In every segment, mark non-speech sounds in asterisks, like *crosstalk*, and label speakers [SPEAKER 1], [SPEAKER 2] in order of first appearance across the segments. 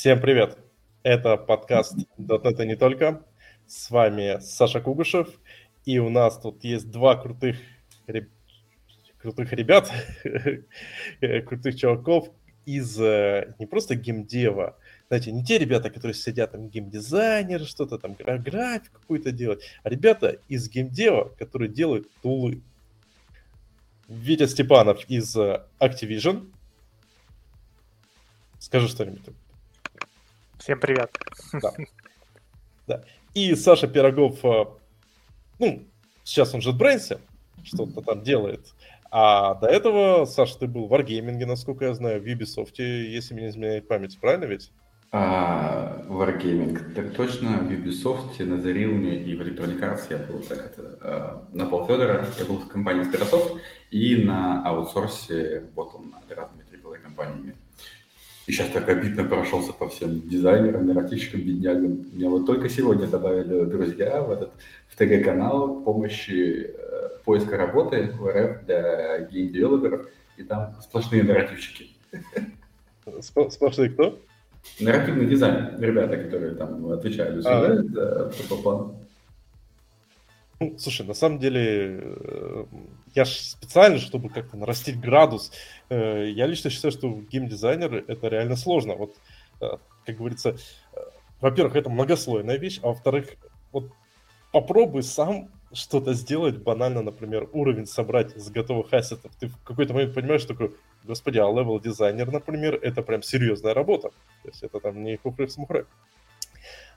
[SPEAKER 1] Всем привет! Это подкаст и не только. С вами Саша Кугушев. И у нас тут есть два крутых, крутых ребят, *laughs* крутых чуваков из э, не просто геймдева, знаете, не те ребята, которые сидят там геймдизайнеры, что-то там, графику какую-то делать, а ребята из геймдева, которые делают тулы. Витя Степанов из э, Activision. Скажи что-нибудь.
[SPEAKER 2] Всем привет.
[SPEAKER 1] Да. *laughs* да. И Саша Пирогов, э, ну, сейчас он же в JetBrains, что-то там делает. А до этого, Саша, ты был в Wargaming, насколько я знаю, в Ubisoft, если мне не изменяет память, правильно ведь?
[SPEAKER 3] А, Wargaming, так точно, в Ubisoft, на Зарилме и в Electronic Arts я был так это, а, на полфедора, я был в компании Squaresoft и на аутсорсе работал над разными AAA компаниями. И сейчас так обидно прошелся по всем дизайнерам, нарративщикам, беднягам. Меня вот только сегодня добавили друзья в этот в ТГ-канал помощи э, поиска работы в РФ для game developer ов, и там сплошные нарративщики.
[SPEAKER 1] Сплошные кто?
[SPEAKER 3] Нарративный дизайн, ребята, которые там отвечают за, а, за план.
[SPEAKER 1] Ну, слушай, на самом деле, э, я же специально, чтобы как-то нарастить градус, э, я лично считаю, что геймдизайнер это реально сложно. Вот, э, как говорится, во-первых, это многослойная вещь, а во-вторых, вот попробуй сам что-то сделать, банально, например, уровень собрать из готовых asset ов. Ты в какой-то момент понимаешь, что такой, господи, а level designer, например, это прям серьезная работа. То есть это там не хухры-смухры.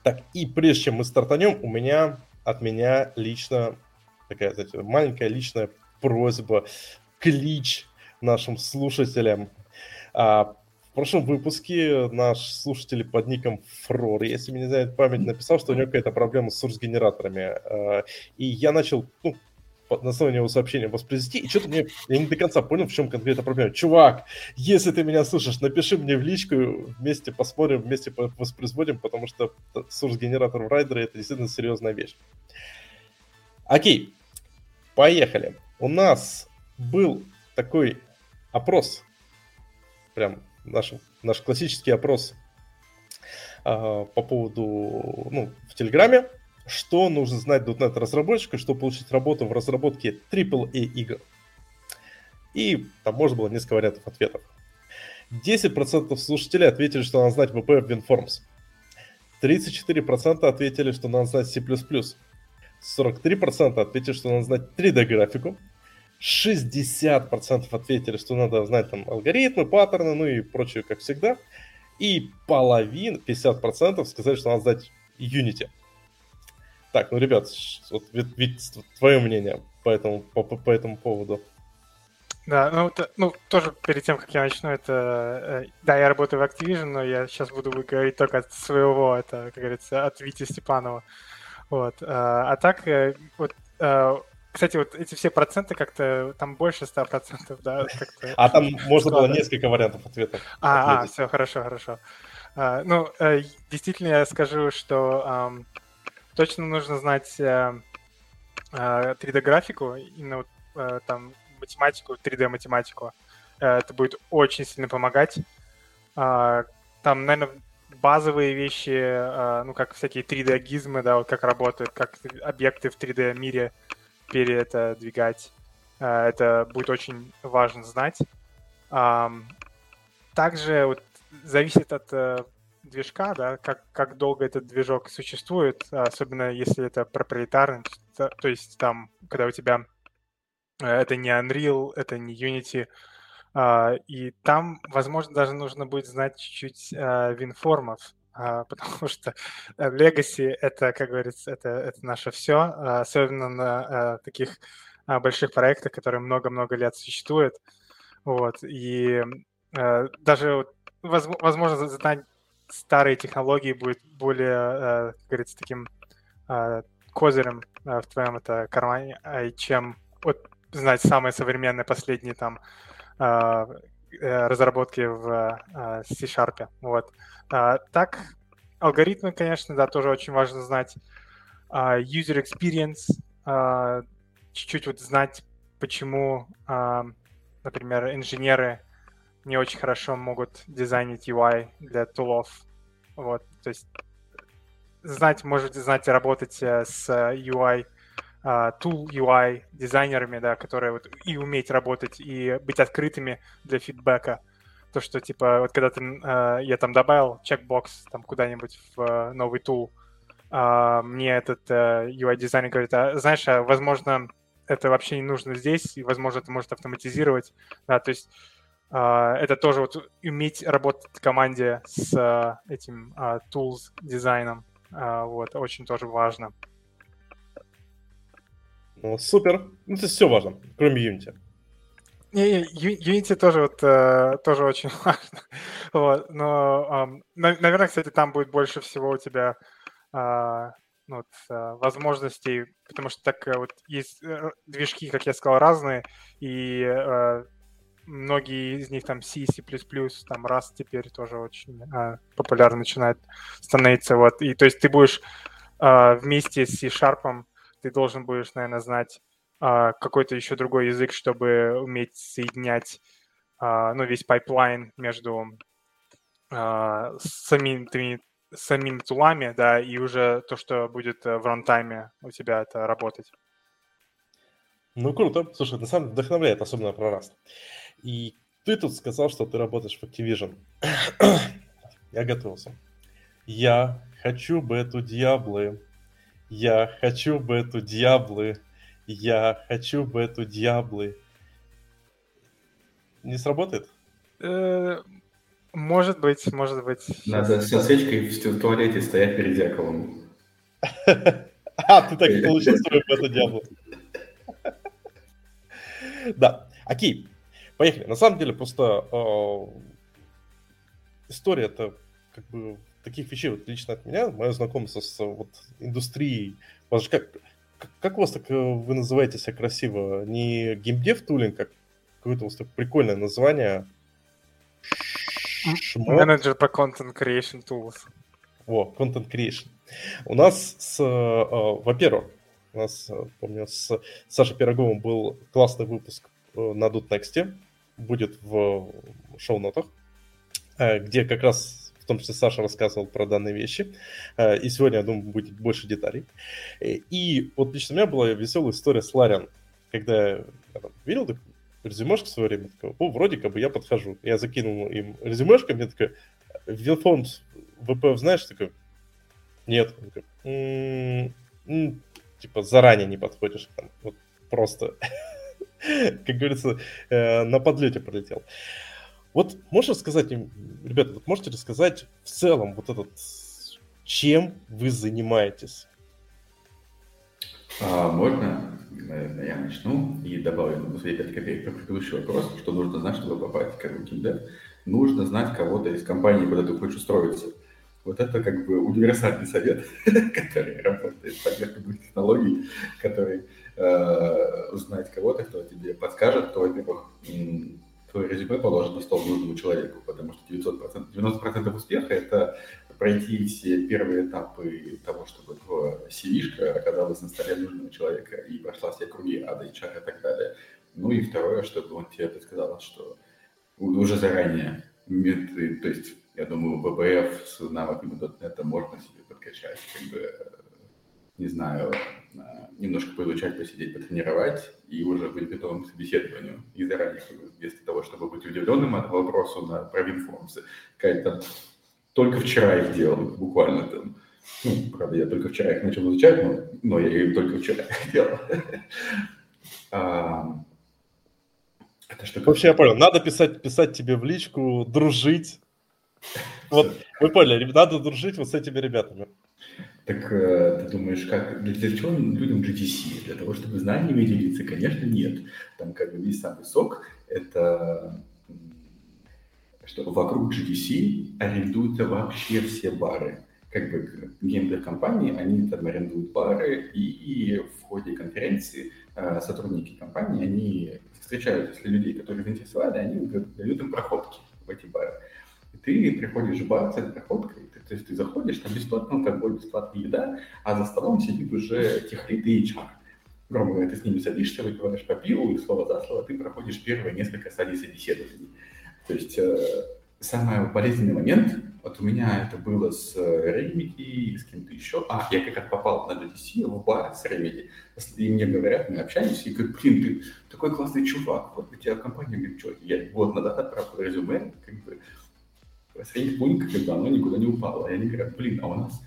[SPEAKER 1] Так, и прежде чем мы стартанем, у меня от меня лично такая, знаете, маленькая личная просьба, клич нашим слушателям. А, в прошлом выпуске наш слушатель под ником Фрор, если мне не знает память, написал, что у него какая-то проблема с сурс-генераторами. А, и я начал, ну, на основании его сообщения воспроизвести, и что-то мне, я не до конца понял, в чем конкретно проблема. Чувак, если ты меня слышишь, напиши мне в личку, вместе посмотрим, вместе воспроизводим, потому что source-генератор в райдере это действительно серьезная вещь. Окей, поехали. У нас был такой опрос, прям наш, наш классический опрос э, по поводу, ну, в Телеграме, что нужно знать .NET разработчику, чтобы получить работу в разработке AAA игр. И там можно было несколько вариантов ответов. 10% слушателей ответили, что надо знать VP в WinForms. 34% ответили, что надо знать C++. 43% ответили, что надо знать 3D-графику. 60% ответили, что надо знать там алгоритмы, паттерны, ну и прочее, как всегда. И половина, 50% сказали, что надо знать Unity. Так, ну, ребят, вот, ведь, твое мнение по этому, по, по, этому поводу.
[SPEAKER 2] Да, ну, это, ну, тоже перед тем, как я начну, это... Э, да, я работаю в Activision, но я сейчас буду говорить только от своего, это, как говорится, от Вити Степанова. Вот. А, а так, э, вот, кстати, вот эти все проценты как-то, там больше 100%, да?
[SPEAKER 1] А там можно было несколько вариантов ответов.
[SPEAKER 2] А, а все, хорошо, хорошо. Ну, действительно, я скажу, что точно нужно знать э, э, 3D-графику, именно э, там математику, 3D-математику. Э, это будет очень сильно помогать. Э, там, наверное, базовые вещи, э, ну, как всякие 3D-гизмы, да, вот как работают, как объекты в 3D-мире передвигать. Э, это будет очень важно знать. Э, также вот зависит от э, движка, да, как, как долго этот движок существует, особенно если это проприетарный, то, то есть там, когда у тебя э, это не Unreal, это не Unity, а, и там, возможно, даже нужно будет знать чуть-чуть винформов, а, *laughs* потому что Legacy — это, как говорится, это, это наше все, особенно на таких больших проектах, которые много-много лет существуют. Вот, и э, даже, возможно, знать старые технологии будут более, э, как говорится, таким э, козырем э, в твоем это кармане, чем вот, знать самые современные последние там разработки в C-Sharp. Вот. Так, алгоритмы, конечно, да, тоже очень важно знать. User experience, чуть-чуть вот знать, почему, например, инженеры не очень хорошо могут дизайнить UI для тулов. Вот, то есть знать, можете знать работать э, с UI, tool UI дизайнерами, да, которые вот и уметь работать, и быть открытыми для фидбэка. То, что, типа, вот когда ты, я там добавил чекбокс там куда-нибудь в новый tool, мне этот UI-дизайнер говорит, а, знаешь, а, возможно, это вообще не нужно здесь, и, возможно, это может автоматизировать. Да, то есть это тоже вот уметь работать в команде с uh, этим uh, tools дизайном, вот, очень тоже важно.
[SPEAKER 1] Ну, супер. Ну, это все важно, кроме Unity.
[SPEAKER 2] Не, Unity тоже вот uh, тоже очень *laughs* важно. вот, но, наверное, кстати, там будет больше всего у тебя ну, вот, uh, возможностей, потому что так uh, вот есть движки, как я сказал, разные, и многие из них там C, C++, там Rust теперь тоже очень а, популярно начинает становиться. Вот. И то есть ты будешь а, вместе с C-Sharp, ты должен будешь, наверное, знать а, какой-то еще другой язык, чтобы уметь соединять а, ну, весь pipeline между а, самими, самими tool ами, да, и уже то, что будет в runtime е у тебя это работать.
[SPEAKER 1] Ну, круто. Слушай, на самом деле вдохновляет, особенно про Rust. И ты тут сказал, что ты работаешь в Activision. *coughs* Я готовился. Я хочу бы эту Диаблы. Я хочу бы эту Диаблы. Я хочу бы эту Диаблы. Не сработает?
[SPEAKER 2] Э, может быть, может быть.
[SPEAKER 3] Надо со свечкой в туалете стоять перед зеркалом. *laughs*
[SPEAKER 1] А, ты так получил свою эту Диаблу. *laughs* Да, окей. Поехали. На самом деле, просто э, история это как бы таких вещей вот лично от меня, мое знакомство с вот индустрией. У вас же как, как у вас так э, вы называете себя красиво? Не геймдев тулинг, как какое-то у вас такое прикольное название.
[SPEAKER 2] Менеджер по Content Creation Tools.
[SPEAKER 1] О, Content Creation. У нас, с, э, э, во-первых, у нас, э, помню, с Сашей Пироговым был классный выпуск на Dutnext будет в шоу-нотах, э, где как раз в том числе Саша рассказывал про данные вещи. Э, и сегодня, я думаю, будет больше деталей. Э, и вот лично у меня была веселая история с Лариан. Когда я видел такую резюмешку в свое время, такой, о, вроде как бы я подхожу. Я закинул им резюмешку, мне такой, Вилфонд VPF знаешь? Такой, нет. Такой, м-м-м, типа заранее не подходишь. Там, вот просто как говорится, э, на подлете пролетел. Вот можешь сказать, ребята, вот можете рассказать в целом вот этот, чем вы занимаетесь?
[SPEAKER 3] А, можно? Наверное, я начну и добавлю на свои 5 копеек про предыдущий вопрос, что нужно знать, чтобы попасть в Dev. Нужно знать кого-то из компании, куда ты хочешь устроиться. Вот это как бы универсальный совет, *laughs* который работает по методу технологий, который э, узнать кого-то, кто тебе подскажет, то, во-первых, твое резюме положит на стол нужному человеку, потому что 900%, 90% успеха – это пройти все первые этапы того, чтобы CV оказалась на столе нужного человека и прошла все круги ада, HR и так далее. Ну и второе, чтобы он тебе сказал, что уже заранее, то есть, я думаю, ВПФ с навыками .NET можно себе подкачать, как бы не знаю, э, немножко поизучать, посидеть, потренировать и уже быть готовым к собеседованию. И заранее, вместо того, чтобы быть удивленным от вопросу на про Винформсы, какая-то только вчера их делал, буквально там. Ну, правда, я только вчера их начал изучать, но, но я их только вчера *laughs* делал.
[SPEAKER 1] А, это что? Вообще, я понял, надо писать, писать тебе в личку, дружить. Вот, *laughs* вы поняли, надо дружить вот с этими ребятами.
[SPEAKER 3] Так э, ты думаешь, как для, для чего людям GTC? Для того, чтобы знаниями делиться? Конечно, нет. Там как бы весь самый сок – это что вокруг GTC арендуются вообще все бары. Как бы геймдев-компании, они там арендуют бары, и, и в ходе конференции э, сотрудники компании, они встречают, если людей, которые заинтересовали, они дают им проходки в эти бары. И ты приходишь в бар с этой проходкой, то есть ты заходишь, там бесплатный алкоголь, бесплатная еда, а за столом сидит уже техлит и HR. Грубо говоря, ты с ними садишься, выпиваешь по пиву, и слово за слово ты проходишь первые несколько стадий собеседований. То есть э, самый болезненный момент Вот у меня это было с Remedy, с кем-то еще. А, я как раз попал на GDC в бар с Remedy. И мне говорят, мы общаемся, и говорят, блин, ты такой классный чувак, вот у тебя компания, говорит, что, я год назад отправил резюме, как бы, средних пунктов, как бы оно никуда не упало. И они говорят, блин, а у нас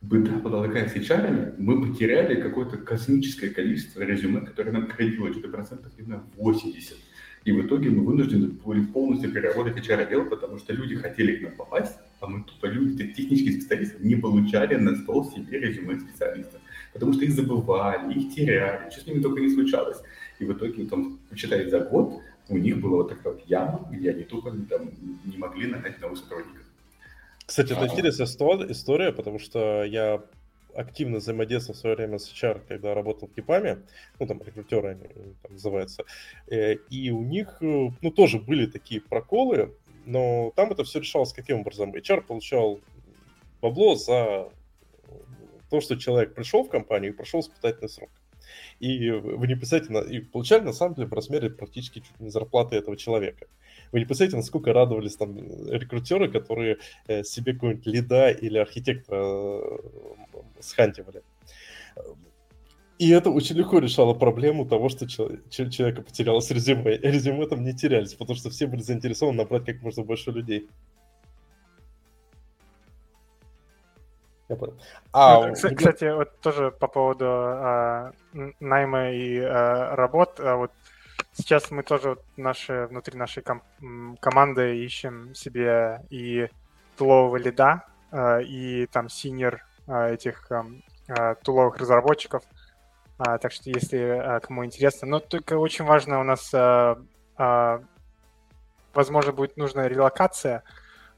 [SPEAKER 3] была такая с HR, мы потеряли какое-то космическое количество резюме, которое нам кредило, что-то процентов, знаю, 80. И в итоге мы вынуждены были полностью переработать HR-отдел, потому что люди хотели к нам попасть, а мы тупо люди, технические специалисты, не получали на стол себе резюме специалистов. Потому что их забывали, их теряли, что с ними только не случалось. И в итоге, там, почитать за год, у них была вот такая вот яма, где они тупо там, не могли нанять новых сотрудников.
[SPEAKER 1] Кстати, это интересная история, потому что я активно взаимодействовал в свое время с HR, когда работал в Кипаме, ну, там, рекрутеры они э, там называются, э, и у них, э, ну, тоже были такие проколы, но там это все решалось каким образом? HR получал бабло за то, что человек пришел в компанию и прошел испытательный срок. И вы не представляете, и получали на самом деле в размере практически чуть не зарплаты этого человека. Вы не представляете, насколько радовались там рекрутеры, которые э, себе какого-нибудь лида или архитектора э, схантивали. И это очень легко решало проблему того, что человека потерялось резюме. Резюме там не терялись, потому что все были заинтересованы набрать как можно больше людей.
[SPEAKER 2] Я понял. А, ну, кстати, вот тоже по поводу а, найма и а, работ, а, вот сейчас мы тоже вот наши, внутри нашей ком- команды ищем себе и тулового лида, а, и там синер а, этих а, туловых разработчиков. А, так что если а, кому интересно, но только очень важно у нас, а, а, возможно, будет нужна релокация.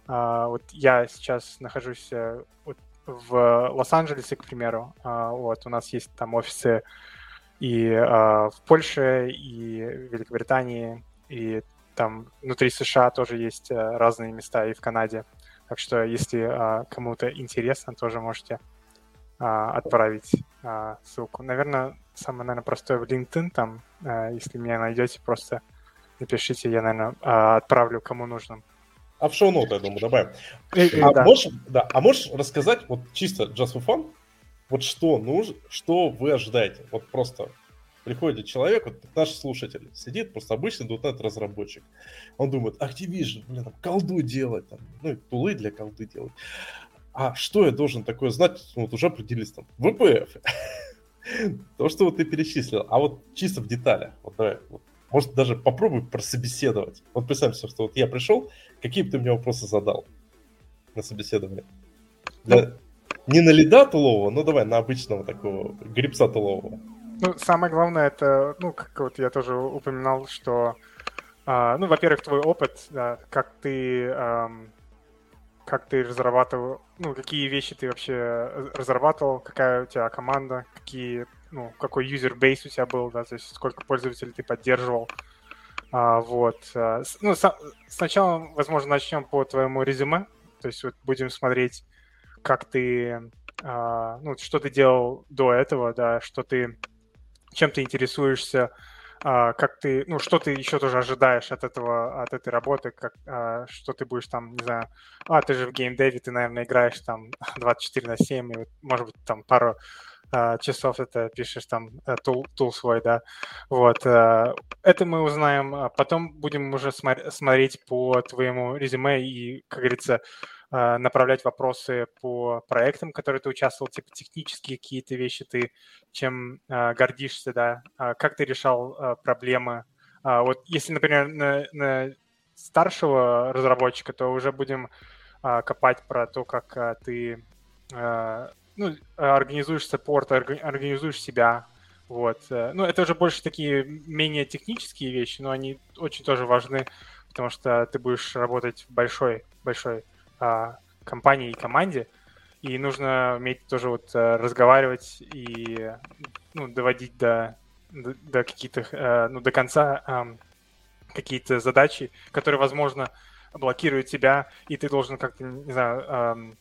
[SPEAKER 2] А, вот я сейчас нахожусь э, вот в Лос-Анджелесе, к примеру, а, вот, у нас есть там офисы и а, в Польше, и в Великобритании, и там внутри США тоже есть э, разные места, и в Канаде. Так что, если а, кому-то интересно, тоже можете отправить ссылку. Наверное, самое, наверное, простое в LinkedIn там, если меня найдете, просто напишите, я, наверное, отправлю кому нужно.
[SPEAKER 1] А в шоу-ноты, я думаю, добавим. И, а, да. можешь, да, а можешь рассказать, вот чисто just for fun, вот что нужно, что вы ожидаете? Вот просто приходит человек, вот наш слушатель, сидит, просто обычный .NET разработчик. Он думает, Activision, блин, там, колду делать, там, ну, тулы для колды делать. А что я должен такое знать? Ну, вот уже определились там, VPF. *laughs* То, что вот ты перечислил. А вот чисто в деталях. Вот давай, вот может, даже попробуй прособеседовать. Вот представь себе, что вот я пришел, какие бы ты мне вопросы задал на собеседование? Для... Ну, не на лида тулового, но давай на обычного такого грибца тулового.
[SPEAKER 2] Ну, самое главное, это, ну, как вот я тоже упоминал, что, а, ну, во-первых, твой опыт, да, как ты, эм, как ты разрабатывал, ну, какие вещи ты вообще разрабатывал, какая у тебя команда, какие ну, какой base у тебя был, да, то есть сколько пользователей ты поддерживал. А, вот. А, ну, с, сначала, возможно, начнем по твоему резюме, то есть вот будем смотреть, как ты, а, ну, что ты делал до этого, да, что ты, чем ты интересуешься, а, как ты, ну, что ты еще тоже ожидаешь от этого, от этой работы, как, а, что ты будешь там, не знаю, а, ты же в геймдеве, ты, наверное, играешь там *laughs* 24 на 7, и вот, может быть, там пару часов это пишешь там тул, э, тул свой, да. Вот. Э, это мы узнаем. А потом будем уже смотреть по твоему резюме и, как говорится, направлять вопросы по проектам, которые ты участвовал, типа технические какие-то вещи, ты чем гордишься, да, а как ты решал проблемы. Вот если, например, на, на старшего разработчика, то уже будем копать про то, как ты ну, организуешь саппорт, организуешь себя, вот. Э, ну, это уже больше такие менее технические вещи, но они очень тоже важны, потому что ты будешь работать в большой, большой а, компании и команде, и нужно уметь тоже вот э, разговаривать и ну, доводить до, до, до каких-то, э, ну, до конца какие-то задачи, которые, возможно, блокируют тебя, и ты должен как-то, не знаю,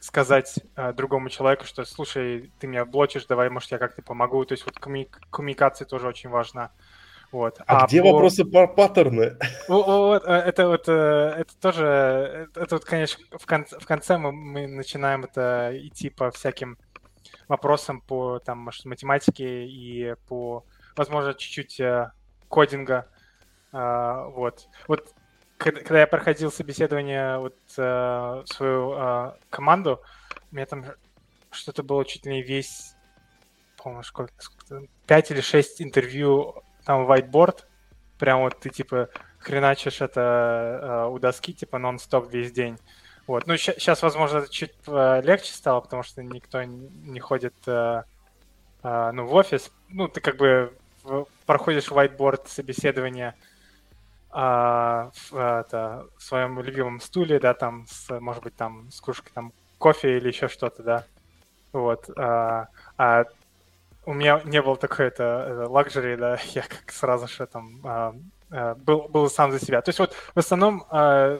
[SPEAKER 2] сказать э, другому человеку, что, слушай, ты меня блочишь, давай, может, я как-то помогу. То есть вот коммуни- коммуникация тоже очень важна.
[SPEAKER 1] Вот. А, а где по... вопросы по паттерны?
[SPEAKER 2] Вот, э, это вот, э, это тоже, это вот, конечно, в конце, в конце мы, мы начинаем это идти по всяким вопросам по там, может, математике и по, возможно, чуть-чуть э, кодинга. А, вот. Вот когда я проходил собеседование вот свою команду, у меня там что-то было чуть ли не весь, по-моему, сколько, сколько 5 или 6 интервью там whiteboard, прям вот ты типа хреначишь это э, у доски типа нон-стоп весь день. Вот. Ну, сейчас, возможно, это чуть э, легче стало, потому что никто не ходит э, э, ну, в офис. Ну, ты как бы проходишь whiteboard собеседование э, в, это, в своем любимом стуле, да, там, с, может быть, там, с кружкой там кофе или еще что-то, да. Вот. А, а у меня не было такой это лакжери, да, *laughs* я как сразу же там а, а, был, был сам за себя. То есть вот в основном а,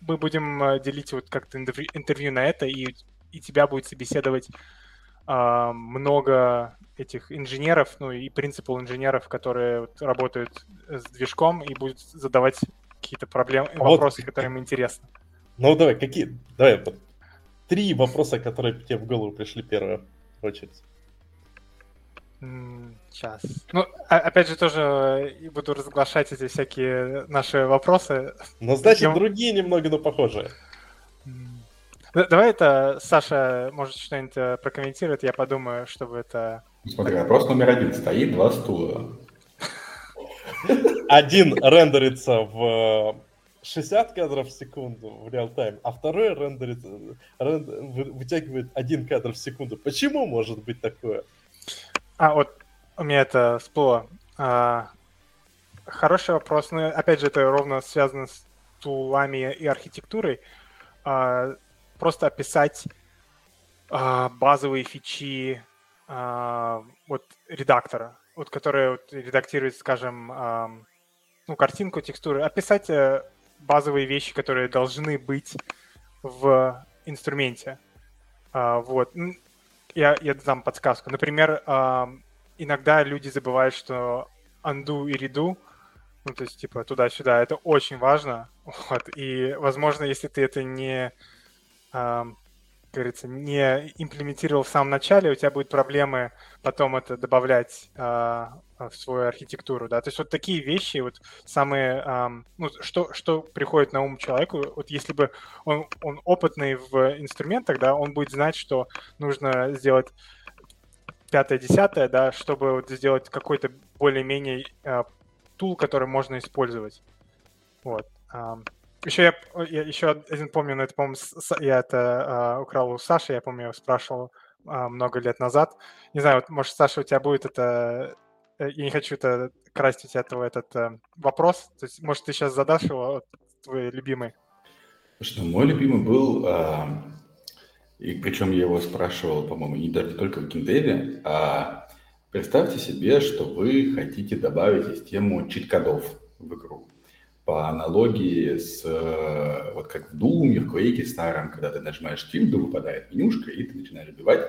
[SPEAKER 2] мы будем а, делить вот как-то интервью, на это, и, и тебя будет собеседовать а, много этих инженеров, ну и принципал инженеров, которые вот, работают с движком и будут задавать какие-то проблемы, а вопросы, вот, которые им интересны.
[SPEAKER 1] Ну давай, какие? Давай, три вопроса, которые тебе в голову пришли первые очередь.
[SPEAKER 2] Сейчас. Ну, опять же, тоже буду разглашать эти всякие наши вопросы.
[SPEAKER 1] Ну, значит, Я... другие немного, но похожие.
[SPEAKER 2] Давай это Саша, может, что-нибудь э, прокомментирует, я подумаю, чтобы это...
[SPEAKER 3] Смотри, вопрос номер один. Стоит два стула.
[SPEAKER 1] Один рендерится в 60 кадров в секунду в реал-тайм, а второй рендерит, рендер, вытягивает один кадр в секунду. Почему может быть такое?
[SPEAKER 2] А, вот у меня это всплыло. А, хороший вопрос. Но, опять же, это ровно связано с тулами и архитектурой. А, просто описать а, базовые фичи а, вот редактора, вот, который вот, редактирует, скажем, а, ну, картинку, текстуры. Описать э, базовые вещи, которые должны быть в инструменте. А, вот я, я дам подсказку. Например, э, иногда люди забывают, что undo и redo, ну, то есть, типа, туда-сюда, это очень важно. *laughs* Вот, и, возможно, если ты это не, э, говорится, не имплементировал в самом начале, у тебя будут проблемы потом это добавлять э, в свою архитектуру, да. То есть вот такие вещи, вот самые, э, ну, что, что приходит на ум человеку, вот если бы он, он опытный в инструментах, да, он будет знать, что нужно сделать пятое-десятое, да, чтобы вот сделать какой-то более-менее э, тул, который можно использовать. Вот. Еще я, я еще один помню, но это, по-моему, я это uh, украл у Саши, я помню, я спрашивал uh, много лет назад. Не знаю, вот, может, Саша, у тебя будет это... Э, я не хочу это красть у тебя этого этот uh, вопрос. То есть, может, ты сейчас задашь его, твой любимый?
[SPEAKER 3] Что мой любимый был, uh, и причем я его спрашивал, по-моему, не только в Гиндеве, а представьте себе, что вы хотите добавить систему чит-кодов в игру по аналогии с, э, вот как в Doom, в Quake старом, когда ты нажимаешь тильду, выпадает менюшка, и ты начинаешь убивать.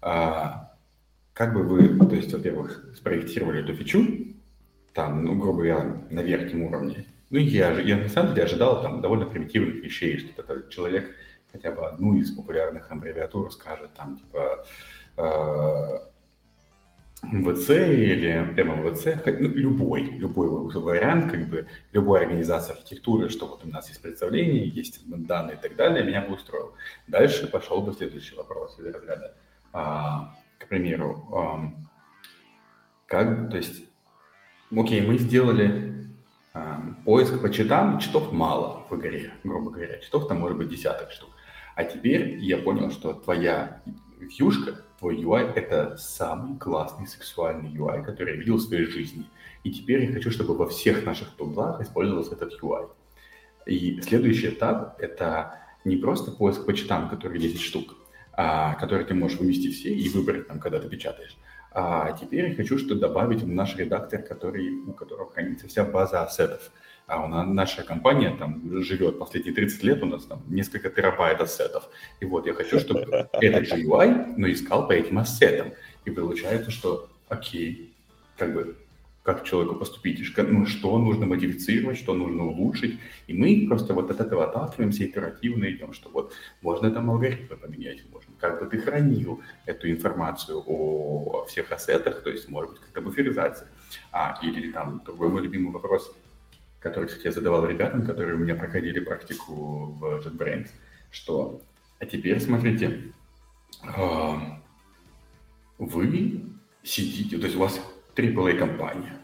[SPEAKER 3] А, как бы вы, то есть, во-первых, спроектировали эту фичу, там, ну, грубо говоря, на верхнем уровне. Ну, я, я на самом деле ожидал там довольно примитивных вещей, что этот человек хотя бы одну из популярных аббревиатур скажет, там, типа, э, МВЦ или МВЦ, ну, любой, любой вариант, как бы, любой организация архитектуры, что вот у нас есть представление, есть данные и так далее, меня бы устроил. Дальше пошел бы следующий вопрос из разряда. А, к примеру, как, то есть, окей, мы сделали поиск по читам, читов мало в игре, грубо говоря, читов там может быть десяток штук. А теперь я понял, что твоя вьюшка, твой UI — это самый классный сексуальный UI, который я видел в своей жизни. И теперь я хочу, чтобы во всех наших тулах использовался этот UI. И следующий этап — это не просто поиск по читам, которые 10 штук, а, которые ты можешь вывести все и выбрать там, когда ты печатаешь. А теперь я хочу что добавить в наш редактор, который, у которого хранится вся база ассетов а у нас, наша компания там живет последние 30 лет, у нас там несколько терабайт ассетов. И вот я хочу, чтобы *laughs* этот же UI, но искал по этим ассетам. И получается, что окей, как бы как человеку поступить, ну, что нужно модифицировать, что нужно улучшить. И мы просто вот от этого отталкиваемся итеративно идем, что вот можно там алгоритмы поменять, можно как бы ты хранил эту информацию о всех ассетах, то есть может быть как-то буферизация. А, или там другой мой любимый вопрос, который, кстати, я задавал ребятам, которые у меня проходили практику в JetBrains, что, а теперь смотрите, а, вы сидите, то есть у вас AAA компания,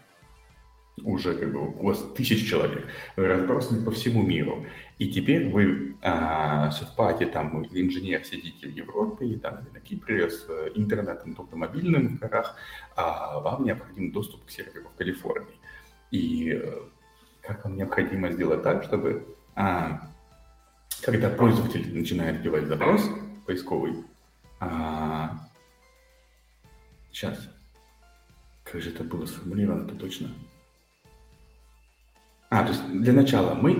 [SPEAKER 3] уже как бы у вас тысяч человек, разбросаны по всему миру. И теперь вы а, пати, там, инженер сидите в Европе, и, там, на Кипре с интернетом, только мобильным в горах, а вам необходим доступ к серверу в Калифорнии. И э, как вам необходимо сделать так, чтобы а, когда пользователь начинает делать запрос поисковый, а, сейчас, как же это было сформулировано-то точно? А, то есть для начала мы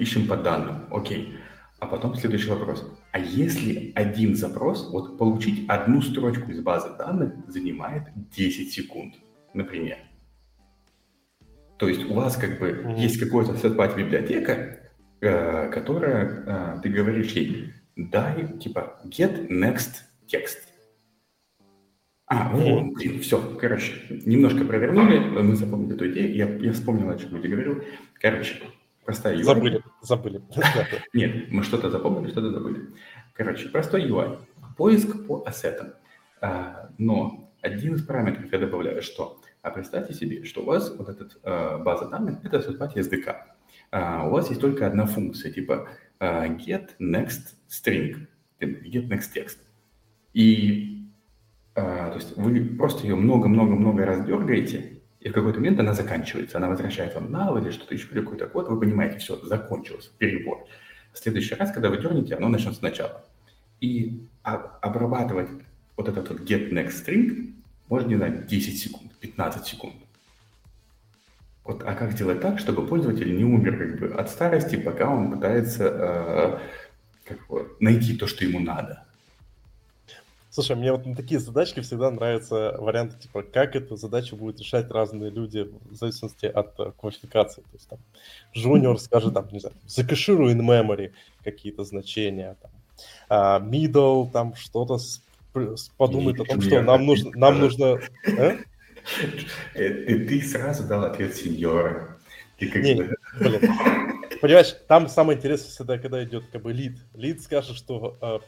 [SPEAKER 3] ищем по данным, окей. А потом следующий вопрос. А если один запрос, вот получить одну строчку из базы данных занимает 10 секунд, например. То есть у вас как бы mm-hmm. есть какая-то third библиотека, э, которая, э, ты говоришь ей, дай, типа, get next text. А, вот, блин, все, короче, немножко провернули, мы запомнили эту идею, я, я вспомнил, о чем я говорил. Короче, простая UI.
[SPEAKER 1] Забыли, забыли. *laughs*
[SPEAKER 3] Нет, мы что-то запомнили, что-то забыли. Короче, простой UI. Поиск по ассетам. А, но один из параметров я добавляю, что а представьте себе, что у вас вот эта а, база данных – это SSPAT SDK. А, у вас есть только одна функция, типа а, get next string, get next text. И а, то есть вы просто ее много-много-много раз дергаете, и в какой-то момент она заканчивается, она возвращает вам null или что-то еще, какой-то код, вы понимаете, все, закончилось, перебор. В следующий раз, когда вы дернете, оно начнет сначала. И обрабатывать вот этот вот get next string можно, не знаю, 10 секунд, 15 секунд. Вот, а как сделать так, чтобы пользователь не умер как бы от старости, пока он пытается э, как бы, найти то, что ему надо?
[SPEAKER 1] Слушай, мне вот на такие задачки всегда нравятся варианты, типа, как эту задачу будут решать разные люди в зависимости от uh, квалификации. То есть там junior скажет, там, не знаю, закэшируй in memory какие-то значения, там, uh, middle, там что-то с, подумает о том, что нам нужно... Нам нужно
[SPEAKER 3] а? Ты сразу дал ответ сеньора.
[SPEAKER 1] Не, блин. Понимаешь, там самое интересное всегда, когда идет как бы лид. Лид скажет, что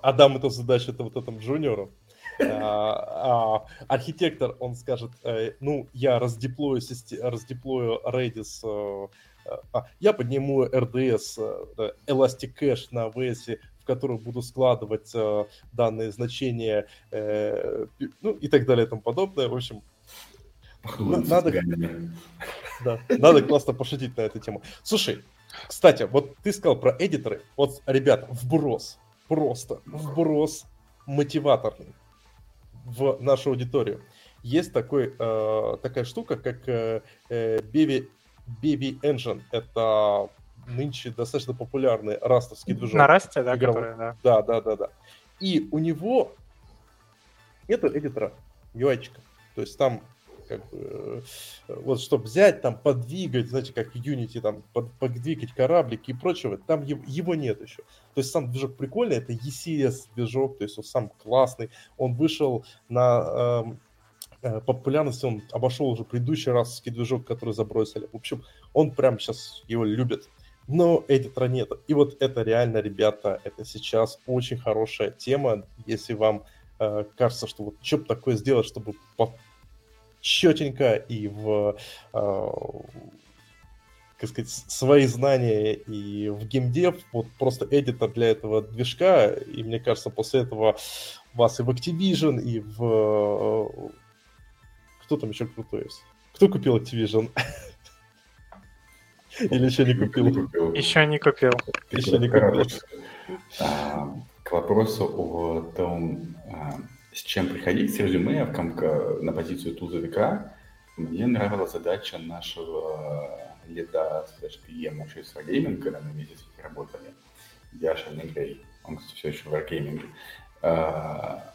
[SPEAKER 1] отдам эту задачу это вот этому джуниору. А, а, архитектор, он скажет, э, ну, я раздеплою, раздеплою Redis, э, а, я подниму RDS, э, Elastic Cache на AWS, в который буду складывать данные значения, ну, и так далее и тому подобное. В общем, надо, *laughs* да, надо классно пошутить на эту тему. Слушай, кстати, вот ты сказал про эдиторы. Вот, ребята, вброс просто вброс мотиваторный в нашу аудиторию. Есть такой, э, такая штука, как э, Baby, Baby Engine. Это нынче достаточно популярный растовский движок.
[SPEAKER 2] На расте, да, который,
[SPEAKER 1] да. Да, да, да, да. И у него нету эдитора UI. То есть там как бы, э, вот чтобы взять, там, подвигать, знаете, как в Unity, там, под, подвигать кораблики и прочего, там его, его нет еще. То есть сам движок прикольный, это ECS движок, то есть он сам классный, он вышел на эм, э, популярности, он обошел уже предыдущий расовский движок, который забросили. В общем, он прям сейчас его любит. Но эдитора нет. И вот это реально, ребята, это сейчас очень хорошая тема, если вам э, кажется, что вот что бы такое сделать, чтобы четенько и в, э, как сказать, свои знания и в геймдев, вот просто эдитор для этого движка, и мне кажется, после этого вас и в Activision, и в... Э, кто там еще крутой есть? Кто купил Activision? *laughs* Или еще не купил?
[SPEAKER 2] Еще не купил.
[SPEAKER 1] Еще не купил.
[SPEAKER 3] А, к вопросу о том, а, с чем приходить, с резюме в на позицию тузовика, мне нравилась задача нашего лида слэш PM вообще с Wargaming, когда мы вместе с работали, Яша Негрей, он, кстати, все еще в Wargaming. А,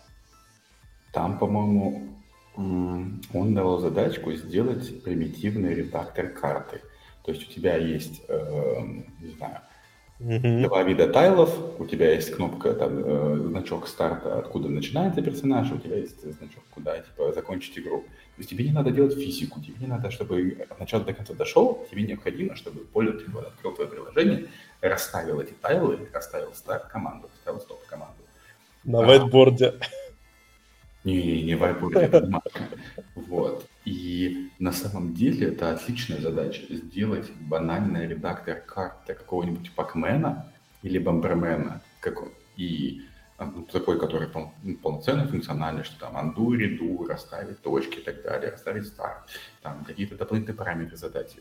[SPEAKER 3] там, по-моему, Он давал задачку сделать примитивный редактор карты. То есть у тебя есть, э, не знаю, mm-hmm. два вида тайлов, у тебя есть кнопка, там, э, значок старта, откуда начинается персонаж, у тебя есть значок, куда, типа, закончить игру. То есть тебе не надо делать физику, тебе не надо, чтобы от начала до конца дошел, тебе необходимо, чтобы пользователь открыл твое приложение, расставил эти тайлы, расставил старт команду, расставил стоп команду.
[SPEAKER 1] На а, вайтборде.
[SPEAKER 3] Не, не вайтборде, это Вот. И на самом деле это отличная задача сделать банальный редактор карты какого-нибудь пакмена или бомбермена, как, и а, ну, такой, который пол, ну, полноценно функциональный, что там анду, реду, расставить точки и так далее, расставить старт, там какие-то дополнительные параметры задать.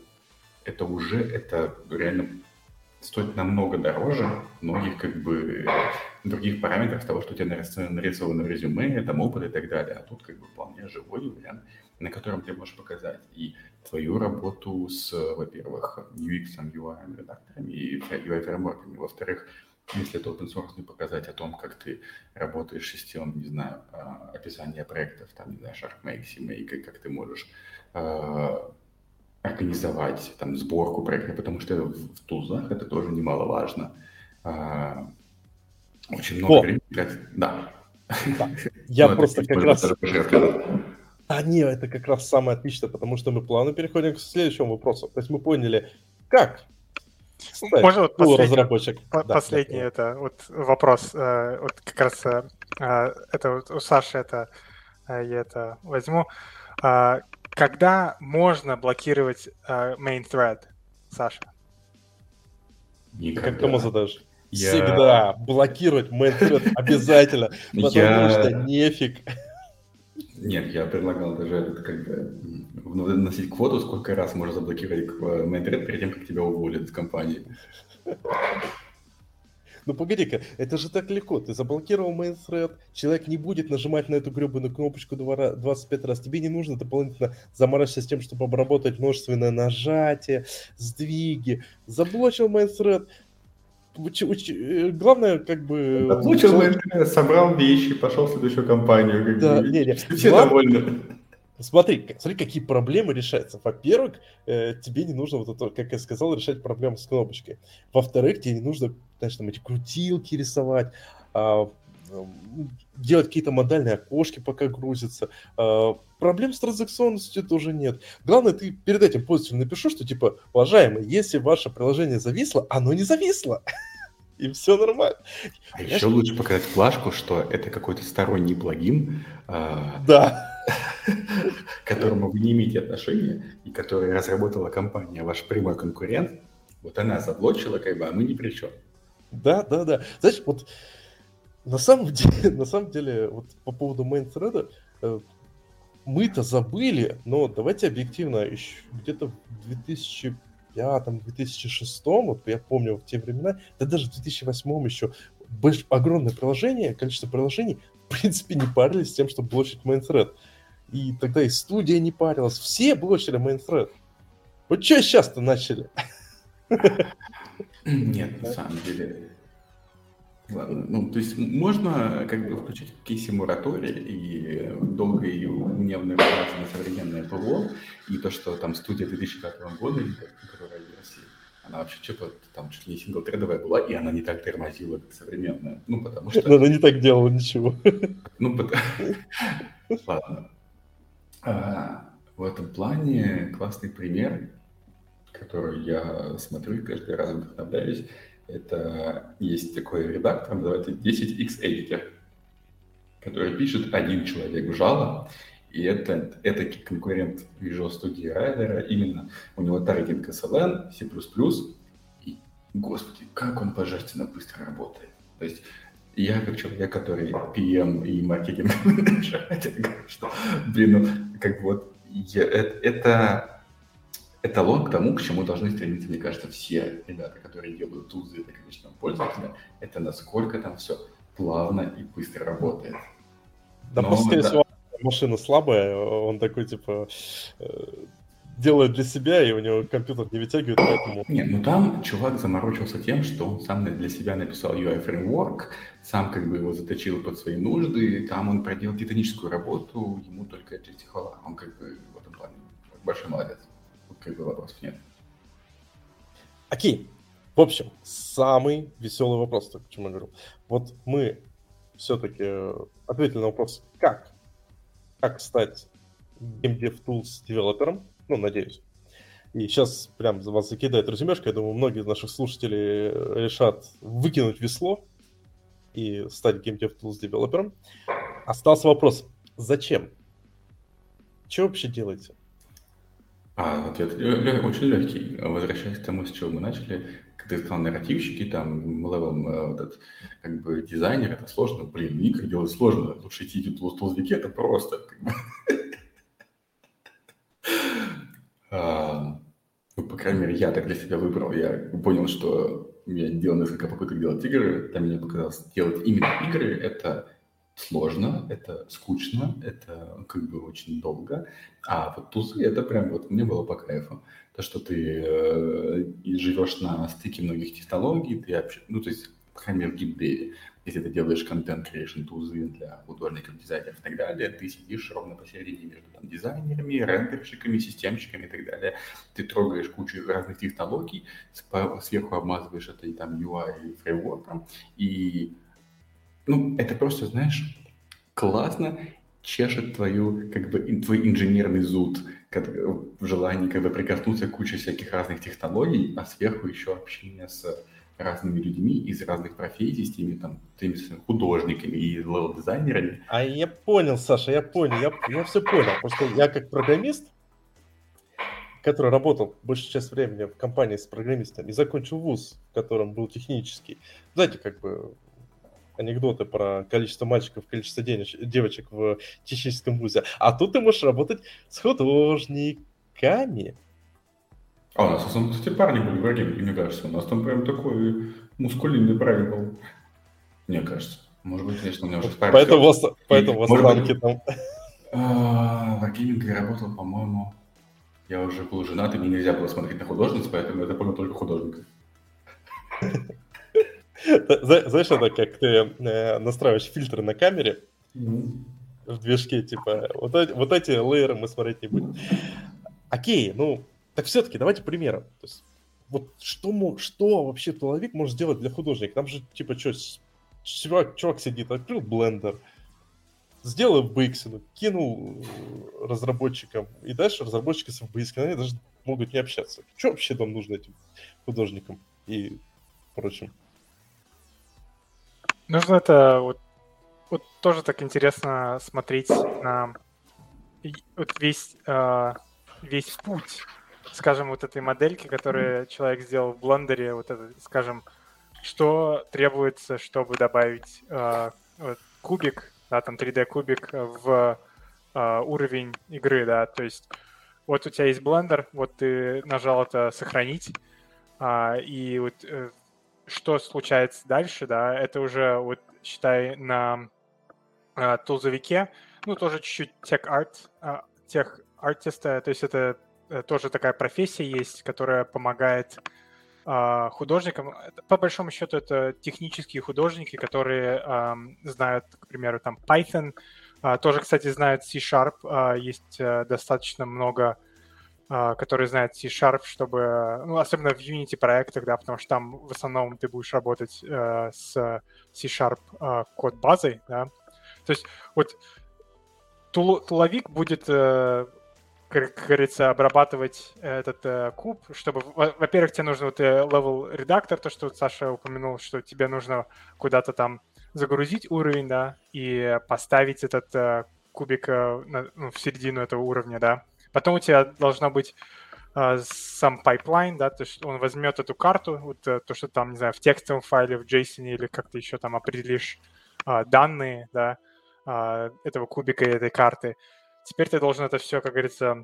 [SPEAKER 3] Это уже, это реально стоит намного дороже многих как бы других параметров того, что у тебя нарисовано в резюме, там опыт и так далее. А тут как бы вполне живой вариант, на котором ты можешь показать и твою работу с, во-первых, UX, UI, редакторами и UI фреймворками. Во-вторых, если это open source, показать о том, как ты работаешь с системой, не знаю, а, описания проектов, там, не знаю, SharkMake, CMake, как ты можешь а, организовать там сборку проекта, потому что в тузах это тоже немаловажно. А, очень много О. времени
[SPEAKER 1] Да. да. Я ну, просто как раз... А, нет, это как раз самое отличное, потому что мы плавно переходим к следующему вопросу. То есть мы поняли, как
[SPEAKER 2] стать Можно вот последний, разработчик. По- да, последний да. это вот вопрос. Э, вот как раз э, э, это вот у Саши это я это возьму. Когда можно блокировать main thread, Саша?
[SPEAKER 1] Никогда. Как кому задашь? Я... Всегда блокировать main thread обязательно, *laughs* потому я... что нефиг.
[SPEAKER 3] Нет, я предлагал даже как бы носить квоту, сколько раз можно заблокировать main thread перед тем, как тебя уволят из компании.
[SPEAKER 1] Ну погоди-ка, это же так легко. Ты заблокировал thread, человек не будет нажимать на эту гребаную кнопочку 25 раз. Тебе не нужно дополнительно заморачиваться с тем, чтобы обработать множественное нажатие, сдвиги. Заблочил main thread, э, главное, как бы...
[SPEAKER 3] Заблочил человек... собрал вещи, пошел в следующую компанию. Как да, бы. не, не. Все Глав... довольны.
[SPEAKER 1] Смотри, смотри, какие проблемы решаются. Во-первых, э, тебе не нужно, вот это, как я сказал, решать проблемы с кнопочкой. Во-вторых, тебе не нужно, знаешь, там эти крутилки рисовать, а, делать какие-то модальные окошки, пока грузится. А, проблем с транзакционностью тоже нет. Главное, ты перед этим пользователю напишу, что типа, уважаемый, если ваше приложение зависло, оно не зависло. *laughs* И все нормально.
[SPEAKER 3] А еще лучше показать флажку, что это какой-то сторонний плагин.
[SPEAKER 1] А, *laughs* да *laughs*
[SPEAKER 3] к которому вы не имеете отношения, и который разработала компания, ваш прямой конкурент, вот она заблочила, как бы, а мы ни при чем.
[SPEAKER 1] Да, да, да. Знаешь, вот на самом *laughs* деле, на самом деле, вот по поводу thread, э, мы-то забыли, но давайте объективно, еще где-то в 2005 2006 вот я помню в те времена, да даже в 2008 еще огромное приложение, количество приложений, в принципе, не парились с тем, чтобы блочить thread. И тогда и студия не парилась. Все блочили мейнфред. Вот что сейчас-то начали?
[SPEAKER 3] Нет, на самом деле. Ладно, ну, то есть можно как бы включить кейси моратория и долго и гневно опираться на современное ПВО, и то, что там студия 2005 года, которая в России, она вообще что-то там чуть ли не синглтредовая была, и она не так тормозила, как современная. Ну, потому что...
[SPEAKER 1] Она не так делала ничего.
[SPEAKER 3] Ну, потому... *laughs* Ладно. А, в этом плане классный пример, который я смотрю и каждый раз вдохновляюсь, это есть такой редактор, называется 10x Editor, который пишет один человек в Java, и это, это конкурент Visual Studio Rider, именно у него таргетинг SLN, C++, и, господи, как он божественно быстро работает. То есть я как человек, который PM и маркетинг *laughs* что, блин, ну, как вот я, это, это эталон к тому, к чему должны стремиться, мне кажется, все ребята, которые делают тузы для конечного пользователя, это насколько там все плавно и быстро работает.
[SPEAKER 1] Да, Но, просто, да. машина слабая, он такой, типа, э, делает для себя, и у него компьютер не вытягивает, поэтому...
[SPEAKER 3] Не, ну там чувак заморочился тем, что он сам для себя написал UI-фреймворк, сам как бы его заточил под свои нужды, там он проделал титаническую работу, ему только честь хвала. Он как бы в этом плане большой молодец. Как бы вопросов нет.
[SPEAKER 1] Окей. В общем, самый веселый вопрос, так, чем я говорил. Вот мы все-таки ответили на вопрос, как, как стать Game Dev Tools девелопером, ну, надеюсь. И сейчас прям за вас закидает резюмешка. Я думаю, многие из наших слушателей решат выкинуть весло и стать Game Dev Tools developer ом. Остался вопрос, зачем? Что вообще делаете?
[SPEAKER 3] А, ответ очень легкий. Возвращаясь к тому, с чего мы начали, когда ты сказал нарративщики, там, level, э, вот этот, как бы, дизайнер, это сложно. Блин, игры делать сложно. Лучше идти в tools овики, это просто. *laughs* А, ну, по крайней мере, я так для себя выбрал. Я понял, что я делал несколько попыток делать игры. Для меня показалось, делать именно игры — это сложно, это скучно, это как бы очень долго. А вот тузы — это прям вот мне было по кайфу. То, что ты э, живешь на стыке многих технологий, ты вообще, ну, то есть, по крайней мере, в геймдеве, если ты делаешь контент creation тузы для художников, дизайнеров и так далее, ты сидишь ровно посередине между там, дизайнерами, рендерщиками, системщиками и так далее. Ты трогаешь кучу разных технологий, сверху обмазываешь это там UI фреймворком, и ну, это просто, знаешь, классно чешет твою, как бы, твой инженерный зуд, в желании как бы прикоснуться к куче всяких разных технологий, а сверху еще общение с разными людьми из разных профессий, с теми там, теми художниками и левел-дизайнерами.
[SPEAKER 1] А я понял, Саша, я понял, я, я все понял. Просто я как программист, который работал большую часть времени в компании с программистами, закончил вуз, в котором был технический. Знаете, как бы анекдоты про количество мальчиков, количество денеж, девочек в техническом вузе. А тут ты можешь работать с художниками.
[SPEAKER 3] А у нас, кстати, парни были в Аргентине, мне кажется. У нас там прям такой мускулинный парень был. Мне кажется. Может быть, конечно, у меня уже
[SPEAKER 1] парень. Поэтому, вас, поэтому вас рамки там.
[SPEAKER 3] А, в Аргентине я работал, по-моему, я уже был женат, и мне нельзя было смотреть на художниц, поэтому я запомнил только художников.
[SPEAKER 1] Знаешь, это как ты э, настраиваешь фильтры на камере в движке, типа, вот эти, вот эти лейеры мы смотреть не будем. Окей, ну, так все-таки давайте примером. То есть, вот что, что вообще туловик может сделать для художника? Там же, типа, что, чувак, чувак сидит, открыл блендер, сделал в BX, ну, кинул разработчикам, и дальше разработчики с BX, они даже могут не общаться. Что вообще там нужно этим художникам и прочим?
[SPEAKER 2] Нужно это вот, вот тоже так интересно смотреть на вот весь, э, весь путь скажем, вот этой модельки, которую человек сделал в блендере, вот это, скажем, что требуется, чтобы добавить э, вот, кубик, да, там 3D кубик в э, уровень игры, да, то есть вот у тебя есть блендер, вот ты нажал это сохранить, э, и вот э, что случается дальше, да, это уже вот считай на э, тулзовике, ну тоже чуть-чуть тех-арт, э, тех-артиста, то есть это Э, тоже такая профессия есть, которая помогает э, художникам. По большому счету это технические художники, которые э, знают, к примеру, там Python, э, тоже, кстати, знают C-Sharp. Э, есть э, достаточно много которые знают C-Sharp, чтобы, ну, особенно в Unity проектах, да, потому что там в основном ты будешь работать э, с C-Sharp э, код базой, да. То есть вот тул, тулзовик будет э, как говорится, обрабатывать этот э, куб, чтобы, во-первых, тебе нужно вот э, левел-редактор, то, что вот Саша упомянул, что тебе нужно куда-то там загрузить уровень, да, и поставить этот э, кубик э, на, ну, в середину этого уровня, да. Потом у тебя должно быть э, сам пайплайн, да, то есть он возьмет эту карту, вот э, то, что там, не знаю, в текстовом файле, в JSON или как ты еще там определишь э, данные, да, э, этого кубика и этой карты, Теперь ты должен это все, как говорится,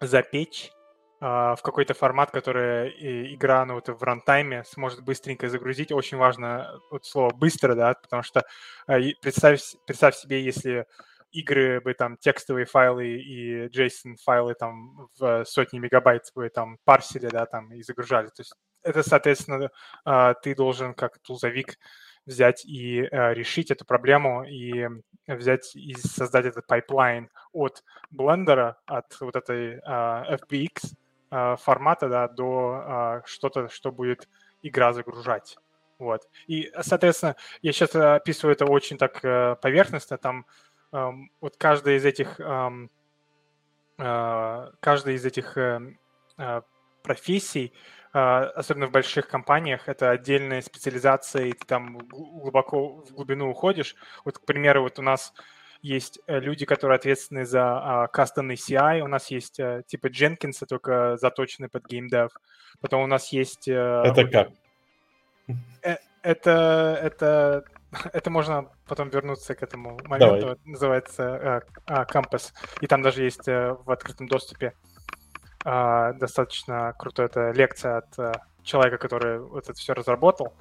[SPEAKER 2] запечь в какой-то формат, который игра ну, вот в рантайме сможет быстренько загрузить. Очень важно вот слово «быстро», да, потому что uh, представь, представь себе, если игры бы там текстовые файлы и JSON файлы там в сотни мегабайт бы там парсили, да, там и загружали. То есть это, соответственно, а, ты должен как тулзовик взять и а, решить эту проблему и взять и создать этот пайплайн от блендера, от вот этой FBX формата, да, до что-то, что будет игра загружать. Вот. И, соответственно, я сейчас описываю это очень так э, поверхностно. Там вот каждая из этих, эм, э, каждая из этих э, э, профессий, э, особенно в больших компаниях, это отдельная специализация, и ты там глубоко в глубину уходишь. Вот, к примеру, вот у нас есть э, люди, которые ответственны за custom CI, у нас есть uh, типа Jenkins, только заточенный под геймдев. Потом у нас есть...
[SPEAKER 1] Uh, это как?
[SPEAKER 2] Э, это, это, *laughs* это можно потом вернуться к этому моменту. Давай. Называется uh, Compass. И там даже есть uh, в открытом доступе uh, достаточно крутая эта лекция от uh, человека, который вот это все разработал.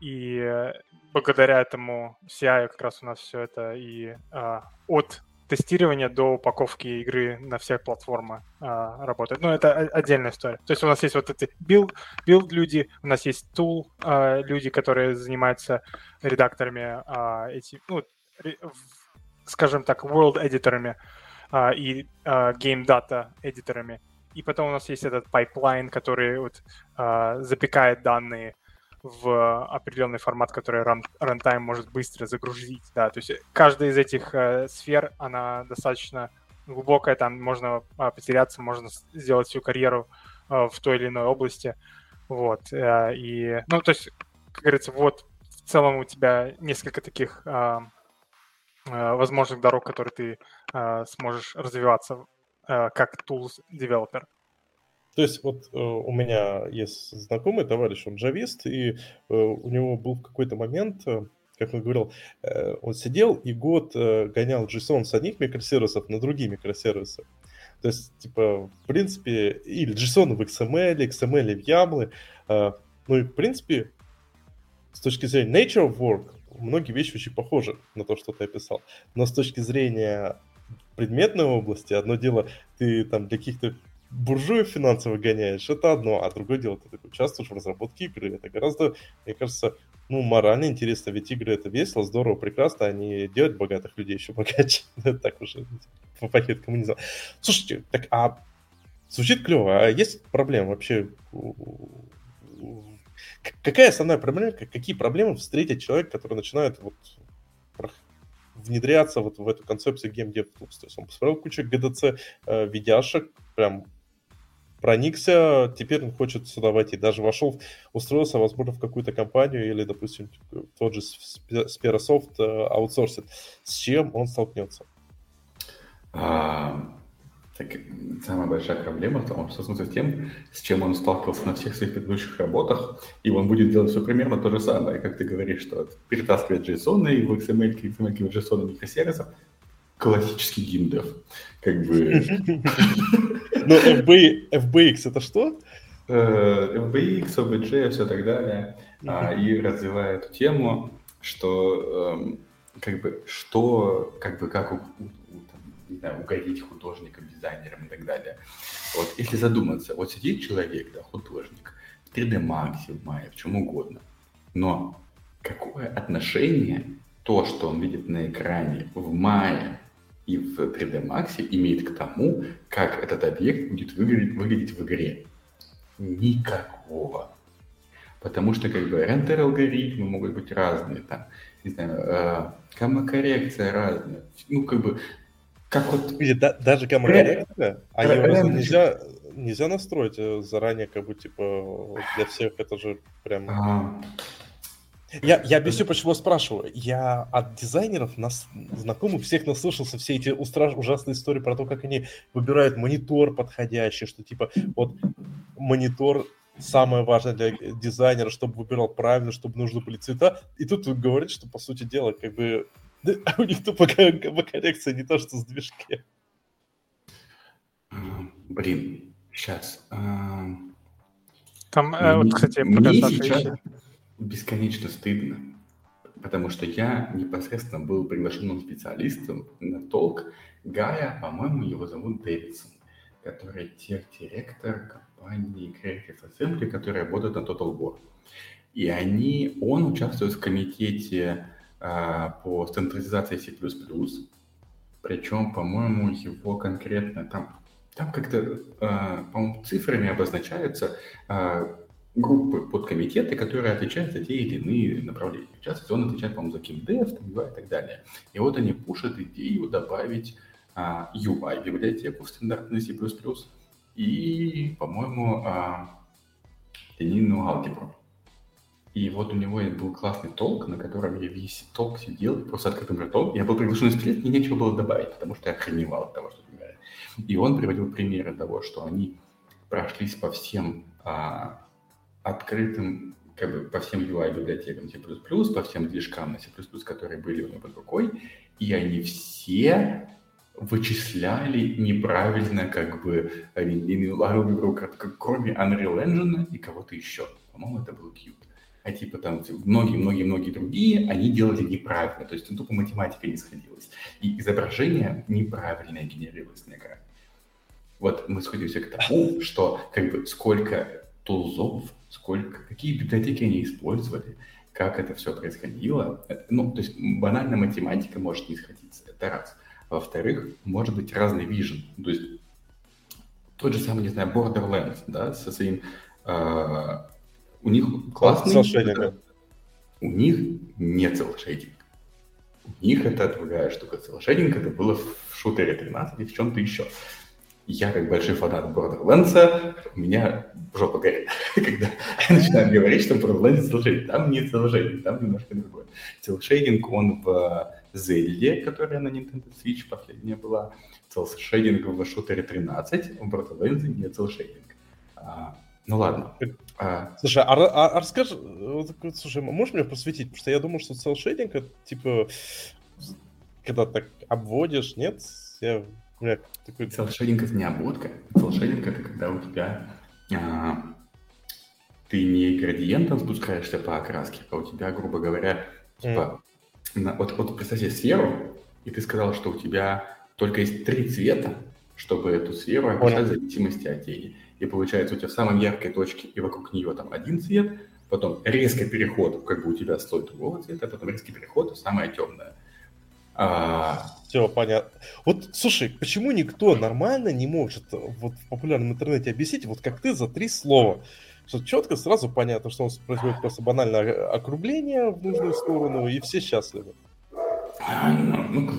[SPEAKER 2] И благодаря этому CI как раз у нас все это и uh, от тестирования до упаковки игры на все платформы а, работает. Но это отдельная история. То есть у нас есть вот эти build, build люди, у нас есть tool а, люди, которые занимаются редакторами а, эти, ну, скажем так, world эдиторами а, и а, game data эдиторами. И потом у нас есть этот pipeline, который вот, а, запекает данные в определенный формат, который runtime может быстро загрузить. Да, то есть каждая из этих э, сфер, она достаточно глубокая, там можно э, потеряться, можно сделать всю карьеру э, в той или иной области. Вот. Э, и, ну, то есть, как говорится, вот в целом у тебя несколько таких э, э, возможных дорог, которые ты э, сможешь развиваться э, как tools developer.
[SPEAKER 1] То есть вот э, у меня есть знакомый товарищ, он джавист, и э, у него был в какой-то момент, э, как он говорил, э, он сидел и год э, гонял JSON с одних микросервисов на другие микросервисы. То есть, типа, в принципе, или JSON в XML, XML в YAML. Э, ну и, в принципе, с точки зрения nature of work, многие вещи очень похожи на то, что ты описал. Но с точки зрения предметной области, одно дело, ты там для каких-то буржуев финансово гоняешь, это одно, а другое дело, ты такой участвуешь в разработке игры. Это гораздо, мне кажется, ну, морально интересно, ведь игры это весело, здорово, прекрасно, а не делать богатых людей еще богаче. *laughs* так уже по пакет коммунизма. Слушайте, так, а звучит клево, а есть проблема вообще? Какая основная проблема, какие проблемы встретит человек, который начинает вот внедряться вот в эту концепцию Tools. То есть он посмотрел кучу GDC э, видяшек, прям проникся, теперь он хочет сюда войти. Даже вошел, устроился, возможно, в какую-то компанию или, допустим, тот же Sperasoft э, аутсорсит. С чем он столкнется?
[SPEAKER 3] А, так, самая большая проблема в том, что с тем, с чем он сталкивался на всех своих предыдущих работах, и он будет делать все примерно то же самое, как ты говоришь, что перетаскивать JSON и в XML, XML, в JSON микросервисов, классический геймдев. Как бы...
[SPEAKER 1] Ну, FBX это что?
[SPEAKER 3] Э, FBX, OBJ, все так далее. А, и развивая эту тему, что эм, как бы что, как бы как не знаю, угодить художникам, дизайнерам и так далее. Вот если задуматься, вот сидит человек, да, художник, в 3D Max, в Maya, в чем угодно, но какое отношение то, что он видит на экране в мае и в 3D Max имеет к тому, как этот объект будет выглядеть, выглядеть в игре. Никакого. Потому что как бы рендер-алгоритмы могут быть разные, там, не знаю, э, гамма-коррекция разная. Ну, как бы, как вот...
[SPEAKER 1] Или да, даже гамма-коррекция, а ее нельзя, нельзя настроить э, заранее, как бы, типа, для всех это же прям... А, я, я объясню, почему спрашиваю. Я от дизайнеров, нас, знакомых, всех наслышался все эти устра- ужасные истории про то, как они выбирают монитор подходящий, что типа вот монитор самое важное для дизайнера, чтобы выбирал правильно, чтобы нужны были цвета. И тут говорит, что по сути дела, как бы *laughs* у них тупо коррекция не то, что с движки.
[SPEAKER 3] Блин, сейчас.
[SPEAKER 2] Там, э, вот, кстати,
[SPEAKER 3] мне сейчас, бесконечно стыдно. потому что я непосредственно был приглашенным специалистом на толк Гая, по-моему, его зовут Дэвидсон, который тех-директор компании Creative Assembly, которая работает на Total War. И они, он участвует в комитете а, по стандартизации C++, причем, по-моему, его конкретно там, там как-то, а, по-моему, цифрами обозначаются а, группы, подкомитеты, которые отвечают за те или иные направления. В частности, он отвечает, по-моему, за KimDev и так далее. И вот они пушат идею добавить а, UI-библиотеку в стандартный C++ и, по-моему, а, линейную алгебру. И вот у него был классный толк, на котором я весь толк сидел, просто открытым ртом. Я был приглашен спилет, мне нечего было добавить, потому что я охреневал от того, что играю. И он приводил примеры того, что они прошлись по всем а, открытым, как бы по всем UI-библиотекам C++, по всем движкам на C++, которые были у него под рукой, и они все вычисляли неправильно как бы кроме Unreal Engine и кого-то еще. По-моему, это был Qt. А типа там многие-многие-многие другие, они делали неправильно. То есть тупо математика не сходилась. И изображение неправильно генерировалось на экране. Вот мы сходимся к тому, что как бы сколько тулзов, сколько, какие библиотеки они использовали, как это все происходило. Ну, то есть банальная математика может не сходиться, это раз. Во-вторых, может быть разный вижен. То есть тот же самый, не знаю, Borderlands, да, со своим... Э, у них классный... Это, у них не целшейдинг. У них это другая штука. Целшейдинг это было в шутере 13 и в чем-то еще я как большой фанат Borderlands, у меня жопа горит, *laughs* когда я начинаю говорить, что Borderlands целшейдинг. Там не целшейдинг, там немножко другое. Целшейдинг, он в Zelda, которая на Nintendo Switch последняя была, целшейдинг в шутере 13, в Borderlands не целшейдинг. А, ну ладно.
[SPEAKER 1] А... Слушай, а, а, а расскажи, слушай, можешь мне просветить? Потому что я думаю, что целшейдинг это типа, когда так обводишь, нет? Я
[SPEAKER 3] нет, такой... Целшейдинг это не обводка. Целшейдинг это когда у тебя а, ты не градиентом спускаешься по окраске, а у тебя, грубо говоря, типа, mm. на, вот, вот представь себе сферу, и ты сказал, что у тебя только есть три цвета, чтобы эту сферу описать в зависимости от тени. И получается, у тебя в самой яркой точке и вокруг нее там один цвет, потом резкий переход, как бы у тебя слой другого цвета, потом резкий переход, самое темное.
[SPEAKER 1] А... Все, понятно. Вот, слушай, почему никто нормально не может вот в популярном интернете объяснить, вот как ты, за три слова? Что четко, сразу понятно, что он происходит просто банальное округление в нужную сторону, и все счастливы.
[SPEAKER 3] А, ну, ну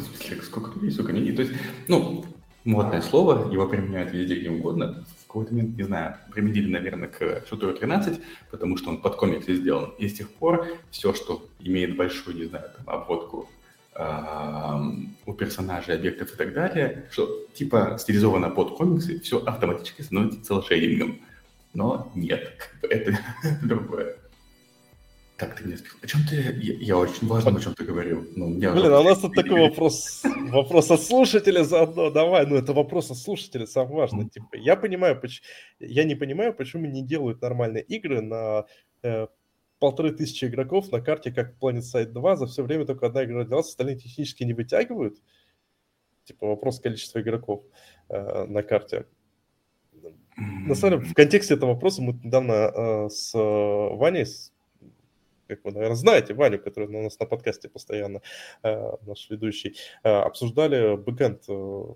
[SPEAKER 3] сколько людей, сколько не То есть, ну, модное слово, его применяют везде, где угодно. В какой-то момент, не знаю, применили, наверное, к шутеру 13, потому что он под комиксы сделан. И с тех пор все, что имеет большую, не знаю, там, обводку у персонажей, объектов и так далее, что типа стилизовано под комиксы, все автоматически становится целшейдингом. Но нет, это, это *laughs* другое. Так, ты меня сбил. О чем ты? Я, я очень важно, о чем ты говорил.
[SPEAKER 1] Ну, Блин, а у нас тут такой вопрос, вопрос от слушателя заодно. Давай, ну это вопрос от слушателя, самое важное. Типа, я понимаю, почему, я не понимаю, почему не делают нормальные игры на э, полторы тысячи игроков на карте, как Planet Side 2, за все время только одна игра родилась, остальные технически не вытягивают. Типа вопрос количества игроков э, на карте. На самом деле, в контексте этого вопроса мы недавно э, с э, Ваней, с, как вы, наверное, знаете, Ваню, который у нас на подкасте постоянно, э, наш ведущий, э, обсуждали бэкэнд э, World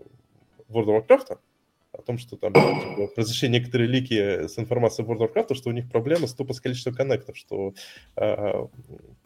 [SPEAKER 1] of Warcraft, о том, что там типа, произошли некоторые лики с информацией World of Warcraft, что у них проблема с тупо с количеством коннектов, что
[SPEAKER 3] э,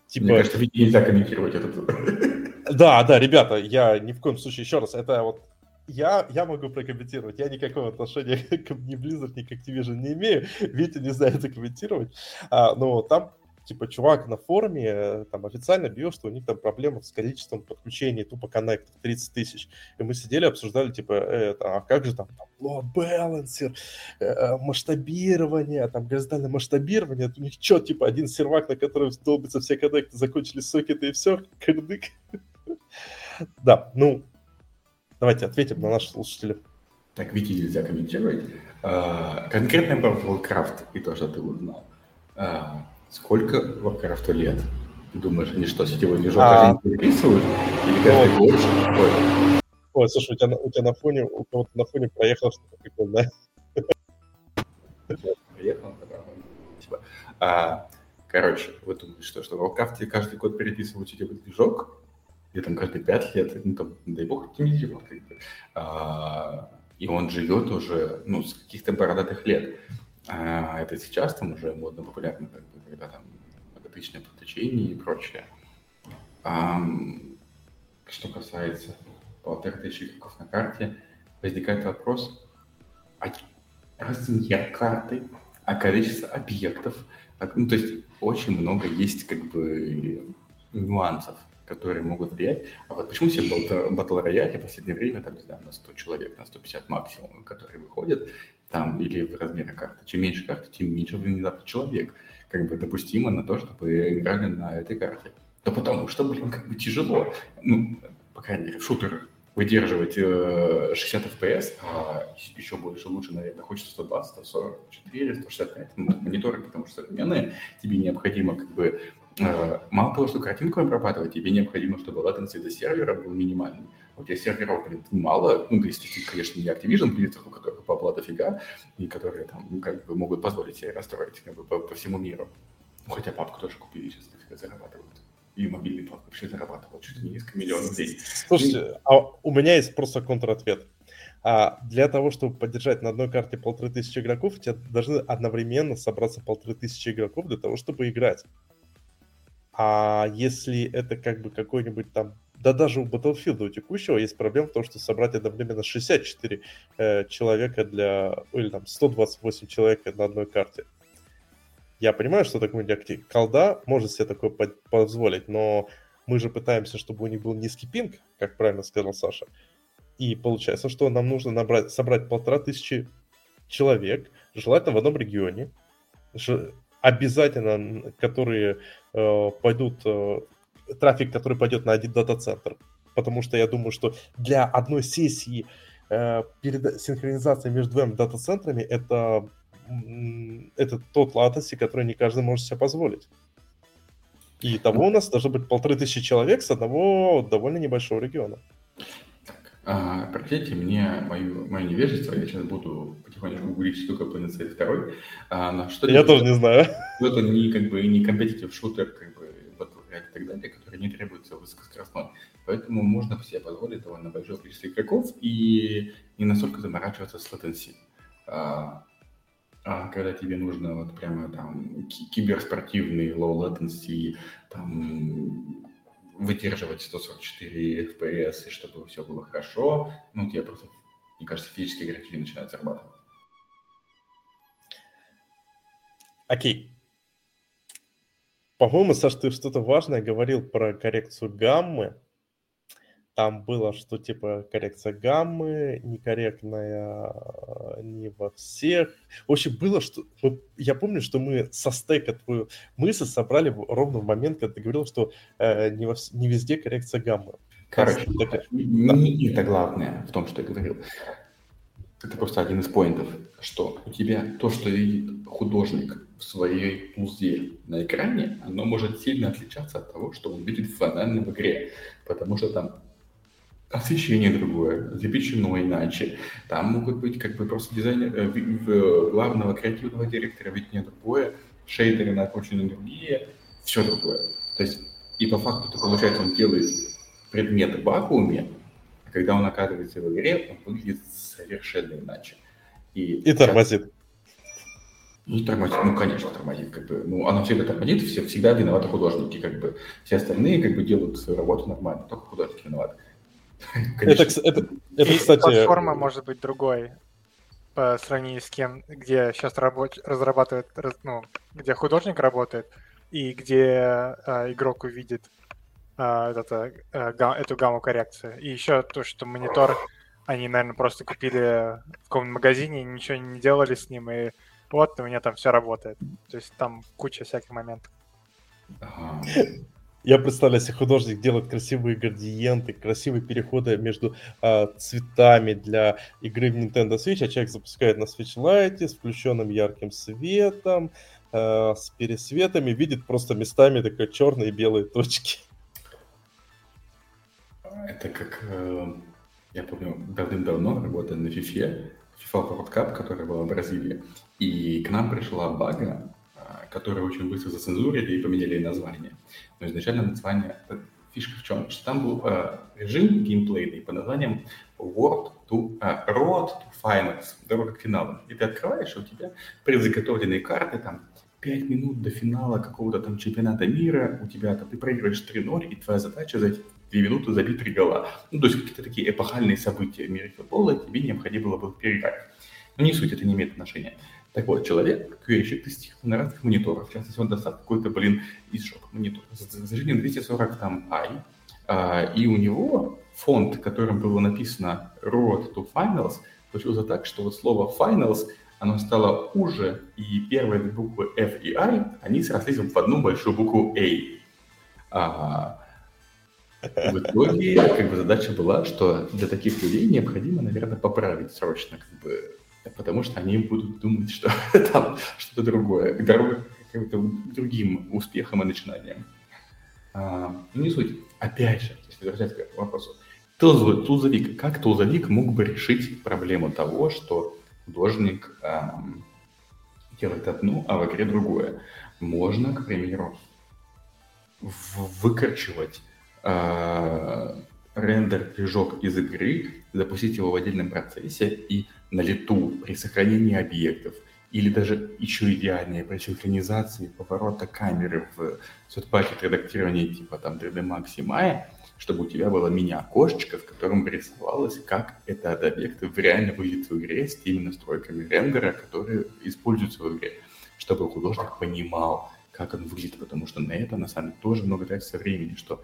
[SPEAKER 3] типа... Мне кажется, нельзя комментировать
[SPEAKER 1] это. *laughs* Да, да, ребята, я ни в коем случае, еще раз, это вот я, я могу прокомментировать. Я никакого отношения *laughs* к ни Blizzard, ни к Activision не имею. *laughs* Витя не знает это комментировать. А, но там типа, чувак на форуме э, там официально бьет, что у них там проблема с количеством подключений тупо коннектов 30 тысяч. И мы сидели, обсуждали, типа, это, а как же там, там load balancer, э, э, масштабирование, там горизонтальное масштабирование, у них что, типа, один сервак, на котором долбятся все коннекты, закончились сокеты и все, кырдык. *laughs* Да, ну, давайте ответим на наши слушатели.
[SPEAKER 3] Так, Вики нельзя комментировать. А, конкретно про Warcraft и то, что ты узнал. Сколько Warcraft лет? Думаешь, они что, сетевой движок а... переписывают? Или каждый год? Ой.
[SPEAKER 1] Ой, слушай, у тебя, у тебя на фоне, у кого-то на фоне проехало что-то прикольное.
[SPEAKER 3] Приехал, спасибо. А, короче, вы думаете, что, что в Warcraft каждый год переписывают сетевой движок? Или там каждые пять лет? Ну, там, дай бог, оптимизировал. Как а, и он живет уже, ну, с каких-то бородатых лет. А это сейчас там уже модно популярно, как бы, когда там многотысячное подключение и прочее. А, что касается полторы тысячи игроков на карте, возникает вопрос, а размер карты, а количество объектов, ну, то есть очень много есть как бы нюансов, которые могут влиять. А вот почему все батл рояли в последнее время, там, не знаю, на 100 человек, на 150 максимум, которые выходят, там, или в размере карты. Чем меньше карты, тем меньше внезапно человек. Как бы допустимо на то, чтобы играли на этой карте. Да потому что, блин, как бы тяжело. Ну, по крайней мере, в шутерах выдерживать 60 FPS, а еще больше лучше, наверное, хочется 120, 144, 165 ну, мониторы, потому что современные, тебе необходимо как бы э, мало того, что картинку обрабатывать, тебе необходимо, чтобы latency до сервера был минимальный. У тебя серверов, блин, мало, ну, то есть, конечно, не Activision Blizzard, у которых бабла дофига, и которые там, ну, как бы могут позволить себе расстроить как бы, по, по всему миру. Ну, хотя папку тоже купили, сейчас дофига зарабатывают и мобильный банк вообще зарабатывал чуть ли не несколько миллионов в день.
[SPEAKER 1] Слушайте, а у меня есть просто контратвет. А для того, чтобы поддержать на одной карте полторы тысячи игроков, у тебя должны одновременно собраться полторы тысячи игроков для того, чтобы играть. А если это как бы какой-нибудь там да даже у Battlefield у текущего есть проблема в том, что собрать одновременно 64 э, человека для... Или там 128 человек на одной карте. Я понимаю, что такое диактив. Колда может себе такое позволить, но мы же пытаемся, чтобы у них был низкий пинг, как правильно сказал Саша. И получается, что нам нужно набрать, собрать полтора тысячи человек, желательно в одном регионе, обязательно, которые э, пойдут, э, трафик, который пойдет на один дата-центр. Потому что я думаю, что для одной сессии э, перед синхронизацией между двумя дата-центрами это это тот латенси, который не каждый может себе позволить. И того у нас должно быть полторы тысячи человек с одного довольно небольшого региона.
[SPEAKER 3] А, простите мне мою, мое невежество, я сейчас буду потихонечку гуглить, что такое PNC 2. А, но что
[SPEAKER 1] я тоже не знаю. *laughs*
[SPEAKER 3] Это не как бы не компетитив шутер, как бы и так далее, который не требуется высокоскоростной. Поэтому можно себе позволить довольно большое количество игроков и не настолько заморачиваться с latency. А, а когда тебе нужно вот прямо там киберспортивный low latency, там выдерживать 144 FPS, и чтобы все было хорошо, ну, тебе просто, мне кажется, физические игроки начинают зарабатывать.
[SPEAKER 1] Окей. По-моему, Саш, ты что-то важное говорил про коррекцию гаммы там было, что типа коррекция гаммы некорректная не во всех. В общем, было, что... Я помню, что мы со стейка твою мысль собрали ровно в момент, когда ты говорил, что э, не, во... не везде коррекция гаммы.
[SPEAKER 3] Короче, так, не, да. это главное в том, что я говорил. Это просто один из поинтов, что у тебя то, что видит художник в своей музее на экране, оно может сильно отличаться от того, что он видит в финальной игре. Потому что там освещение другое, запечено иначе. Там могут быть как бы просто дизайнер, э, главного креативного директора видение другое, шейдеры накручены другие, все другое. То есть и по факту, то получается, он делает предмет в вакууме, а когда он оказывается в игре, он выглядит совершенно иначе.
[SPEAKER 1] И, и тормозит.
[SPEAKER 3] Ну, тормозит, ну, конечно, тормозит, как бы, ну, оно всегда тормозит, все, всегда виноваты художники, как бы, все остальные, как бы, делают свою работу нормально, только художники виноваты. *laughs*
[SPEAKER 1] Это, это, это, кстати...
[SPEAKER 2] Платформа может быть другой по сравнению с кем, где сейчас рабоч... разрабатывает, ну, где художник работает и где э, игрок увидит э, это, э, гам... эту гамму коррекции. И еще то, что монитор они, наверное, просто купили в каком-то магазине, ничего не делали с ним, и вот у меня там все работает. То есть там куча всяких моментов.
[SPEAKER 1] Я представляю себе, художник делает красивые градиенты, красивые переходы между а, цветами для игры в Nintendo Switch, а человек запускает на Switch Lite с включенным ярким светом, э, с пересветами видит просто местами такие черные и белые точки.
[SPEAKER 3] Это как, э, я помню, давным-давно работая на FIFA, FIFA World Cup, которая была в Бразилии, и к нам пришла бага, э, которую очень быстро зацензурили и поменяли название. Но изначально название, э, фишка в чем? Что там был режим геймплейный по названием World to, э, Road to Finals, дорога к финалу. И ты открываешь, у тебя предзаготовленные карты, там, 5 минут до финала какого-то там чемпионата мира, у тебя там, ты проигрываешь 3-0, и твоя задача за эти 2 минуты забить 3 гола. Ну, то есть какие-то такие эпохальные события в мире футбола, тебе необходимо было бы переиграть. Но не суть, это не имеет отношения. Так вот, человек, QA-щик, тестирует на разных мониторах. В частности, он достал какой-то, блин, из шоп монитор разрешением 240 там i, а, и у него фонд, которым было написано Road to Finals, получился так, что вот слово Finals, оно стало уже, и первые буквы F и I, они срослись в одну большую букву A. А, в итоге, как бы задача была, что для таких людей необходимо, наверное, поправить срочно, как бы, потому что они будут думать, что *laughs* там что-то другое, дорога к каким-то другим успехам и начинаниям. А, ну, не суть. Опять же, если возвращаться к вопросу, Тулзовик, как Тулзовик мог бы решить проблему того, что художник эм, делает одно, а в игре другое? Можно, к примеру, выкорчевать э, рендер-движок из игры, запустить его в отдельном процессе и на лету при сохранении объектов или даже еще идеальнее при синхронизации поворота камеры в сетпакет редактирования типа там 3D Max и Maya – чтобы у тебя было мини-окошечко, в котором рисовалось, как этот объект реально выглядит в игре с теми настройками рендера, которые используются в игре, чтобы художник понимал, как он выглядит, потому что на это, на самом деле, тоже много тратится времени, что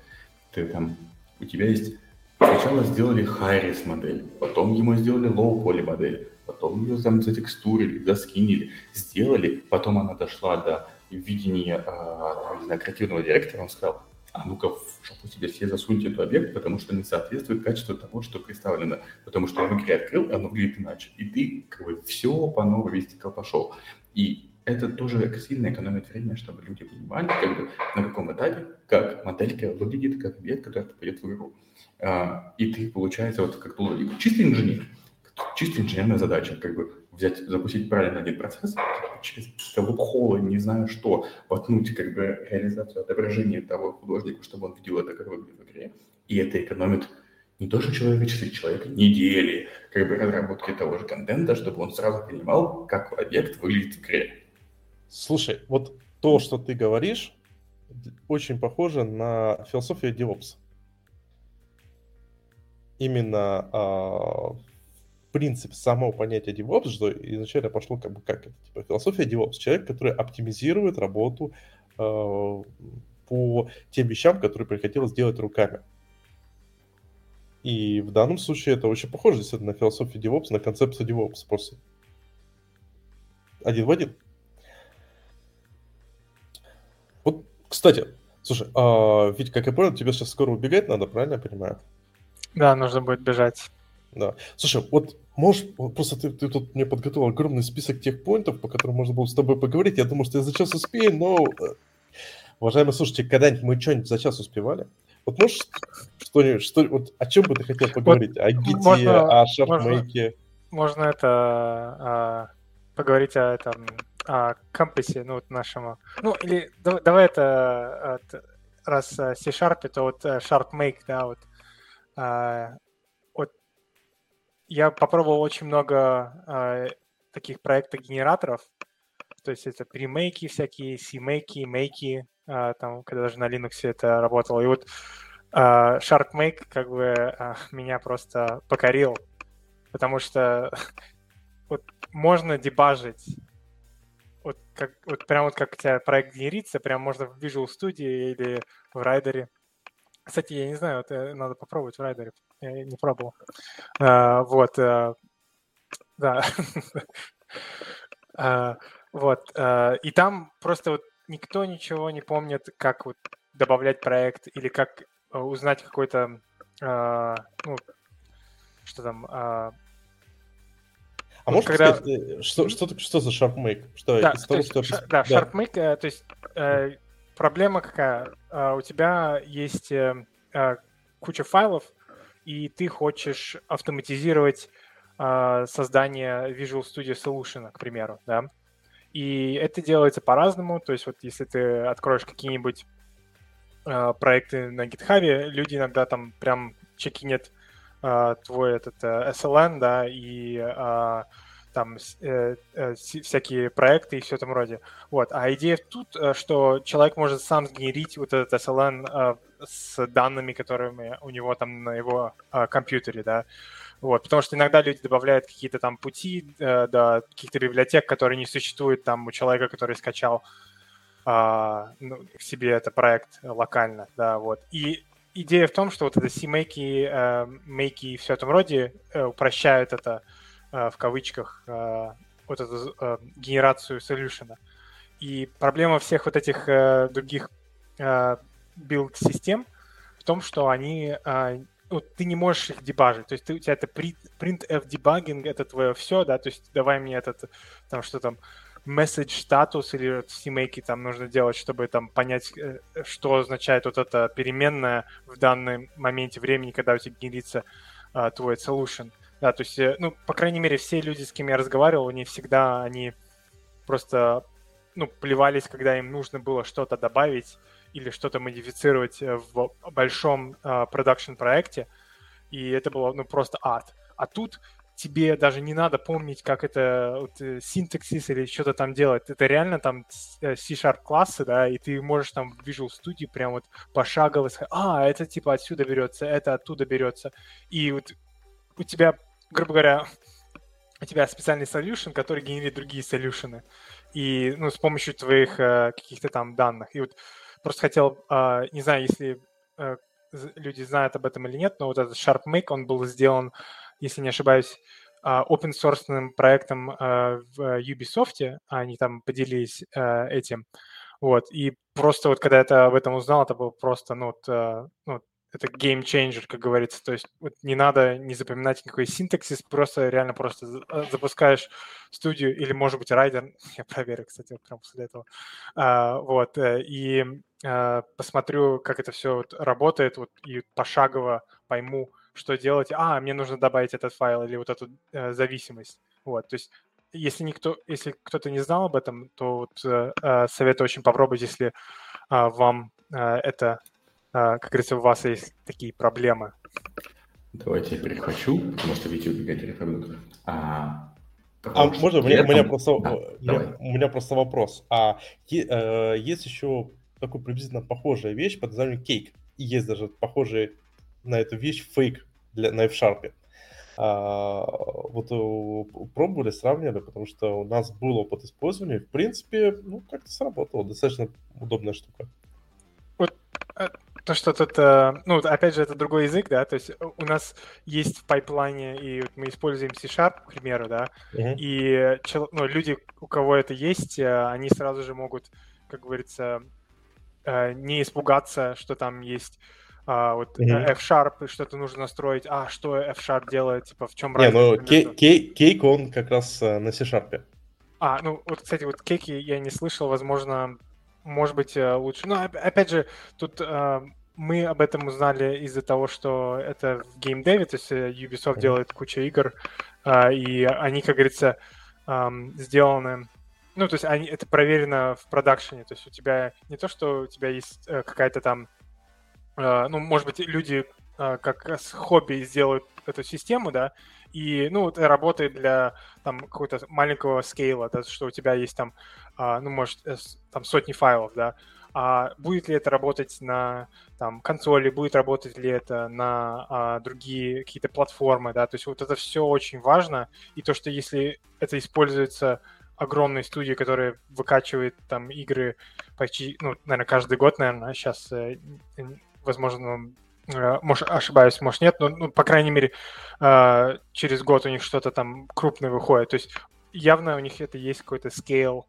[SPEAKER 3] ты там, у тебя есть, сначала сделали high модель, потом ему сделали low poly модель, потом ее там затекстурили, заскинили, сделали, потом она дошла до видения, э, знаю, креативного директора, он сказал, а ну-ка в жопу себе все засуньте этот объект, потому что не соответствует качеству того, что представлено. Потому что он в игре открыл, оно выглядит иначе. И ты как бы все по новой весь цикл пошел. И это тоже сильно экономит время, чтобы люди понимали, как бы, на каком этапе, как моделька выглядит, как объект, который попадет в игру. А, и ты, получается, вот как чистый инженер, чисто инженерная задача, как бы взять, запустить правильно один процесс, через лупхолы, не знаю что, воткнуть как бы реализацию отображения того художника, чтобы он видел это как выглядит в игре. И это экономит не то, что человека часы, человека недели, как бы разработки того же контента, чтобы он сразу понимал, как объект выглядит в игре.
[SPEAKER 1] Слушай, вот то, что ты говоришь, очень похоже на философию DevOps. Именно а, принцип самого понятия DevOps, что изначально пошло как бы как это, типа философия DevOps, человек, который оптимизирует работу э, по тем вещам, которые приходилось делать руками. И в данном случае это очень похоже действительно на философию DevOps, на концепцию DevOps просто. Один в один. Кстати, слушай, а, ведь, как я понял, тебе сейчас скоро убегать надо, правильно я понимаю?
[SPEAKER 2] Да, нужно будет бежать.
[SPEAKER 1] Да. Слушай, вот можешь, просто ты, ты тут мне подготовил огромный список тех поинтов, по которым можно было с тобой поговорить. Я думаю, что я за час успею, но, э, уважаемые слушатели, когда-нибудь мы что-нибудь за час успевали? Вот можешь что-нибудь, что, вот о чем бы ты хотел поговорить? Вот о гите, можно, о шарпмейке?
[SPEAKER 2] Можно, можно это а, поговорить о этом, о кампусе, ну, вот нашему. Ну, или давай это, от, раз C-Sharp, то вот э, SharpMake, да, вот а, я попробовал очень много э, таких проектов-генераторов. То есть это премейки всякие, C-мейки, мейки, э, там, когда даже на Linux это работало. И вот э, SharkMake как бы э, меня просто покорил, потому что *laughs* вот можно дебажить вот, как, вот прям вот как у тебя проект генерится, прям можно в Visual Studio или в Райдере. Кстати, я не знаю, вот э, надо попробовать в Райдере я не пробовал. А, вот, а, да. *laughs* а, вот, а, и там просто вот никто ничего не помнит, как вот добавлять проект или как узнать какой-то, а, ну, что там... А...
[SPEAKER 1] А вот можешь когда... сказать, э, что, что, что за SharpMake? Что
[SPEAKER 2] да, того, есть, что... Ш... Да, да, SharpMake, э, то есть э, проблема какая? Э, у тебя есть э, э, куча файлов, и ты хочешь автоматизировать э, создание Visual Studio Solution, к примеру, да? И это делается по-разному, то есть вот если ты откроешь какие-нибудь э, проекты на GitHub, люди иногда там прям чекинят э, твой этот э, SLN, да, и э, там э, э, всякие проекты и все в этом роде. Вот. А идея тут, э, что человек может сам сгенерить вот этот SLN э, с данными, которыми у него там на его э, компьютере, да. Вот, потому что иногда люди добавляют какие-то там пути э, до каких-то библиотек, которые не существуют там у человека, который скачал э, ну, к себе это проект локально, да, вот. И идея в том, что вот это C-Make, э, Make и все в этом роде э, упрощают это Э, в кавычках э, вот эту э, генерацию солюшена. И проблема всех вот этих других билд-систем в том, что они ну, ты не можешь их дебажить. То есть ты, у тебя это printf дебагинг, это твое все, да, то есть давай мне этот, там, что там, message статус или CMake там нужно делать, чтобы там понять, что означает вот эта переменная в данном моменте времени, когда у тебя генерится а, твой solution. Да, то есть, э, ну, по крайней мере, все люди, с кем я разговаривал, они всегда, они просто, ну, плевались, когда им нужно было что-то добавить или что-то модифицировать э, в большом продакшн-проекте, uh, и это было, ну, просто ад. А тут тебе даже не надо помнить, как это вот, э, синтаксис или что-то там делать. Это реально там C-Sharp классы, да, и ты можешь там в Visual Studio прям вот пошагово сказать, а, это типа отсюда берется, это оттуда берется. И вот у тебя грубо говоря, у тебя специальный solution, который генерирует другие солюшены. И, ну, с помощью твоих э, каких-то там данных. И вот просто хотел, э, не знаю, если э, люди знают об этом или нет, но вот этот SharpMake, он был сделан, если не ошибаюсь, э, open source проектом э, в Ubisoft, они там поделились э, этим. Вот, и просто вот когда это об этом узнал, это было просто, ну, вот, э, ну, это game changer, как говорится. То есть вот не надо не запоминать никакой синтаксис, просто реально просто э, запускаешь студию или, может быть, райдер. *laughs* Я проверю, кстати, вот прямо после этого. А, вот, и а, посмотрю, как это все вот работает, вот, и пошагово пойму, что делать. А, мне нужно добавить этот файл или вот эту а, зависимость. Вот, то есть если никто, если кто-то не знал об этом, то вот, э, советую очень попробовать, если э, вам э, это а, как говорится, у вас есть такие проблемы?
[SPEAKER 3] Давайте я перехвачу, потому что в YouTube гадили пойдут.
[SPEAKER 1] А, а можно, у меня, у, меня просто, да, у, меня, у меня просто вопрос. А э, есть еще такой приблизительно похожая вещь под названием Cake. И есть даже похожая на эту вещь фейк для, на F-Sharp. А, вот э, пробовали, сравнивали, потому что у нас был опыт использования. В принципе, ну, как-то сработало. Достаточно удобная штука.
[SPEAKER 2] Вот э, то, что тут, э, ну, опять же, это другой язык, да, то есть у нас есть в пайплайне, и вот мы используем C-Sharp, к примеру, да, uh-huh. и ну, люди, у кого это есть, они сразу же могут, как говорится, не испугаться, что там есть а, вот uh-huh. F-Sharp, что-то нужно настроить, а что F-Sharp делает, типа, в чем
[SPEAKER 1] разница? Не, ну, кейк, он как раз на C-Sharp.
[SPEAKER 2] А, ну, вот, кстати, вот кейки я не слышал, возможно, может быть, э, лучше. Ну, опять же, тут э, мы об этом узнали из-за того, что это в геймдеве, то есть э, Ubisoft делает кучу игр, э, и они, как говорится, э, сделаны... Ну, то есть они, это проверено в продакшене, то есть у тебя не то, что у тебя есть э, какая-то там... Э, ну, может быть, люди э, как с хобби сделают эту систему, да, и, ну, это работает для там какого-то маленького скейла, да, что у тебя есть там, а, ну, может, э, там сотни файлов, да, а будет ли это работать на там, консоли, будет работать ли это на а, другие какие-то платформы, да, то есть вот это все очень важно, и то, что если это используется огромной студией, которая выкачивает там игры почти, ну, наверное, каждый год, наверное, сейчас, возможно, Э, может, ошибаюсь, может, нет, но, ну, по крайней мере, э, через год у них что-то там крупное выходит. То есть явно у них это есть какой-то scale,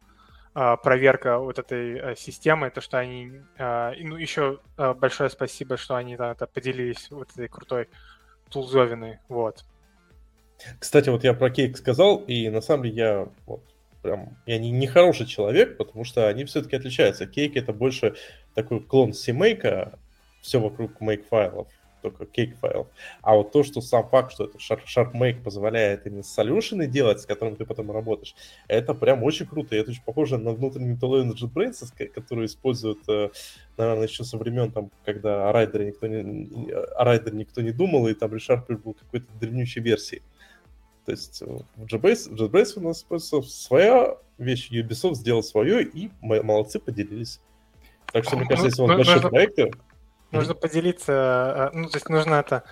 [SPEAKER 2] э, проверка вот этой системы, то, что они... Ну, еще большое спасибо, что они там это поделились вот этой крутой тулзовиной, вот.
[SPEAKER 1] Кстати, вот я про кейк сказал, и на самом деле я вот, прям, я не, не хороший человек, потому что они все-таки отличаются. Кейк это больше такой клон CMake, все вокруг make файлов, только кейк файл. А вот то, что сам факт, что это SharpMake позволяет именно солюшены делать, с которым ты потом работаешь, это прям очень круто. И это очень похоже на внутренний металлоид JetBrains, который используют, э, наверное, еще со времен, там, когда о райдере никто не, о райдере никто не думал, и там ReSharp был какой-то древнющей версии. То есть э, в JetBrains, в JetBrains у нас используется своя вещь, Ubisoft сделал свое, и молодцы поделились. Так что, мне кажется, если у вас большие проекты,
[SPEAKER 2] Нужно поделиться, э, ну, то есть нужно это,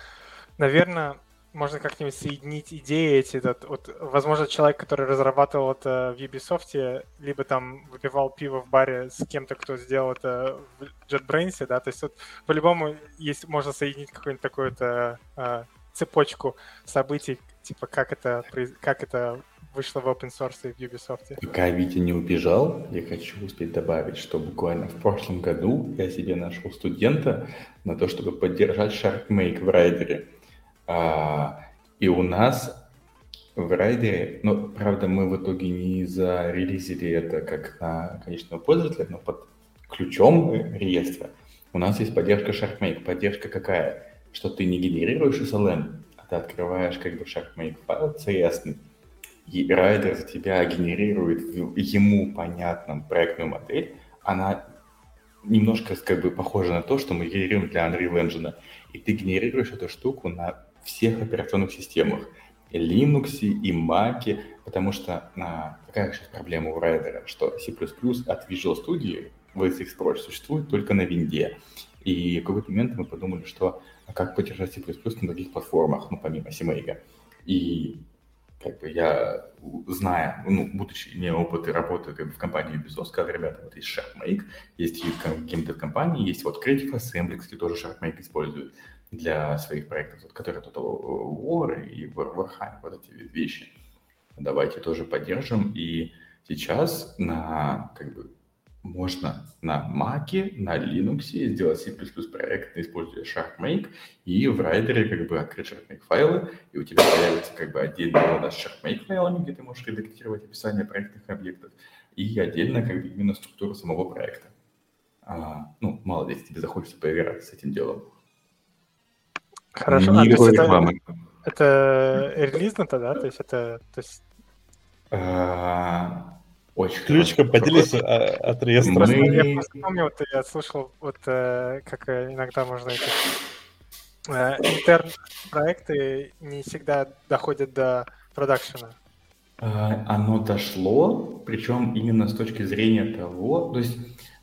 [SPEAKER 2] наверное, можно как-нибудь соединить идеи эти. Этот, вот, возможно, человек, который разрабатывал это в Ubisoft, либо там выпивал пиво в баре с кем-то, кто сделал это в JetBrains, да, то есть вот по-любому есть, можно соединить какую-нибудь такую-то э, цепочку событий, типа как это, как это вышло в open source и в Ubisoft.
[SPEAKER 3] Пока Витя не убежал, я хочу успеть добавить, что буквально в прошлом году я себе нашел студента на то, чтобы поддержать SharkMake в райдере. А, и у нас в райдере, ну, правда, мы в итоге не зарелизили это как на конечного пользователя, но под ключом реестра у нас есть поддержка Sharpmake. Поддержка какая? Что ты не генерируешь SLN, а ты открываешь как бы Sharpmake файл CS, и Rider за тебя генерирует ему понятном проектную модель, она немножко как бы похожа на то, что мы генерируем для Unreal Engine. И ты генерируешь эту штуку на всех операционных системах. И Linux, и Mac, потому что а, какая сейчас проблема у Rider'а, что C++ от Visual Studio vcxproj существует только на винде. И в какой-то момент мы подумали, что а как поддержать C++ на других платформах, ну, помимо CMake. И как бы я, зная, ну, будучи, имея опыт и работы как бы, в компании Ubisoft, сказал, ребята, вот есть SharkMake, есть какие-то компании, есть вот Creative Assembly, кстати, тоже SharkMake используют для своих проектов, вот, которые Total War и Warhammer, вот эти вещи. Давайте тоже поддержим. И сейчас на как бы можно на Mac, на Linux сделать C++ проект, используя SharkMake, и в райдере как бы открыть SharkMake файлы, и у тебя появится как бы отдельный лода с SharkMake файлами, где ты можешь редактировать описание проектных объектов, и отдельно как бы именно структуру самого проекта. А, ну, мало ли, если тебе захочется поиграть с этим делом.
[SPEAKER 2] Хорошо, Не а, то есть это, это релизно-то, да? То есть это... То есть...
[SPEAKER 1] А, очень Ключиком поделись а, от реестра.
[SPEAKER 2] Мы... Я просто помню, вот я слышал, вот э, как иногда можно эти э, интерн-проекты не всегда доходят до продакшена.
[SPEAKER 3] А, оно дошло, причем именно с точки зрения того, то есть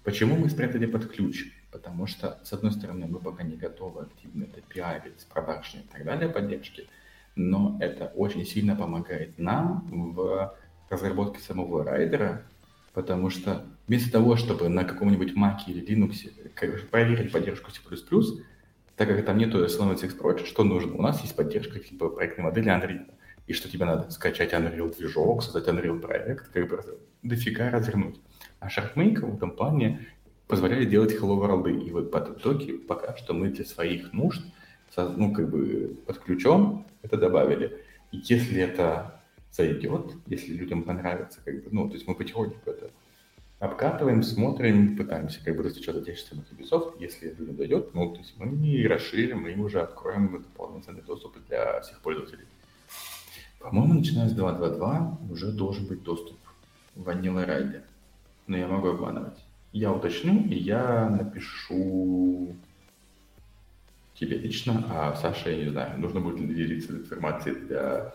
[SPEAKER 3] почему мы спрятали под ключ? Потому что, с одной стороны, мы пока не готовы активно это пиарить с продакшена и так далее поддержки, но это очень сильно помогает нам в разработки самого райдера, потому что вместо того, чтобы на каком-нибудь Mac или Linux проверить поддержку C++, так как там нету SLM Explorer, что нужно? У нас есть поддержка типа проектной модели Unreal. И что тебе надо? Скачать Unreal движок, создать Unreal проект, как бы дофига развернуть. А SharkMake в этом плане позволяет делать hello world. И вот под итоге пока что мы для своих нужд, ну, как бы под ключом это добавили. И если это зайдет, если людям понравится, как бы, ну, то есть мы потихоньку это обкатываем, смотрим, пытаемся как бы достичь отечественных Ubisoft, если людям дойдет, ну, то есть мы не расширим, мы уже откроем дополнительный доступ для всех пользователей. По-моему, начиная с 2.2.2 уже должен быть доступ в Vanilla Ride, но я могу обманывать. Я уточню, и я напишу тебе лично, а Саша, я не знаю, нужно будет делиться информацией для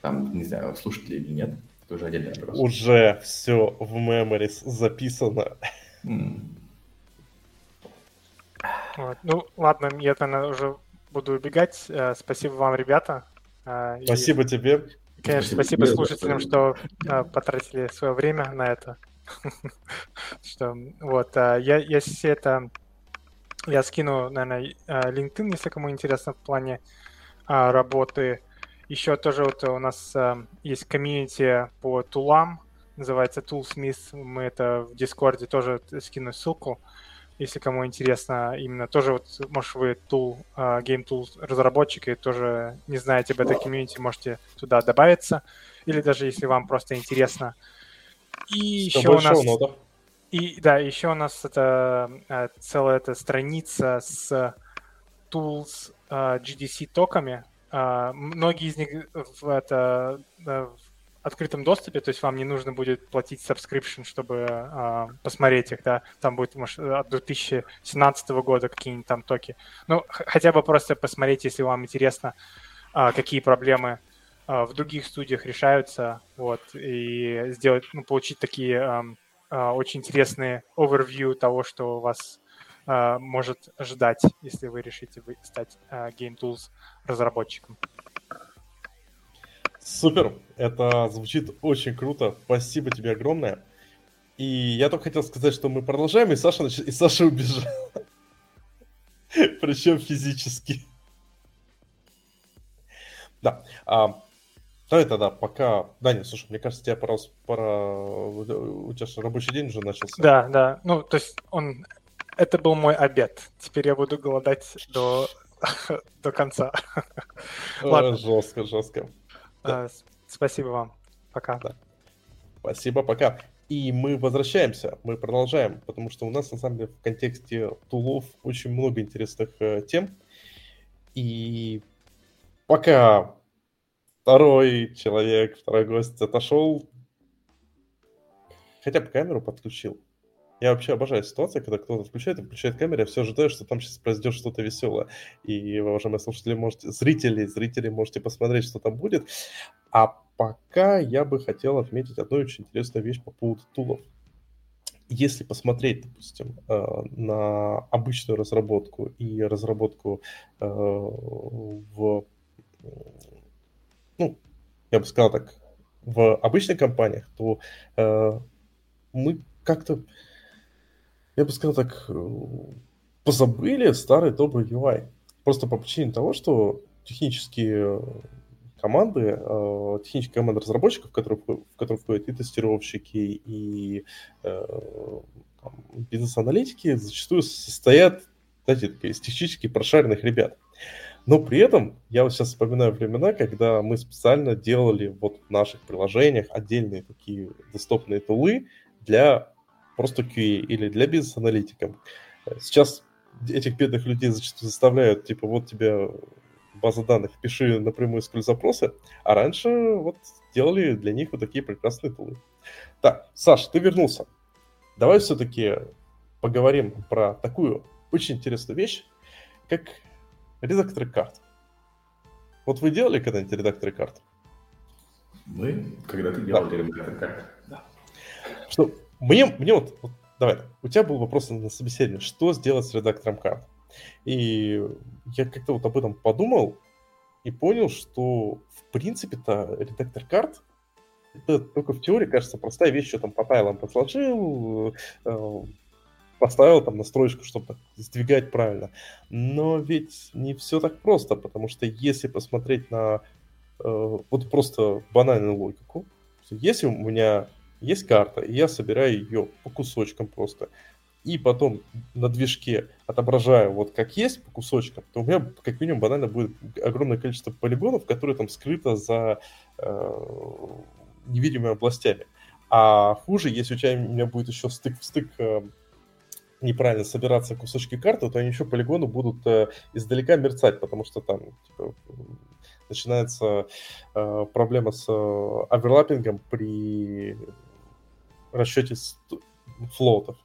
[SPEAKER 3] там, не знаю, слушатели или нет, это уже отдельный вопрос.
[SPEAKER 1] Уже все в Memories записано. Mm.
[SPEAKER 2] Вот. Ну, ладно, я тогда уже буду убегать. Э, спасибо вам, ребята.
[SPEAKER 1] Э, спасибо и, тебе.
[SPEAKER 2] Конечно, спасибо, спасибо слушателям, что э, потратили свое время на это. *laughs* что, вот, я, если это, я скину, наверное, LinkedIn, если кому интересно в плане работы еще тоже вот у нас э, есть комьюнити по тулам, называется Toolsmiths. Мы это в Дискорде тоже скину ссылку. если кому интересно, именно тоже вот, может, вы tool, uh, game tools разработчик и тоже не знаете об этой комьюнити, можете туда добавиться, или даже если вам просто интересно. И еще у нас... Нота. И да, еще у нас это uh, целая эта страница с tools uh, GDC токами. Uh, многие из них в, это, в открытом доступе, то есть вам не нужно будет платить subscription, чтобы э, посмотреть их, да, там будет, может, от 2017 года какие-нибудь там токи. Ну, хотя бы просто посмотреть, если вам интересно, э, какие проблемы э, в других студиях решаются, вот, и сделать, ну, получить такие э, э, очень интересные overview того, что вас э, может ждать, если вы решите стать э, Game Tools разработчиком.
[SPEAKER 1] Супер, это звучит очень круто. Спасибо тебе огромное. И я только хотел сказать, что мы продолжаем, и Саша, нач... и Саша убежал. *laughs* Причем физически. Да. А, давай тогда пока... Даня, слушай, мне кажется, тебе пора... пора... У тебя же рабочий день уже начался.
[SPEAKER 2] Да, да. Ну, то есть он... Это был мой обед. Теперь я буду голодать до, *laughs* до конца.
[SPEAKER 1] Ладно. Жестко, жестко.
[SPEAKER 2] Да. Спасибо вам. Пока. Да.
[SPEAKER 1] Спасибо, пока. И мы возвращаемся, мы продолжаем, потому что у нас, на самом деле, в контексте тулов очень много интересных э, тем. И пока второй человек, второй гость отошел, хотя бы камеру подключил, я вообще обожаю ситуацию, когда кто-то включает и включает камеру, я все ожидаю, что там сейчас произойдет что-то веселое. И, уважаемые слушатели, можете, зрители, зрители, можете посмотреть, что там будет. А пока я бы хотел отметить одну очень интересную вещь по поводу тулов. Если посмотреть, допустим, э, на обычную разработку и разработку э, в, ну, я бы сказал так, в обычных компаниях, то э, мы как-то я бы сказал так, э, позабыли старый добрый UI. Просто по причине того, что технические команды, э, технические команды разработчиков, в которые входят и тестировщики, и э, бизнес-аналитики, зачастую состоят, знаете, из технически прошаренных ребят. Но при этом я вот сейчас вспоминаю времена, когда мы специально делали вот в наших приложениях отдельные такие доступные тулы для просто QA или для бизнес-аналитиков. Сейчас этих бедных людей зачастую заставляют, типа, вот тебе база данных, пиши напрямую SQL запросы, а раньше вот делали для них вот такие прекрасные тулы. Так, Саш, ты вернулся. Давай все-таки поговорим про такую очень интересную вещь, как редакторы карт. Вот вы делали когда-нибудь редакторы карт?
[SPEAKER 3] Мы когда-то делали да. редакторы карт, да.
[SPEAKER 1] Что, мне, мне вот, вот, давай, у тебя был вопрос на собеседование, что сделать с редактором карт? И я как-то вот об этом подумал и понял, что в принципе-то редактор карт это только в теории кажется простая вещь, что там по тайлам подсложил, э, поставил там настроечку, чтобы сдвигать правильно. Но ведь не все так просто, потому что если посмотреть на э, вот просто банальную логику, если у меня есть карта, и я собираю ее по кусочкам просто. И потом на движке отображаю вот как есть по кусочкам, то у меня как минимум банально будет огромное количество полигонов, которые там скрыто за э, невидимыми областями. А хуже, если у тебя у меня будет еще стык в стык э, неправильно собираться кусочки карты, то они еще полигоны будут э, издалека мерцать, потому что там типа, начинается э, проблема с э, оверлаппингом при расчете флоутов.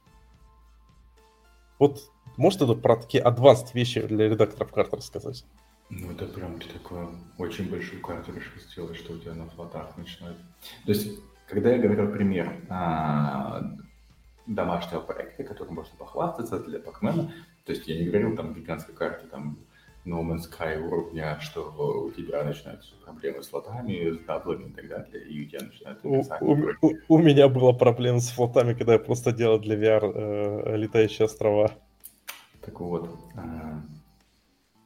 [SPEAKER 1] Вот может это про такие advanced вещи для редакторов карт рассказать?
[SPEAKER 3] Ну, это прям ты такую очень большую карту решил сделать, что у тебя на флотах начинает. То есть, когда я говорил пример а, домашнего проекта, которым можно похвастаться для Пакмена, то есть я не говорил там гигантской карте, там No Man's Sky уровня, что у тебя начинаются проблемы с флотами, с даблами и так далее, и у тебя начинают
[SPEAKER 1] у, у, у, у меня была проблема с флотами, когда я просто делал для VR э, летающие острова.
[SPEAKER 3] Так вот, э,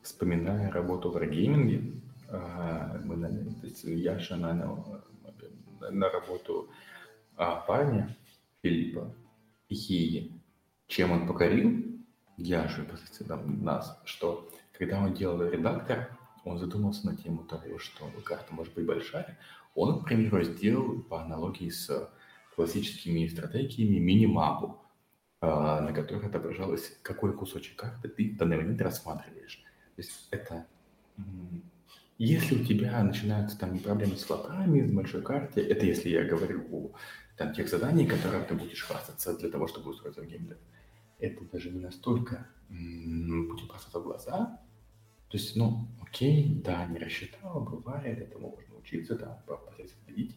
[SPEAKER 3] вспоминая работу в Wargaming, э, мы то есть Яша нанял на работу а, парня Филиппа и чем он покорил, я же там, нас, что когда он делал редактор, он задумался на тему того, что карта может быть большая. Он, к примеру, сделал по аналогии с классическими стратегиями мини-мапу, а, на которой отображалось, какой кусочек карты ты в данный момент рассматриваешь. То есть это... Если у тебя начинаются там проблемы с флотами в большой карте, это если я говорю о там, тех заданий, которые ты будешь хвастаться для того, чтобы устроиться в геймдев. Это даже не настолько будет бросаться в глаза. То есть, ну, окей, да, не рассчитал, бывает, этому можно учиться, да, попытаться победить.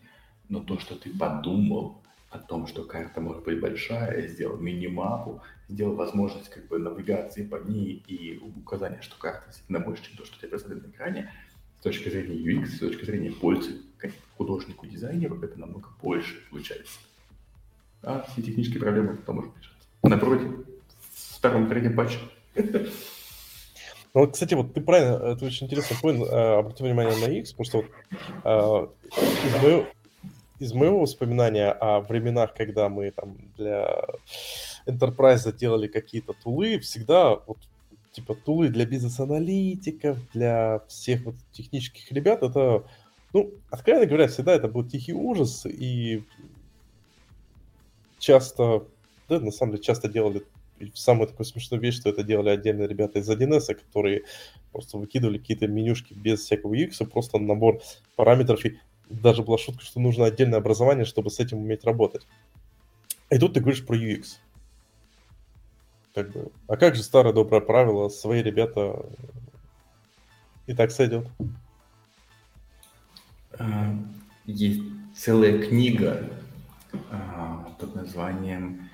[SPEAKER 3] Но то, что ты подумал, о том, что карта может быть большая, сделал мини-мапу, сделал возможность как бы навигации по ней и указания, что карта действительно больше, чем то, что тебе представлено на экране, с точки зрения UX, с точки зрения пользы как художнику, дизайнеру, это намного больше получается. А все технические проблемы потом уже решаться. Напротив, в втором, третьем патче. *laughs*
[SPEAKER 1] Ну, вот, кстати, вот ты правильно, это очень интересный поинт, э, обрати внимание на X, потому что вот, э, из моего, из моего воспоминания о временах, когда мы там для Enterprise делали какие-то тулы, всегда вот типа тулы для бизнес-аналитиков, для всех вот технических ребят, это, ну, откровенно говоря, всегда это был тихий ужас, и часто, да, на самом деле, часто делали самую такую смешную вещь, что это делали отдельные ребята из 1С, которые просто выкидывали какие-то менюшки без всякого UX, просто набор параметров, и даже была шутка, что нужно отдельное образование, чтобы с этим уметь работать. И тут ты говоришь про UX. Как бы, а как же старое доброе правило, свои ребята и так сойдет?
[SPEAKER 3] А, есть целая книга а, под названием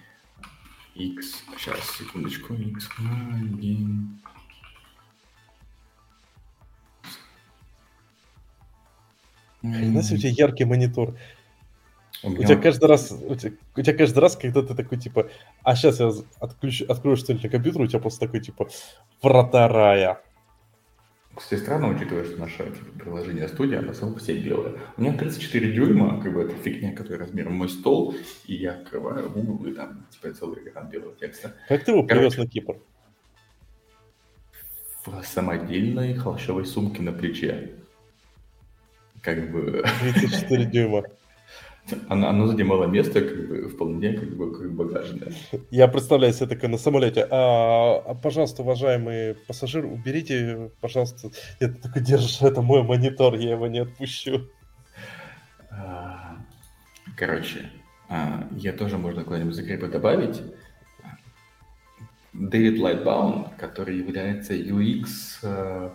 [SPEAKER 3] X. Сейчас, секундочку. X. Game
[SPEAKER 1] Хрена себе у тебя яркий монитор. У, меня... у тебя каждый раз, у тебя, у тебя каждый раз, когда ты такой, типа, а сейчас я отключу, открою что-нибудь на компьютер, у тебя просто такой, типа, врата рая.
[SPEAKER 3] Кстати, странно, учитывая, что наше типа, приложение студия, оно само по себе белое. У меня 34 дюйма, как бы это фигня, которая размером мой стол, и я открываю Google, и там, типа, целый экран белого текста.
[SPEAKER 1] Как ты его привез на Кипр?
[SPEAKER 3] В самодельной холщовой сумке на плече как бы...
[SPEAKER 1] 34 дюйма.
[SPEAKER 3] Оно, оно занимало место как бы вполне как бы как багажное.
[SPEAKER 1] Я представляю себе такое на самолете. А, а, пожалуйста, уважаемый пассажир, уберите, пожалуйста. Нет, только держишь, это мой монитор, я его не отпущу.
[SPEAKER 3] А, короче, а, я тоже можно куда-нибудь закрепы добавить. Дэвид Лайтбаун, который является UX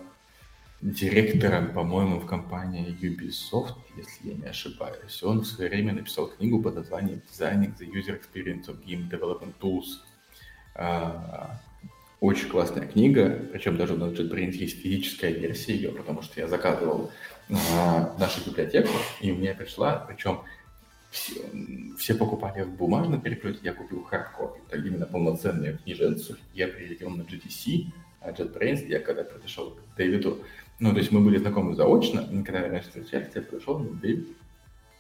[SPEAKER 3] директором, по-моему, в компании Ubisoft, если я не ошибаюсь. Он в свое время написал книгу под названием Designing the User Experience of Game Development Tools. А, очень классная книга, причем даже у нас JetBrains есть физическая версия ее, потому что я заказывал а, нашу библиотеку, и мне пришла, причем все, все покупали в бумажном переплете, я купил хардкопи, так именно полноценную книженцу. Я прилетел на GTC, а JetBrains, я когда пришел к Дэвиду, ну, то есть мы были знакомы заочно, когда раньше встречались, я пришел, ну,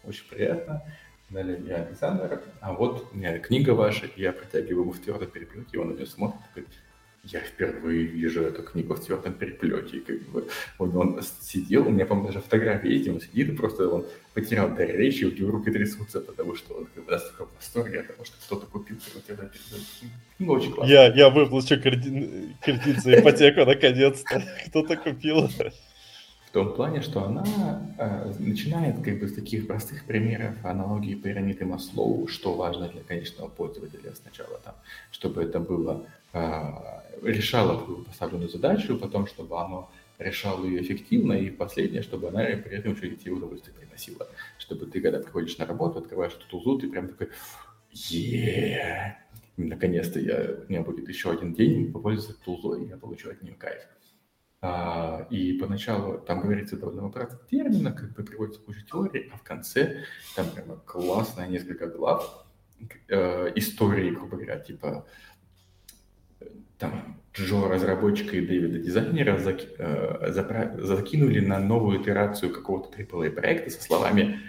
[SPEAKER 3] очень приятно. Далее я Александр, а вот у меня книга ваша, я протягиваю ему в твердом переплете, и он нее смотрит, говорит, я впервые вижу эту книгу в твердом переплете. Как бы он, он сидел, у меня, по-моему, даже фотография есть, он сидит, и просто он потерял дар речи, у него руки трясутся, потому что он как бы, настолько в восторге от того, что кто-то купил твердом переплете. Ну, очень классно.
[SPEAKER 1] Я, я выплачу кредит, кредит за ипотеку, наконец-то. *laughs* Кто-то купил.
[SPEAKER 3] Том плане, что она э, начинает как бы с таких простых примеров аналогии пирамиды Маслоу, что важно для конечного пользователя сначала там, чтобы это было э, решало поставленную задачу, потом, чтобы оно решало ее эффективно, и последнее, чтобы она при этом еще и тебе удовольствие приносила. Чтобы ты, когда приходишь на работу, открываешь эту тулзу, ты прям такой, е наконец-то я, у меня будет еще один день попользоваться тулзой, я получу от нее кайф. А, и поначалу там говорится довольно много терминов, как бы приводится куча теорий, а в конце там прямо классная несколько глав э, истории, грубо говоря, типа там Джо, разработчика и Дэвида, дизайнера, э, закинули на новую итерацию какого-то AAA проекта со словами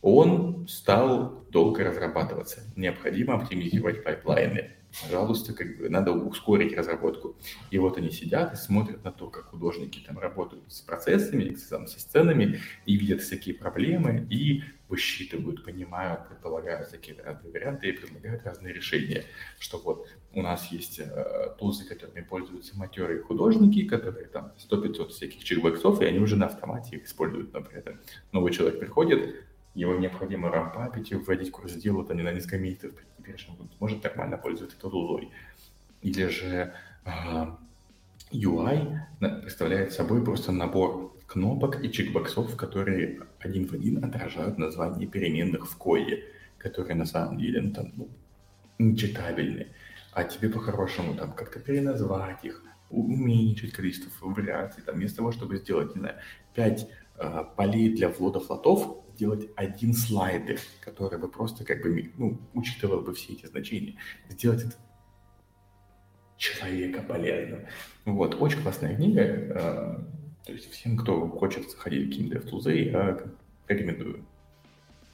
[SPEAKER 3] «Он стал долго разрабатываться. Необходимо оптимизировать пайплайны». Пожалуйста, как бы надо ускорить разработку. И вот они сидят и смотрят на то, как художники там работают с процессами, со сценами, и видят всякие проблемы, и высчитывают, понимают, предполагают всякие разные варианты и предлагают разные решения. Что вот у нас есть э, тузы, которыми пользуются матерые художники, которые там 100-500 всяких чекбоксов, и они уже на автомате их используют, например. Новый человек приходит, его необходимо рампапить и вводить курс дела, вот они на несколько месяцев, теперь он может нормально пользоваться этой тузой. Или же э, UI представляет собой просто набор кнопок и чекбоксов, которые один в один отражают название переменных в коде, которые на самом деле ну, там, ну, нечитабельны. А тебе по-хорошему там как-то переназвать их, уменьшить количество вариаций, там, вместо того, чтобы сделать, не знаю, 5 э, полей для ввода флотов, сделать один слайдер, который бы просто как бы, ну, учитывал бы все эти значения. Сделать это человека полезным. Вот, очень классная книга. Э, то есть всем, кто хочет заходить в какие-то DevTools, я рекомендую.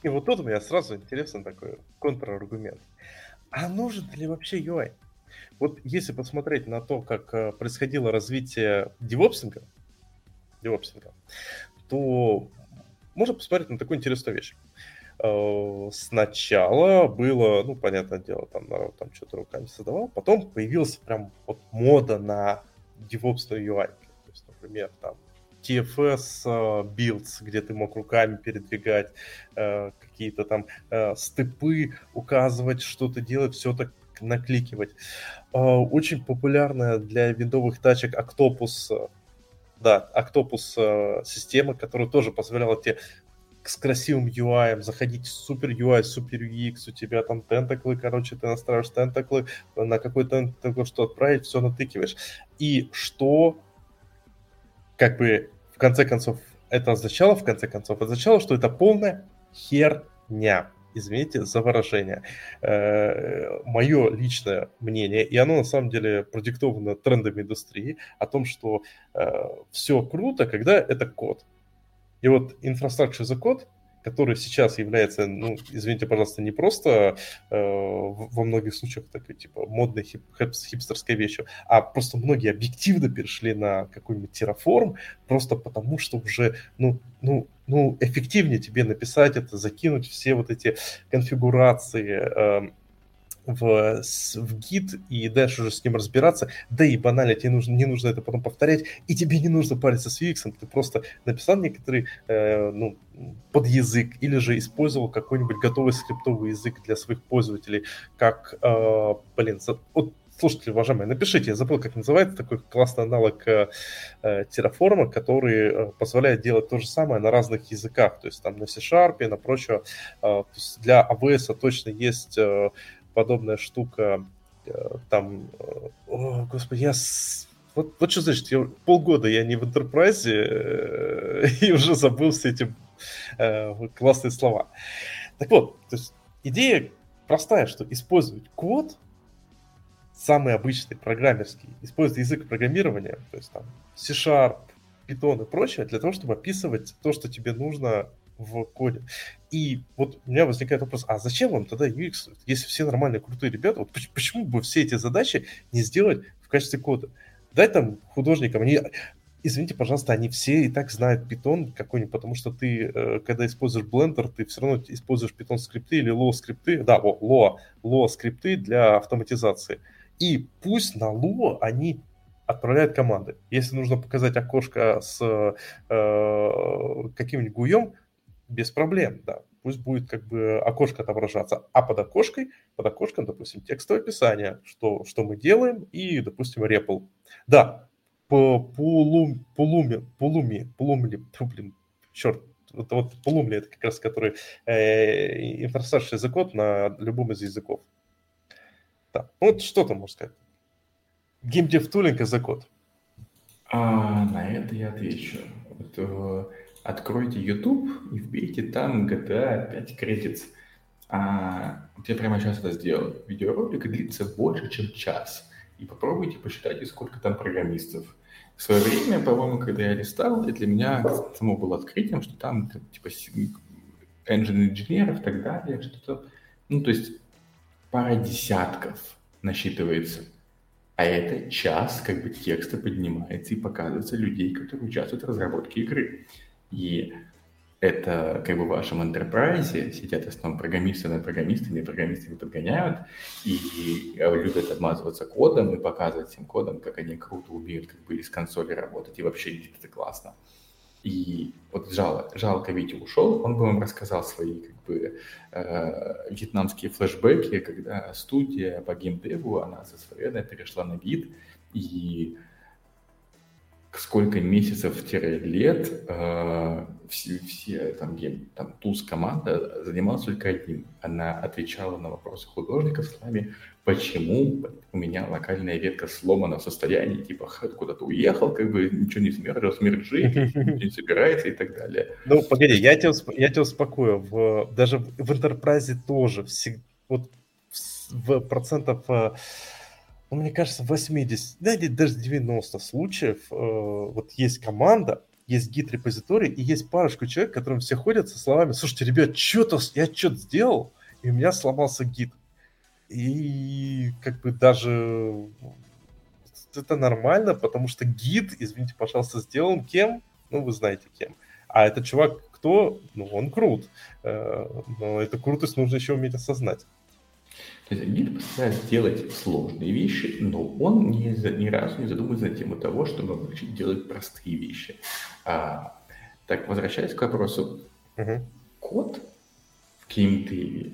[SPEAKER 1] И вот тут у меня сразу интересный такой контраргумент. А нужен ли вообще UI? Вот если посмотреть на то, как э, происходило развитие девопсинга, девопсинга, то можно посмотреть на такую интересную вещь. Э, сначала было, ну, понятное дело, там народ там что-то руками создавал, потом появился прям вот мода на DevOps UI. То есть, например, там TFS uh, э, где ты мог руками передвигать uh, какие-то там uh, степы, указывать, что-то делать, все так накликивать. Очень популярная для виндовых тачек Octopus да, Octopus э, система, которая тоже позволяла тебе с красивым UI, заходить в супер UI, супер UX, у тебя там тентаклы, короче, ты настраиваешь тентаклы, на какой тентакл что отправить, все натыкиваешь. И что, как бы, в конце концов, это означало, в конце концов, означало, что это полная херня извините за выражение, э, мое личное мнение, и оно на самом деле продиктовано трендами индустрии, о том, что э, все круто, когда это код. И вот Infrastructure за код который сейчас является, ну, извините, пожалуйста, не просто э, во многих случаях такой, типа, модной хип, хипстерской вещью, а просто многие объективно перешли на какой-нибудь терраформ, просто потому что уже, ну, ну, ну, эффективнее тебе написать это, закинуть все вот эти конфигурации, э, в, в гид и дальше уже с ним разбираться. Да и банально, тебе нужно, не нужно это потом повторять, и тебе не нужно париться с UX, ты просто написал некоторый э, ну, под язык или же использовал какой-нибудь готовый скриптовый язык для своих пользователей, как, э, блин, за, вот слушатели, уважаемые, напишите, я забыл, как называется, такой классный аналог э, Terraform, который э, позволяет делать то же самое на разных языках, то есть там на C-Sharp, на прочее. Э, для AWS точно есть э, подобная штука, э, там, э, о, господи, я. Вот, вот что значит, я, полгода я не в Enterprise э, *laughs* и уже забыл все эти классные слова. Так вот, то есть идея простая, что использовать код, самый обычный программерский, использовать язык программирования, то есть там C-Sharp, Python и прочее, для того, чтобы описывать то, что тебе нужно в коде. И вот у меня возникает вопрос, а зачем вам тогда UX, если все нормальные, крутые ребята, вот почему бы все эти задачи не сделать в качестве кода? Дай там художникам, они, извините, пожалуйста, они все и так знают Python какой-нибудь, потому что ты, э, когда используешь Blender, ты все равно используешь Python скрипты или Lua скрипты, да, о, Lua, Lua скрипты для автоматизации. И пусть на Lua они отправляют команды. Если нужно показать окошко с э, каким-нибудь гуем, без проблем, да. Пусть будет как бы окошко отображаться, а под окошкой, под окошком, допустим, текстовое описание, что, что мы делаем, и, допустим, REPL. Да, по полуме, полуме, полуме, полумли, *laughs* блин, черт, вот, вот полумли это как раз который э, инфраструктурный язык на любом из языков. Да. Вот что там можно сказать? Геймдев тулинг и закод.
[SPEAKER 3] А, на это я отвечу. Вот, э, откройте YouTube и вбейте там GTA 5 credits. А, вот я прямо сейчас это сделал. Видеоролик длится больше, чем час. И попробуйте посчитайте, сколько там программистов. В свое время, по-моему, когда я листал, для меня само было открытием, что там типа engine инженеров и так далее, что-то, ну, то есть пара десятков насчитывается. А это час как бы текста поднимается и показывается людей, которые участвуют в разработке игры. И это как бы в вашем enterprise сидят в основном программисты над программистами, программисты подгоняют, и любят обмазываться кодом и показывать всем кодом, как они круто умеют как бы из консоли работать, и вообще это классно. И вот жал, жалко Витя ушел, он бы вам рассказал свои как бы э, вьетнамские флешбеки, когда студия по геймдеву, она со своей перешла на вид, и сколько месяцев-лет э, все, все там, гейм, там туз команда занималась только одним. Она отвечала на вопросы художников словами, почему у меня локальная ветка сломана в состоянии, типа, куда-то уехал, как бы ничего не смерть, смерть жить, *laughs* не собирается и так далее.
[SPEAKER 1] Ну, погоди, я тебя, я тебя успокою. В, даже в, в Enterprise тоже всегда, вот в процентов э, ну, мне кажется, 80, да, даже 90 случаев э, вот есть команда, есть гид-репозиторий, и есть парочку человек, которым все ходят со словами, слушайте, ребят, что-то, я что-то сделал, и у меня сломался гид. И как бы даже это нормально, потому что гид, извините, пожалуйста, сделан кем? Ну, вы знаете кем. А этот чувак кто? Ну, он крут. Э, но эту крутость нужно еще уметь осознать.
[SPEAKER 3] То есть гид постарается делать сложные вещи, но он ни, ни разу не задумывается на тему того, чтобы научить делать простые вещи. А, так, возвращаясь к вопросу. Uh-huh. Код в геймдеве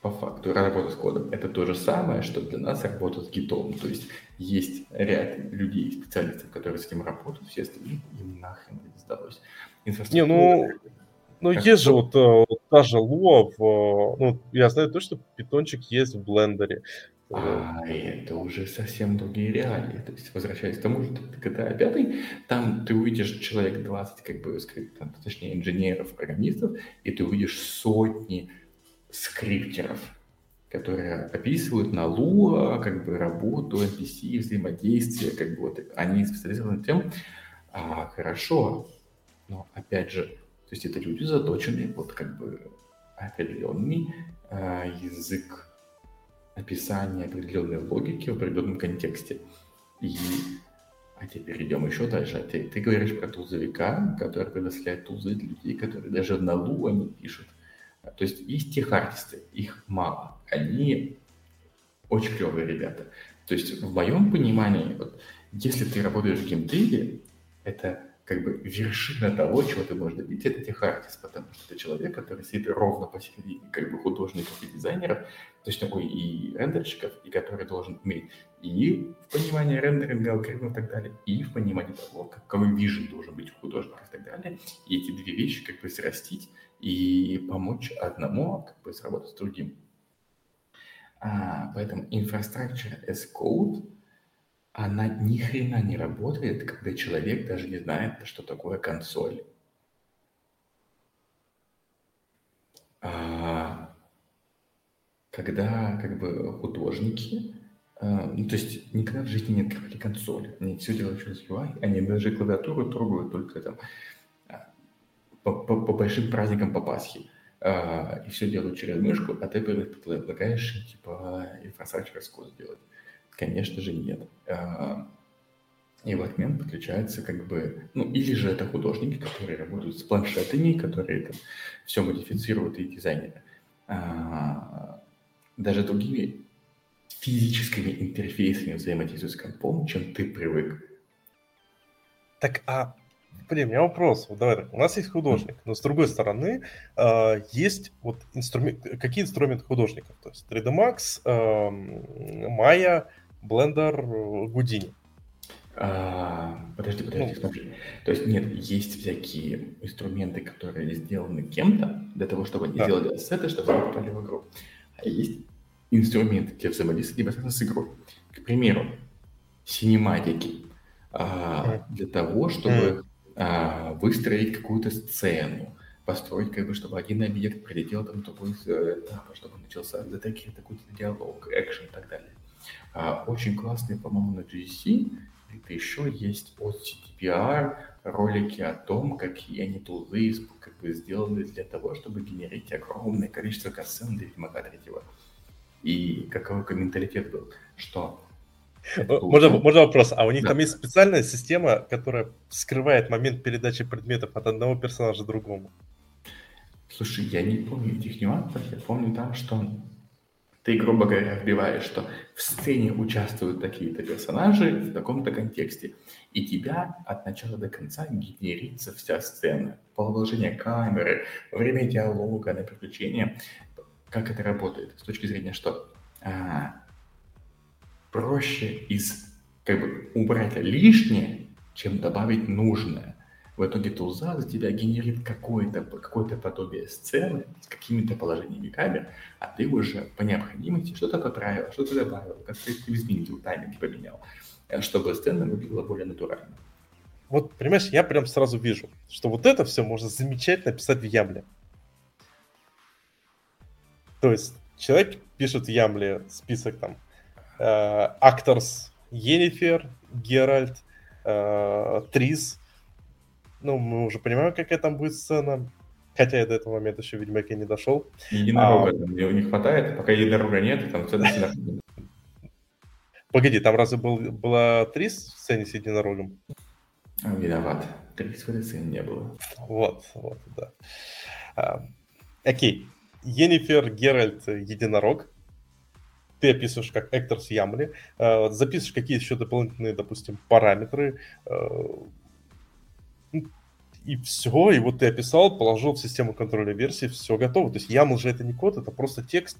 [SPEAKER 3] по факту работа с кодом это то же самое, что для нас работа с гитом. То есть есть ряд людей, специалистов, которые с этим работают, все остальные им нахрен не сдалось.
[SPEAKER 1] Не, ну, ну, как есть же вот, э, вот та же Lua, в, ну, я знаю то, что питончик есть в блендере.
[SPEAKER 3] А это уже совсем другие реалии. То есть, возвращаясь к тому же, GTA 5, там ты увидишь человек 20, как бы, там, точнее, инженеров, программистов, и ты увидишь сотни скриптеров, которые описывают на Lua, как бы, работу, NPC, взаимодействие, как бы, вот, они специализированы тем, а, хорошо, но, опять же, то есть это люди заточенные под как бы определенный э, язык описания определенной логики в определенном контексте. И а теперь идем еще дальше. Ты, ты говоришь про тузовика, который предоставляет тузы для людей, которые даже на лу они пишут. То есть есть тех артисты, их мало. Они очень клевые ребята. То есть в моем понимании, вот, если ты работаешь в геймдеве, это как бы вершина того, чего ты можешь добиться, это техартист, потому что это человек, который сидит ровно посередине как бы художников и дизайнеров, то есть такой и рендерщиков, и который должен уметь и в понимании рендеринга, алгоритмов и так далее, и в понимании того, какой вижен должен быть у художника и так далее. И эти две вещи как бы срастить и помочь одному как бы сработать с другим. А, поэтому infrastructure as code она ни хрена не работает, когда человек даже не знает, что такое консоль. А когда как бы художники, а, ну, то есть никогда в жизни не открывали консоль, они все делают через UI, они даже клавиатуру трогают только там а, по, по, по большим праздникам по Пасхе. А, и все делают через мышку, а ты предлагаешь типа инфраструктуру сделать. Конечно же, нет. А, и в этот момент подключается как бы, ну, или же это художники, которые работают с планшетами, которые там все модифицируют и дизайнеры. А, даже другими физическими интерфейсами взаимодействуют с компом, чем ты привык.
[SPEAKER 1] Так, а Блин, у меня вопрос. Вот давай так. У нас есть художник, но с другой стороны э, есть вот инструмент, какие инструменты художников? То есть 3D Max, э, Maya, Blender, Houdini.
[SPEAKER 3] А, подожди, подожди, ну, смотри. То есть нет, есть всякие инструменты, которые сделаны кем-то для того, чтобы они да. сделали ассеты, чтобы они попали в игру. А есть инструменты для взаимодействия непосредственно с игрой. К примеру, синематики. А, для того, чтобы а, выстроить какую-то сцену, построить, как бы, чтобы один объект прилетел там такой этап, чтобы начался такой такой диалог, экшен и так далее. А, очень классный, по-моему, на GDC. Это еще есть от CDPR ролики о том, какие они тулы как бы сделаны для того, чтобы генерить огромное количество касцен для Ведьмака 3. и какой менталитет был, что
[SPEAKER 1] можно, можно вопрос. А у них да. там есть специальная система, которая скрывает момент передачи предметов от одного персонажа другому?
[SPEAKER 3] Слушай, я не помню этих нюансов. Я помню там, что ты, грубо говоря, вбиваешь, что в сцене участвуют такие-то персонажи в таком-то контексте, и тебя от начала до конца генерится вся сцена. Положение камеры, время диалога на приключения. Как это работает? С точки зрения, что а, проще из как бы убрать лишнее, чем добавить нужное. В итоге тулза за тебя генерит какое-то какое подобие сцены с какими-то положениями камер, а ты уже по необходимости что-то поправил, что-то добавил, как-то изменил, тайминги поменял, э, чтобы сцена выглядела более натурально.
[SPEAKER 1] Вот, понимаешь, я прям сразу вижу, что вот это все можно замечательно писать в Ямле. То есть человек пишет в Ямле список там Акторс Енифер, Геральт, Трис, ну, мы уже понимаем, какая там будет сцена. Хотя я до этого момента еще в Ведьмаке не дошел.
[SPEAKER 3] Единорога а, там его не хватает, пока единорога нет, там сцена с
[SPEAKER 1] Погоди, там разве был, была Трис в сцене с единорогом?
[SPEAKER 3] Виноват. Трис в этой сцене не было.
[SPEAKER 1] Вот, вот, да. А, окей. Енифер, Геральт, Единорог. Ты описываешь как Экторс Ямли. А, записываешь какие еще дополнительные, допустим, параметры а, и все, и вот ты описал, положил в систему контроля версии, все готово. То есть YAML же это не код, это просто текст.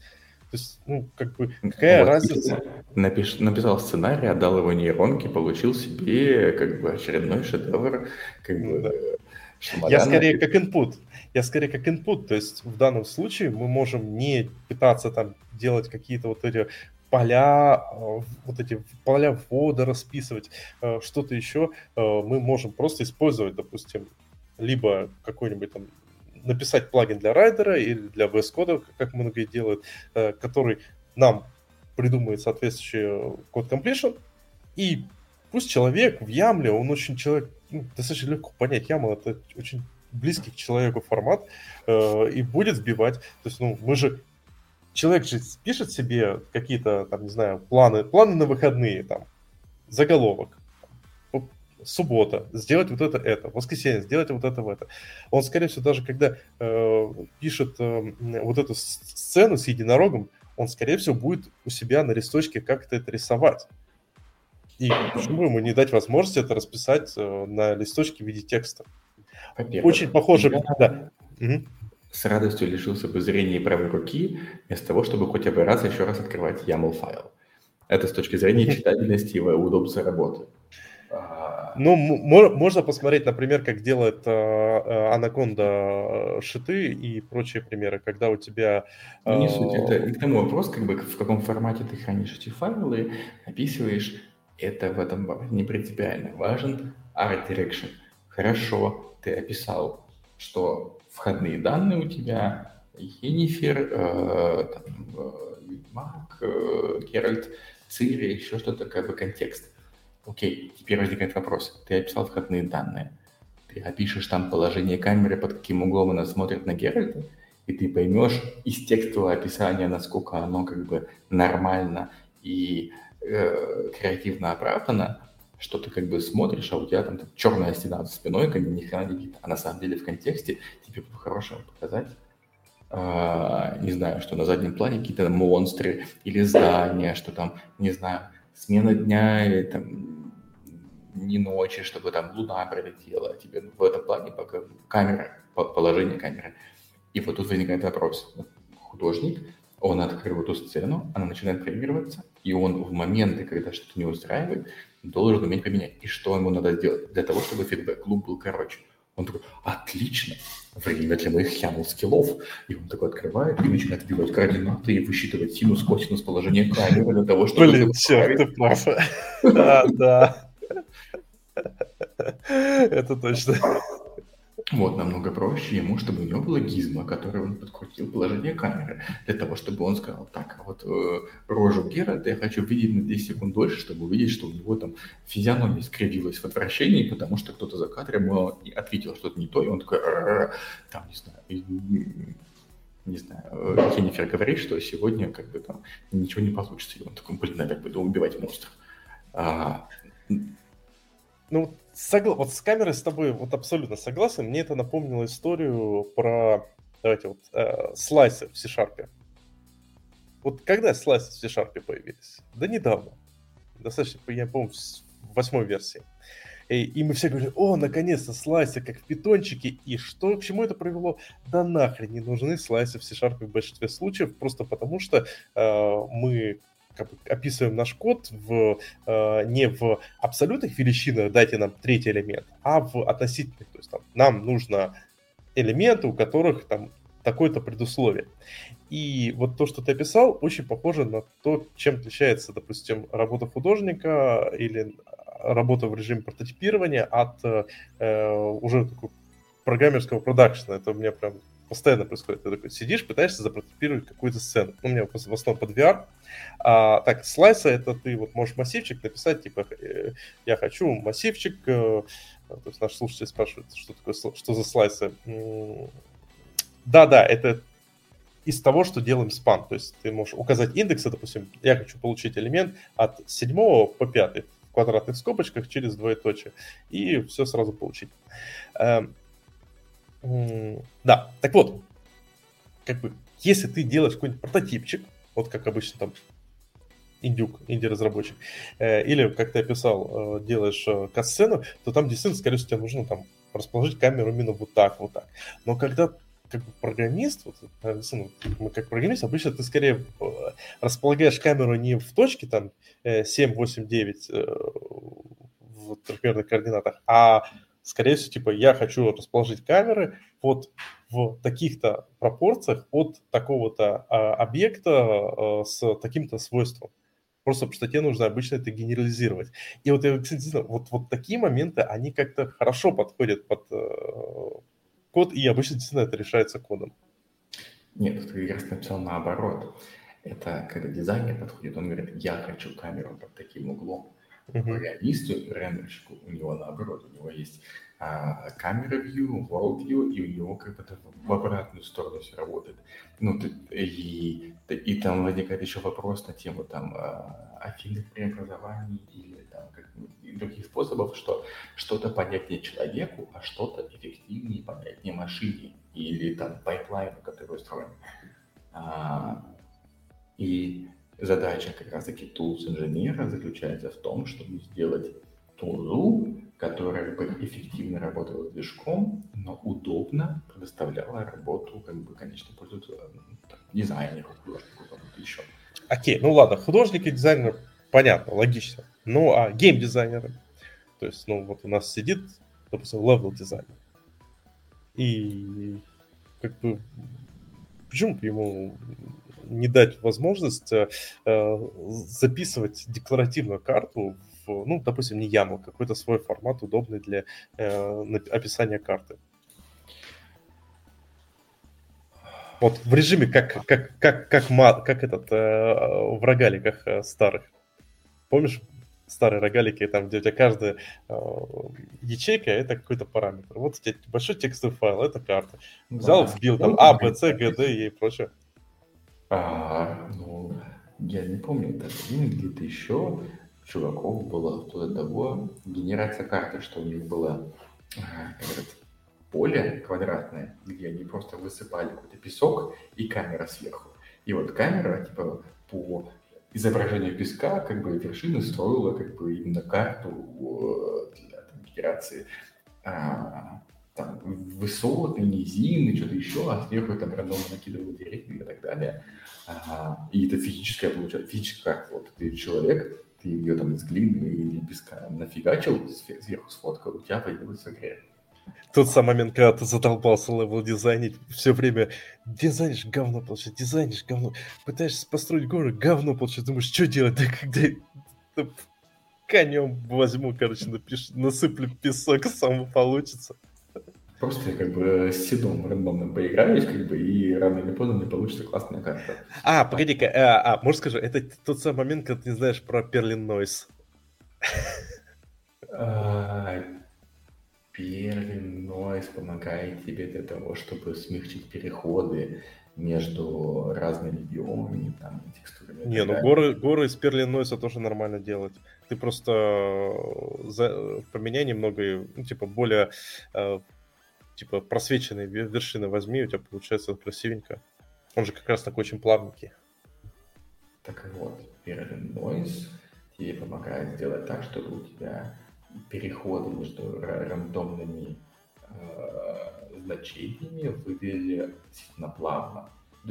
[SPEAKER 1] То есть, ну, как бы, какая вот, разница?
[SPEAKER 3] Напиш, написал сценарий, отдал его нейронке, получил себе, как бы, очередной шедевр, как бы, да.
[SPEAKER 1] Я скорее как input. Я скорее как input. То есть в данном случае мы можем не пытаться там делать какие-то вот эти поля, э, вот эти поля ввода расписывать, э, что-то еще, э, мы можем просто использовать, допустим, либо какой-нибудь там написать плагин для райдера или для VS Code, как многие делают, который нам придумает соответствующий код completion, и пусть человек в Ямле, он очень человек, ну, достаточно легко понять, YAML это очень близкий к человеку формат, э, и будет вбивать, то есть, ну, мы же, человек же пишет себе какие-то, там, не знаю, планы, планы на выходные, там, заголовок, суббота, сделать вот это, это, воскресенье, сделать вот это, это. Он, скорее всего, даже когда э, пишет э, вот эту сцену с единорогом, он, скорее всего, будет у себя на листочке как-то это рисовать. И почему ему не дать возможность это расписать э, на листочке в виде текста? Очень похоже, я... да.
[SPEAKER 3] Угу. С радостью лишился бы зрения правой руки, вместо того, чтобы хоть бы раз еще раз открывать YAML файл. Это с точки зрения читабельности и удобства работы.
[SPEAKER 1] Ну, можно посмотреть, например, как делает э, Анаконда шиты и прочие примеры, когда у тебя...
[SPEAKER 3] Ну, не суть, это и к тому вопрос, как бы в каком формате ты хранишь эти файлы, описываешь, это в этом не принципиально. Важен art direction. Хорошо, ты описал, что входные данные у тебя Енифер, э, Мак, э, Геральт, Цири, еще что-то, как бы контекст Окей, теперь возникает вопрос. Ты описал входные данные. Ты опишешь там положение камеры, под каким углом она смотрит на Геральта, и ты поймешь из текстового описания, насколько оно как бы нормально и э, креативно оправдано, что ты как бы смотришь, а у тебя там, там черная стена за спиной, как бы ни хрена не видно. А на самом деле в контексте тебе по-хорошему показать, э, не знаю, что на заднем плане какие-то монстры или здания, что там, не знаю, смена дня или там не ночи, чтобы там луна пролетела, тебе в этом плане пока камера, положение камеры. И вот тут возникает вопрос. Художник, он открыл эту сцену, она начинает проигрываться, и он в моменты, когда что-то не устраивает, должен уметь поменять. И что ему надо сделать для того, чтобы фидбэк-клуб был короче? Он такой, отлично, время для моих хямл скиллов. И он такой открывает и начинает вбивать координаты и высчитывать синус, косинус положение камеры для того, чтобы...
[SPEAKER 1] Блин, все, ты прав. *laughs* Да, да. *laughs* Это точно.
[SPEAKER 3] Вот, намного проще ему, чтобы у него было гизма, который он подкрутил положение камеры, для того, чтобы он сказал, так, а вот э, рожу Геральта я хочу видеть на 10 секунд дольше, чтобы увидеть, что у него там физиономия скривилась в отвращении, потому что кто-то за кадром ему ответил что-то не то, и он такой, там, не знаю, не знаю, Кеннифер говорит, что сегодня как бы там ничего не получится. И он такой, блин, надо как бы убивать монстров. А...
[SPEAKER 1] Ну, согла... вот с камерой с тобой вот абсолютно согласен. Мне это напомнило историю про, давайте вот, э, слайсы в C-Sharp. Вот когда слайсы в C-Sharp появились? Да недавно. Достаточно, я помню, в восьмой версии. И, и мы все говорили, о, наконец-то слайсы, как в питончике. И что, к чему это привело? Да нахрен не нужны слайсы в C-Sharp в большинстве случаев, просто потому что э, мы описываем наш код в, э, не в абсолютных величинах, дайте нам третий элемент, а в относительных. То есть там, нам нужно элементы, у которых там такое-то предусловие. И вот то, что ты описал, очень похоже на то, чем отличается, допустим, работа художника или работа в режиме прототипирования от э, уже такого программерского продакшена. Это у меня прям постоянно происходит. Ты такой сидишь, пытаешься запрототипировать какую-то сцену. У меня в основном под VR. А, так, слайсы это ты вот можешь массивчик написать, типа, э, я хочу массивчик. Э, то есть наш слушатель спрашивает, что такое, что за слайсы. Да-да, это из того, что делаем спан. То есть ты можешь указать индексы, допустим, я хочу получить элемент от 7 по 5 в квадратных скобочках через двоеточие, и все сразу получить. Да, так вот, как бы, если ты делаешь какой-нибудь прототипчик, вот как обычно там индюк, инди-разработчик, э, или, как ты описал, э, делаешь э, катсцену, то там действительно, скорее всего, тебе нужно там расположить камеру именно вот так, вот так. Но когда как бы программист, вот, ну, мы как программист, обычно ты скорее э, располагаешь камеру не в точке там 7, 8, 9 в трехмерных координатах, а скорее всего, типа, я хочу расположить камеры вот в таких-то пропорциях от такого-то а, объекта а, с таким-то свойством. Просто потому что тебе нужно обычно это генерализировать. И вот, кстати, вот, вот такие моменты, они как-то хорошо подходят под э, код, и обычно действительно это решается кодом.
[SPEAKER 3] Нет, ты как раз написал наоборот. Это когда дизайнер подходит, он говорит, я хочу камеру под таким углом. Uh-huh. Программисту, рендерщику, у него наоборот, у него есть а, камера view, world view, и у него как бы в обратную сторону все работает. Ну, и, и там возникает еще вопрос на тему там а, афинных преобразований или там как, других способов, что что-то понятнее человеку, а что-то эффективнее понятнее машине или там пайплайну, который устроен. А, и задача как раз-таки tools инженера заключается в том, чтобы сделать тулу, которая бы эффективно работала движком, но удобно предоставляла работу как бы конечному пользователю, там, дизайнеру, художнику, кому-то еще.
[SPEAKER 1] Окей, ну ладно, художник и дизайнер, понятно, логично. Ну, а гейм-дизайнеры? То есть, ну, вот у нас сидит, допустим, левел дизайнер. И как бы почему бы ему не дать возможность э, записывать декларативную карту в, ну, допустим, не YAML, какой-то свой формат, удобный для э, описания карты. Вот в режиме как, как, как, как, как, как этот э, в рогаликах э, старых. Помнишь, старые рогалики, там, где у тебя каждая э, ячейка это какой-то параметр. Вот у тебя большой текстовый файл, это карта. Взял, да. вбил там А, Б, С, Г, Д и прочее.
[SPEAKER 3] А, ну, я не помню, это где-то еще чуваков было вплоть до того, генерация карты, что у них было этот, поле квадратное, где они просто высыпали какой-то песок и камера сверху. И вот камера, типа, по изображению песка, как бы вершины строила как бы именно карту для там, генерации а, там, высоты, низины, что-то еще, а сверху там рандомно накидывал деревья и так далее. А, и это физическая, получается, физическая карта. Вот ты человек, ты ее там из глины или песка нафигачил, сверху сфоткал, у тебя появилась в игре.
[SPEAKER 1] Тот самый момент, когда ты задолбался левел дизайнить, все время дизайнишь говно, получается, дизайнишь говно, пытаешься построить горы, говно, получается, думаешь, что делать, да когда да, конем возьму, короче, напишу, насыплю песок, сам получится.
[SPEAKER 3] Просто как бы с сидом рандомным поиграешь, как бы, и рано или поздно получится классная карта.
[SPEAKER 1] А, погоди-ка, а, а, может скажу, это тот самый момент, когда ты не знаешь про Perlin Нойс.
[SPEAKER 3] А, Первый Noise помогает тебе для того, чтобы смягчить переходы между разными биомами, там, текстурами.
[SPEAKER 1] Не, ну горы, горы из Перлин Нойса тоже нормально делать. Ты просто э, за, поменяй немного, ну, типа, более э, типа просвеченные вершины возьми, у тебя получается красивенько. Он же как раз такой очень плавненький.
[SPEAKER 3] Так вот, Pyrrhine Noise тебе помогает сделать так, чтобы у тебя переходы между рандомными э, значениями выглядели действительно плавно.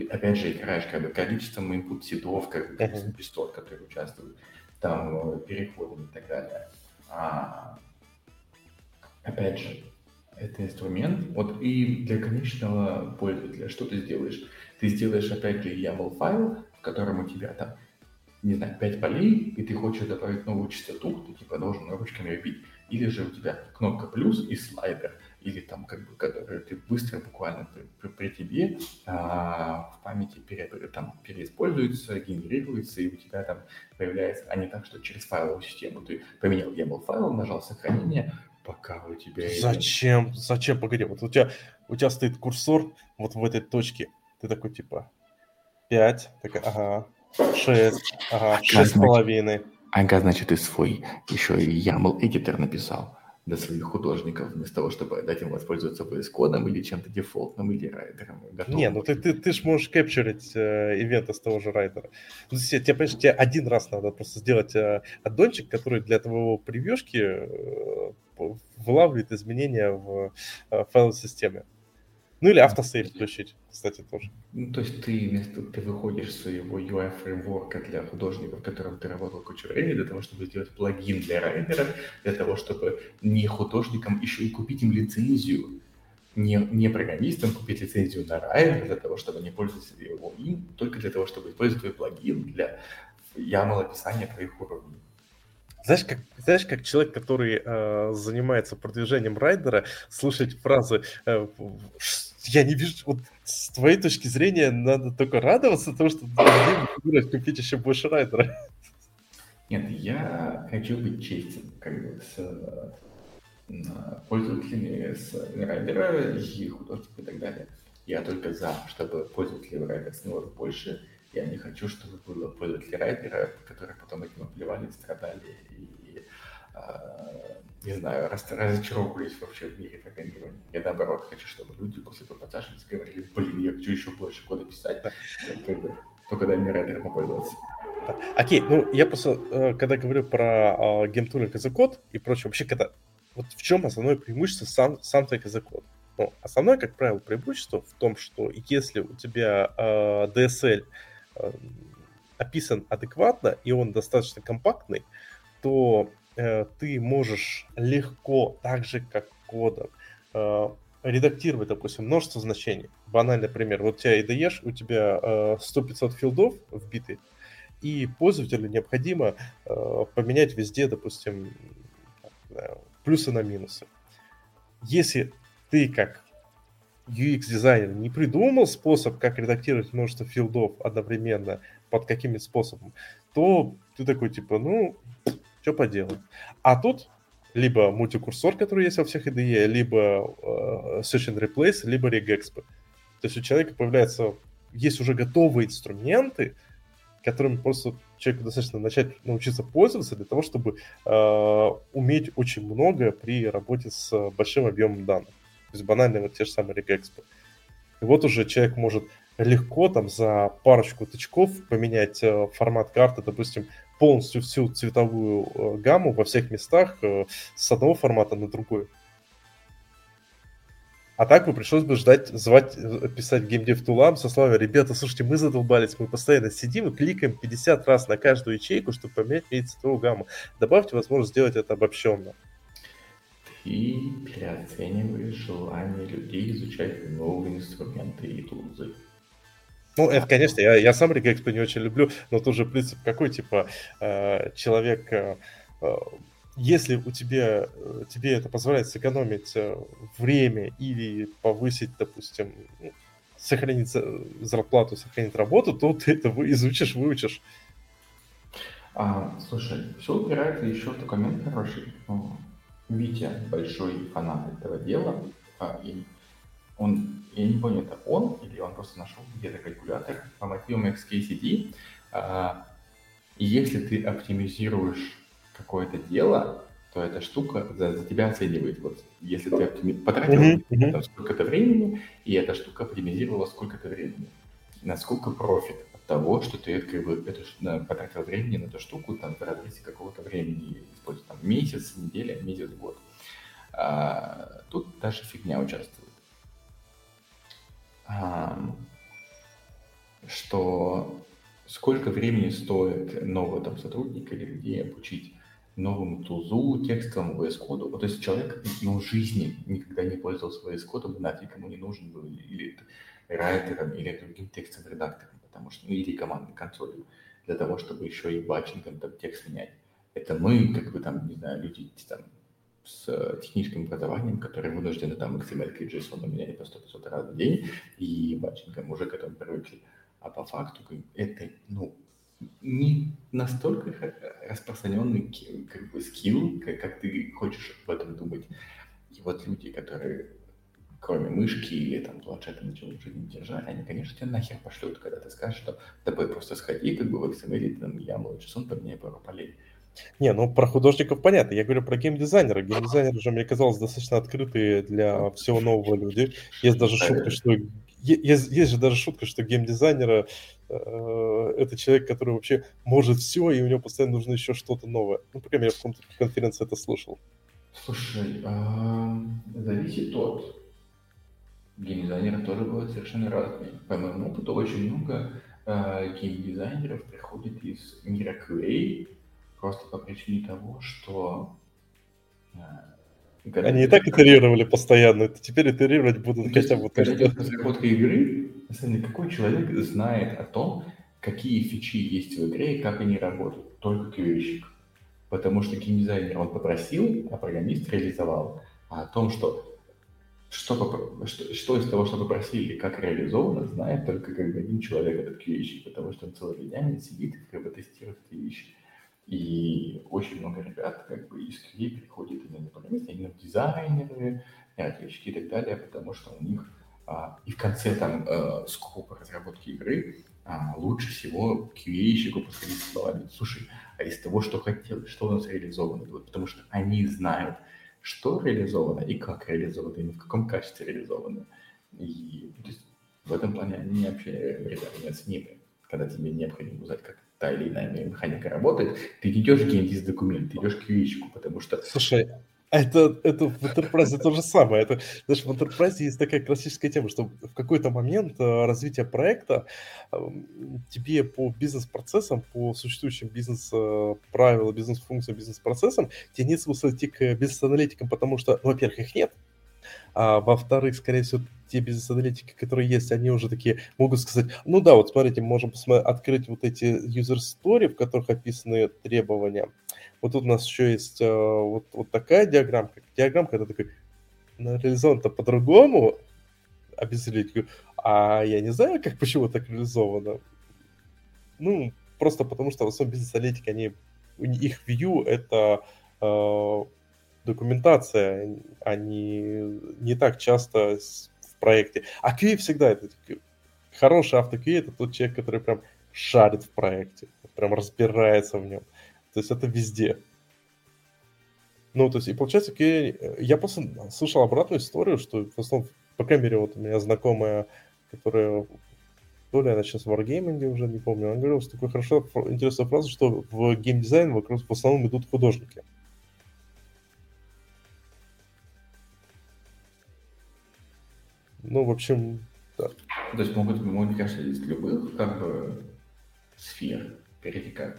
[SPEAKER 3] Опять же, играешь как бы количеством input сидов, как бы uh-huh. частот, которые участвуют, там э, переходами и так далее. А, опять же, это инструмент. Вот и для конечного пользователя что ты сделаешь? Ты сделаешь, опять же, YAML файл, в котором у тебя там, не знаю, 5 полей, и ты хочешь добавить новую частоту, ты типа должен ручками вбить. Или же у тебя кнопка плюс и слайдер, или там как бы, который ты быстро буквально при, при, при тебе а, в памяти пере, там, переиспользуется, генерируется, и у тебя там появляется, а не так, что через файловую систему ты поменял YAML файл, нажал сохранение, пока у тебя...
[SPEAKER 1] Зачем? Зачем? Погоди, вот у тебя, у тебя стоит курсор вот в этой точке. Ты такой, типа, 5, такая, ага, 6, ага, 6 с половиной.
[SPEAKER 3] Ага, значит, ты свой еще и YAML эдитор написал для своих художников, вместо того, чтобы дать им воспользоваться VS кодом или чем-то дефолтным или райдером.
[SPEAKER 1] Не, ну ты, ты, ты ж можешь кэпчурить э, ивенты с того же райдера. Ну, тебе, понимаешь, тебе один раз надо просто сделать э, аддончик, который для твоего превьюшки э, вылавливает изменения в э, файловой системе. Ну или автосейв включить, кстати, тоже.
[SPEAKER 3] Ну, то есть ты, вместо, ты выходишь из своего UI-фреймворка для художников, которым ты работал кучу времени, для того, чтобы сделать плагин для райдера, для того, чтобы не художникам еще и купить им лицензию, не, не программистам купить лицензию на райдер для того, чтобы они пользовались его им, только для того, чтобы использовать твой плагин для YAML описания твоих уровней.
[SPEAKER 1] Знаешь, как, знаешь, как человек, который э, занимается продвижением Rider'а, слушать фразы э, «Я не вижу...» Вот с твоей точки зрения надо только радоваться тому, что ты купить еще больше Rider'а.
[SPEAKER 3] Нет, я хочу быть честен как бы, с пользователями с Rider'а и художниками и так далее. Я только за, чтобы пользователей райдера становилось больше, я не хочу, чтобы было пользователи Rider'а, которые потом этим оплевали, страдали и, э, не знаю, раз, разочаровывались вообще в мире программирования. Я наоборот хочу, чтобы люди после попадашки говорили, блин, я хочу еще больше кода писать, только дай мне Rider'ом попользоваться.
[SPEAKER 1] Окей, ну я просто, э, когда говорю про э, game tooling as code и прочее, вообще, когда вот в чем основное преимущество сам, сам твой as code? Ну, основное, как правило, преимущество в том, что если у тебя э, DSL Э, описан адекватно, и он достаточно компактный, то э, ты можешь легко, так же как кодом, э, редактировать, допустим, множество значений. Банальный пример. Вот у тебя IDE, у тебя э, 100-500 филдов вбиты, и пользователю необходимо э, поменять везде, допустим, плюсы на минусы. Если ты как UX-дизайнер не придумал способ, как редактировать множество филдов одновременно под каким-то способом, то ты такой типа, ну, что поделать. А тут либо мультикурсор, который есть во всех IDE, либо э, Search and Replace, либо regexpo. То есть у человека появляются, есть уже готовые инструменты, которыми просто человеку достаточно начать научиться пользоваться для того, чтобы э, уметь очень много при работе с большим объемом данных. То есть банально вот те же самые регэкспы. И вот уже человек может легко там за парочку тычков поменять э, формат карты, допустим, полностью всю цветовую э, гамму во всех местах э, с одного формата на другой. А так бы пришлось бы ждать, звать, писать геймдев тулам со словами, ребята, слушайте, мы задолбались, мы постоянно сидим и кликаем 50 раз на каждую ячейку, чтобы поменять цветовую гамму. Добавьте возможность сделать это обобщенно
[SPEAKER 3] и переоцениваешь желание людей изучать новые инструменты и тулзы.
[SPEAKER 1] Ну, это, конечно, я, я сам регэкспо не очень люблю, но тоже принцип какой, типа, э, человек, э, э, если у тебя, тебе это позволяет сэкономить время или повысить, допустим, ну, сохранить зарплату, сохранить работу, то ты это изучишь, выучишь.
[SPEAKER 3] А, слушай, все упирается еще в документ хороший. Витя большой фанат этого дела, а, и он, я не помню, это он или он просто нашел где-то калькулятор по мотивам XKCD. А, если ты оптимизируешь какое-то дело, то эта штука за, за тебя оценивает. Вот если ты оптими... потратил mm-hmm. там, сколько-то времени, и эта штука оптимизировала сколько-то времени. Насколько профит от того, что ты как бы, эту, на, потратил времени на эту штуку там, в разрезе какого-то времени, используя там месяц, неделя, месяц, год. А, тут даже фигня участвует. Что сколько времени стоит нового там сотрудника или людей обучить новому тузу, текстовому VS коду. Вот если человек ну, в жизни никогда не пользовался VS кодом, нафиг ему не нужен был или райтером, или другим текстовым редактором, потому что, ну, или командной консолью, для того, чтобы еще и батчингом там текст менять. Это мы, как бы там, не знаю, люди там с техническим образованием, которые вынуждены там XML и JSON менять по 100-500 раз в день, и батчингом уже к этому привыкли. А по факту это, ну, не настолько распространенный как бы скилл, как, как ты хочешь об этом думать. И вот люди, которые кроме мышки или там планшета ничего уже не держали, они, конечно, тебя нахер пошлют, когда ты скажешь, что тобой просто сходи, как бы в XML, там, я младший сон, поменяй пару полей.
[SPEAKER 1] Не, ну про художников понятно. Я говорю про геймдизайнера. Геймдизайнеры же, мне казалось, достаточно открытые для всего нового люди. Есть даже шутка, что есть, есть же даже шутка, что геймдизайнера э, это человек, который вообще может все, и у него постоянно нужно еще что-то новое. Ну, по крайней мере, в каком-то конференции это слышал.
[SPEAKER 3] Слушай, а, зависит от геймдизайнеры тоже бывают совершенно разные. По моему опыту очень много э, геймдизайнеров приходит из мира QA просто по причине того, что
[SPEAKER 1] э, когда Они и так итерировали постоянно, теперь итерировать будут хотя бы
[SPEAKER 3] Когда идет разработка игры, на самом деле, какой человек знает о том, какие фичи есть в игре и как они работают? Только QA-щик. Потому что геймдизайнер он попросил, а программист реализовал. А о том, что что, что, что из того, что попросили, как реализовано, знает только как бы один человек, этот QA, потому что он целыми днями сидит и как бы тестирует эти вещи. И очень много ребят как бы из QA переходят именно программисты, именно дизайнеры, разработчики и так далее, потому что у них а, и в конце там а, скопа разработки игры а, лучше всего QA-щику подходить словами, слушай, а из того, что хотел, что у нас реализовано, вот, потому что они знают, что реализовано и как реализовано, и в каком качестве реализовано. И то есть, в этом плане они вообще ребята неоценимы, когда тебе необходимо узнать, как та или иная механика работает, ты не идешь геймдиз документ, ты идешь к q потому что...
[SPEAKER 1] Слушай, это, это в Enterprise то же самое. Это, знаешь, в Enterprise есть такая классическая тема, что в какой-то момент э, развития проекта тебе по бизнес-процессам, по существующим бизнес-правилам, бизнес-функциям, бизнес-процессам, тебе нет смысла идти к бизнес-аналитикам, потому что, во-первых, их нет, а во-вторых, скорее всего, те бизнес-аналитики, которые есть, они уже такие могут сказать, ну да, вот смотрите, мы можем открыть вот эти user story, в которых описаны требования. Вот тут у нас еще есть э, вот, вот такая диаграммка. Диаграммка, это такой, ну, реализован-то по-другому, а бизнес-аналитик, а я не знаю, как, почему так реализовано. Ну, просто потому что в основном бизнес-аналитики, они, их view это э, документация, они не так часто проекте. А QA всегда это хороший авто QA это тот человек, который прям шарит в проекте, прям разбирается в нем. То есть это везде. Ну, то есть, и получается, QA... я просто слышал обратную историю, что в основном, по крайней мере, вот у меня знакомая, которая то ли она сейчас в Wargaming уже, не помню, она говорила, что такой хорошо, интересная фраза, что в геймдизайн вокруг в основном идут художники. Ну, в общем, да.
[SPEAKER 3] То есть могут, мне кажется, из любых как бы сфер перетекать.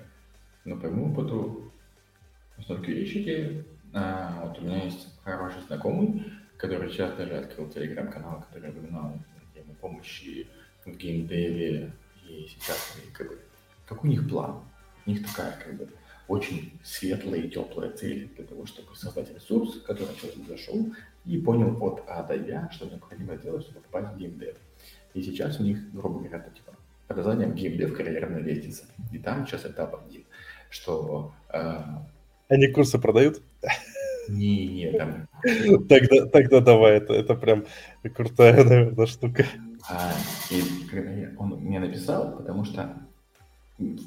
[SPEAKER 3] Но по моему опыту настолько вещи, а, вот у меня есть хороший знакомый, который сейчас даже открыл телеграм-канал, который упоминал тему помощи в геймдеве, и сейчас как бы, как у них план? У них такая как бы очень светлая и теплая цель для того, чтобы создать ресурс, который человек зашел и понял от А до Я, что необходимо сделать, чтобы попасть в геймдев. И сейчас у них, грубо говоря, это типа под названием геймдев карьерная лестница. И там сейчас этап один, что... Э...
[SPEAKER 1] Они курсы продают?
[SPEAKER 3] Не, не, там... *laughs*
[SPEAKER 1] Тогда, тогда давай, это, это прям крутая, наверное, штука.
[SPEAKER 3] А, и когда я, он мне написал, потому что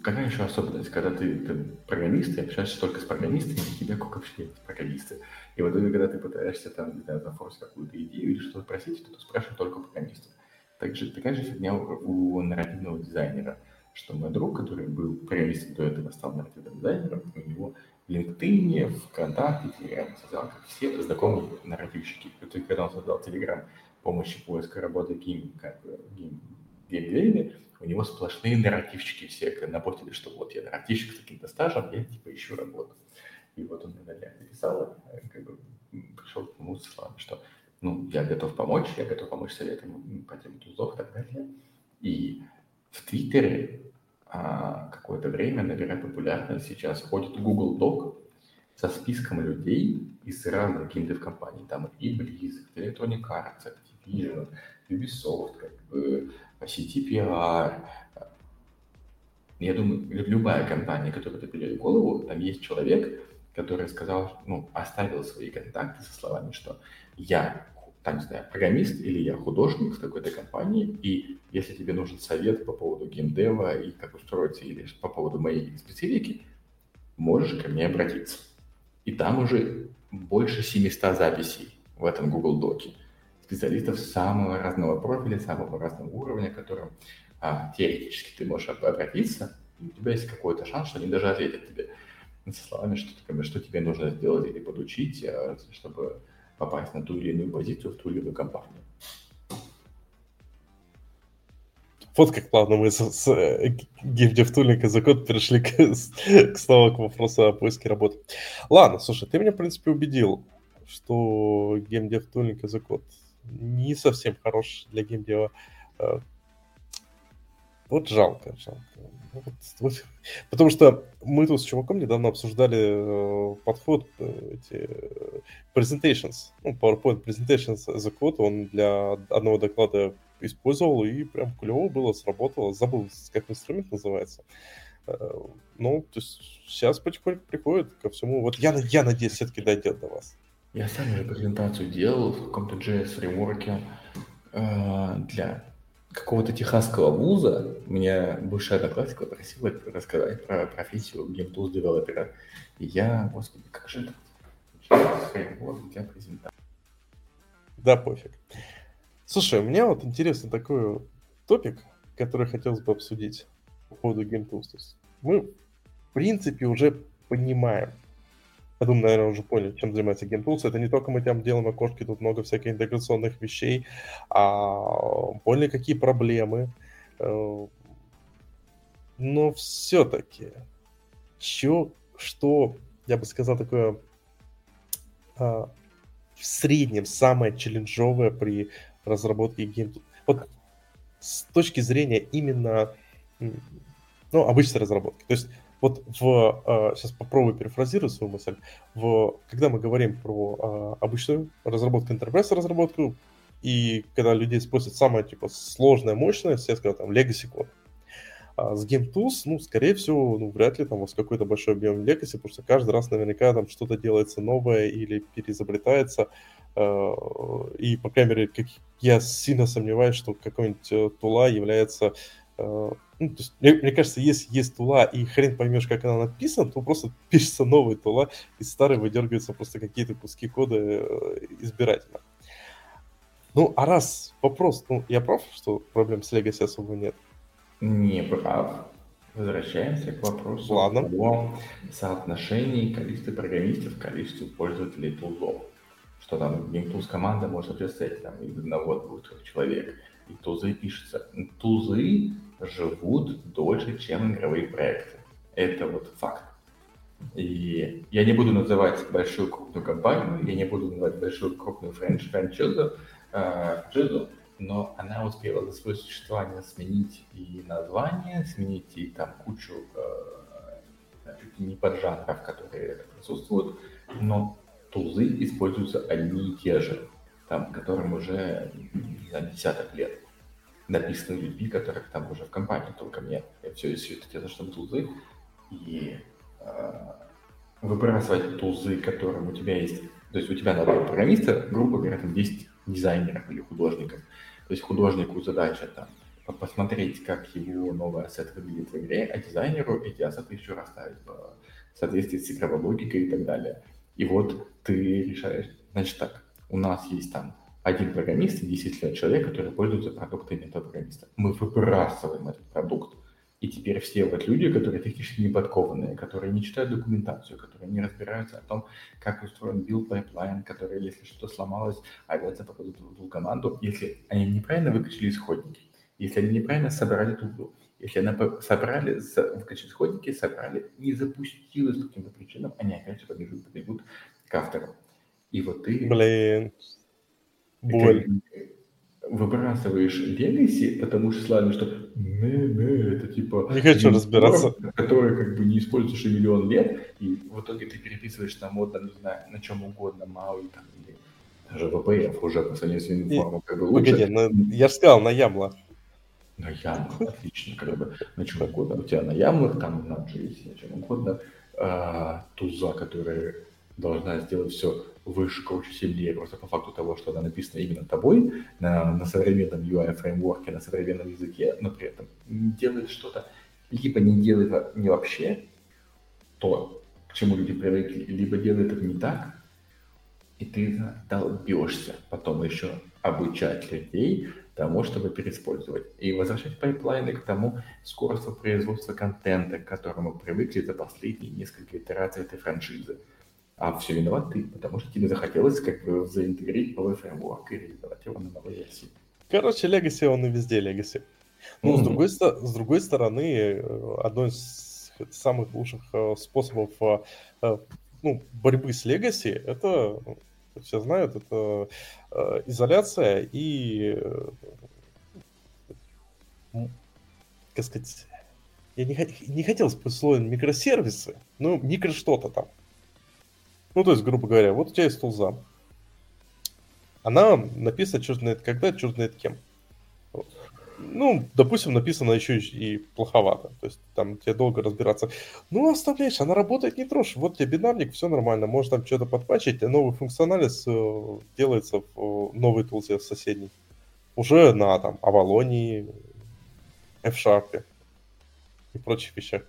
[SPEAKER 3] какая еще особенность, когда ты, ты программист, и общаешься только с программистами, и тебя как вообще программисты. И вот когда ты пытаешься там, не знаю, зафорсить какую-то идею или что-то просить, то ты спрашиваешь только программистов. Так же, такая же фигня у, у нарративного дизайнера, что мой друг, который был программистом до этого, стал нарративным дизайнером, у него в LinkedIn, ВКонтакте, Telegram создал, как все знакомые нарративщики. И когда он создал Telegram помощи поиска работы гейм, как, гейм, геймдеве, у него сплошные нарративщики все напортили, что вот я нарративщик с каким-то стажем, я типа ищу работу. И вот он мне написал, как бы пришел к нему с словами, что ну, я готов помочь, я готов помочь советам по теме тузов и так далее. И в Твиттере а, какое-то время набирает популярность сейчас ходит Google Doc со списком людей из разных геймдев-компаний. Там и Blizzard, Electronic Arts, Activision, Ubisoft, как бы, CTPR. Я думаю, любая компания, которая в голову, там есть человек, который сказал, ну, оставил свои контакты со словами, что я там, не знаю, программист или я художник в такой-то компании, и если тебе нужен совет по поводу геймдева и как устроиться, или по поводу моей специфики, можешь ко мне обратиться. И там уже больше 700 записей в этом Google Доке. Специалистов самого разного профиля, самого разного уровня, к которым а, теоретически ты можешь обратиться, и у тебя есть какой-то шанс, что они даже ответят тебе со словами, что, что тебе нужно сделать или подучить, а, чтобы попасть на ту или иную позицию в ту или иную компанию.
[SPEAKER 1] Вот как плавно мы с, с геймдев-тулинга за код перешли к, к, снова к вопросу о поиске работы. Ладно, слушай, ты меня, в принципе, убедил, что геймдев-тулинг за код не совсем хорош для геймдева. Э, вот жалко, жалко. Ну, вот, вот, потому что мы тут с чуваком недавно обсуждали э, подход э, эти э, presentations, ну, PowerPoint presentations за код, он для одного доклада использовал, и прям клево было, сработало. Забыл, как инструмент называется. Э, ну, то есть сейчас потихоньку приходит ко всему. Вот я, я надеюсь, все-таки дойдет до вас.
[SPEAKER 3] Я сам уже презентацию делал в каком-то JS фреймворке э, для какого-то техасского вуза меня бывшая одноклассница просила рассказать про профессию GameTools девелопера. И я, господи, как же это?
[SPEAKER 1] для презентации. Да, пофиг. Слушай, у меня вот интересный такой топик, который хотелось бы обсудить по поводу GameTools. Мы, в принципе, уже понимаем, я думаю, наверное, уже поняли, чем занимается GameTools. Это не только мы там делаем окошки, тут много всяких интеграционных вещей, а поняли, какие проблемы. Э, но все-таки, чё, что, я бы сказал, такое а, в среднем самое челленджовое при разработке GameTools? Вот с точки зрения именно ну, обычной разработки. То есть вот в, э, сейчас попробую перефразировать свою мысль, в, когда мы говорим про э, обычную разработку, enterprise разработку, и когда людей спросят самое типа сложное, мощное, все скажут там legacy код. А с GameTools, ну, скорее всего, ну, вряд ли там у вас какой-то большой объем legacy, потому что каждый раз наверняка там что-то делается новое или переизобретается, э, и, по крайней мере, как я сильно сомневаюсь, что какой-нибудь э, тула является ну, то есть, мне, мне кажется, если есть тула, и хрен поймешь, как она написана, то просто пишется новая тула, из старой выдергиваются просто какие-то куски кода э, избирательно. Ну, а раз вопрос, ну, я прав, что проблем с Legacy особо нет?
[SPEAKER 3] Не прав. Возвращаемся к вопросу
[SPEAKER 1] Ладно.
[SPEAKER 3] о соотношении количества программистов к количеству пользователей тулзов. Что там, GameTools команда может представить там из одного-двух человек. И тулзы пишется. Тулзы живут дольше, чем игровые проекты. Это вот факт. И я не буду называть большую крупную компанию, я не буду называть большую крупную франч франчайзу, э, но она успела за свое существование сменить и название, сменить и там кучу э, не поджанров, которые присутствуют, но тулзы используются одни и те же, там, которым уже за десяток лет написаны людьми, которых там уже в компании только нет. Я все, это дело, чтобы тулзы. И э, выбрасывать тузы, которые у тебя есть. То есть у тебя на одного программиста, грубо говоря, там 10 дизайнеров или художников. То есть художнику задача там посмотреть, как его новый ассет выглядит в игре, а дизайнеру эти ассеты еще расставить в соответствии с игровой логикой и так далее. И вот ты решаешь, значит так, у нас есть там один программист и действительно человек, который пользуется продуктами этого программиста. Мы выбрасываем этот продукт. И теперь все вот люди, которые технически не подкованные, которые не читают документацию, которые не разбираются о том, как устроен build pipeline, которые, если что-то сломалось, авиация попадут в ту команду, если они неправильно выкачали исходники, если они неправильно собрали тулу, если они собрали, выкачали исходники, собрали, не запустилось по каким-то причинам, они опять же побегут, побегут к автору. И вот ты...
[SPEAKER 1] Блин, боль.
[SPEAKER 3] Выбрасываешь Legacy, потому что славно, что не, не, это типа...
[SPEAKER 1] Не хочу разбираться.
[SPEAKER 3] Который как бы не используешь миллион лет, и в итоге ты переписываешь на мод, не знаю, на чем угодно, MAUI там, или даже VPF уже по сравнению с информом как бы лучше. Погоди,
[SPEAKER 1] ну, я же сказал, на Ямла.
[SPEAKER 3] На Ямлах, отлично, как бы, на чем угодно. У тебя на Ямлах, там на JS, на чем угодно, а, туза, которая должна сделать все выше, круче, сильнее, просто по факту того, что она написана именно тобой на, на современном UI-фреймворке, на современном языке, но при этом делает что-то, либо не делает не вообще то, к чему люди привыкли, либо делает это не так, и ты долбешься потом еще обучать людей тому, чтобы переиспользовать. И возвращать пайплайны к тому скоростью производства контента, к которому привыкли за последние несколько итераций этой франшизы а все виноват ты, потому что тебе захотелось как бы заинтегрировать новый фреймворк и реализовать его на новой версии.
[SPEAKER 1] Короче, legacy, он и везде legacy. Ну, mm-hmm. с, другой, с другой стороны, э, одно из самых лучших э, способов э, ну, борьбы с Legacy, это, все знают, это изоляция и, как сказать, я не, не хотел использовать слово микросервисы, но микро что-то там. Ну, то есть, грубо говоря, вот у тебя есть тулза. Она написана черт знает когда, черт знает кем. Ну, допустим, написано еще и плоховато. То есть там тебе долго разбираться. Ну, оставляешь, она работает, не трожь. Вот тебе бинарник, все нормально. Можно там что-то подпатчить, новый функционалис э, делается в новой тулзе в соседней. Уже на там Авалонии, F-Sharp и прочих вещах.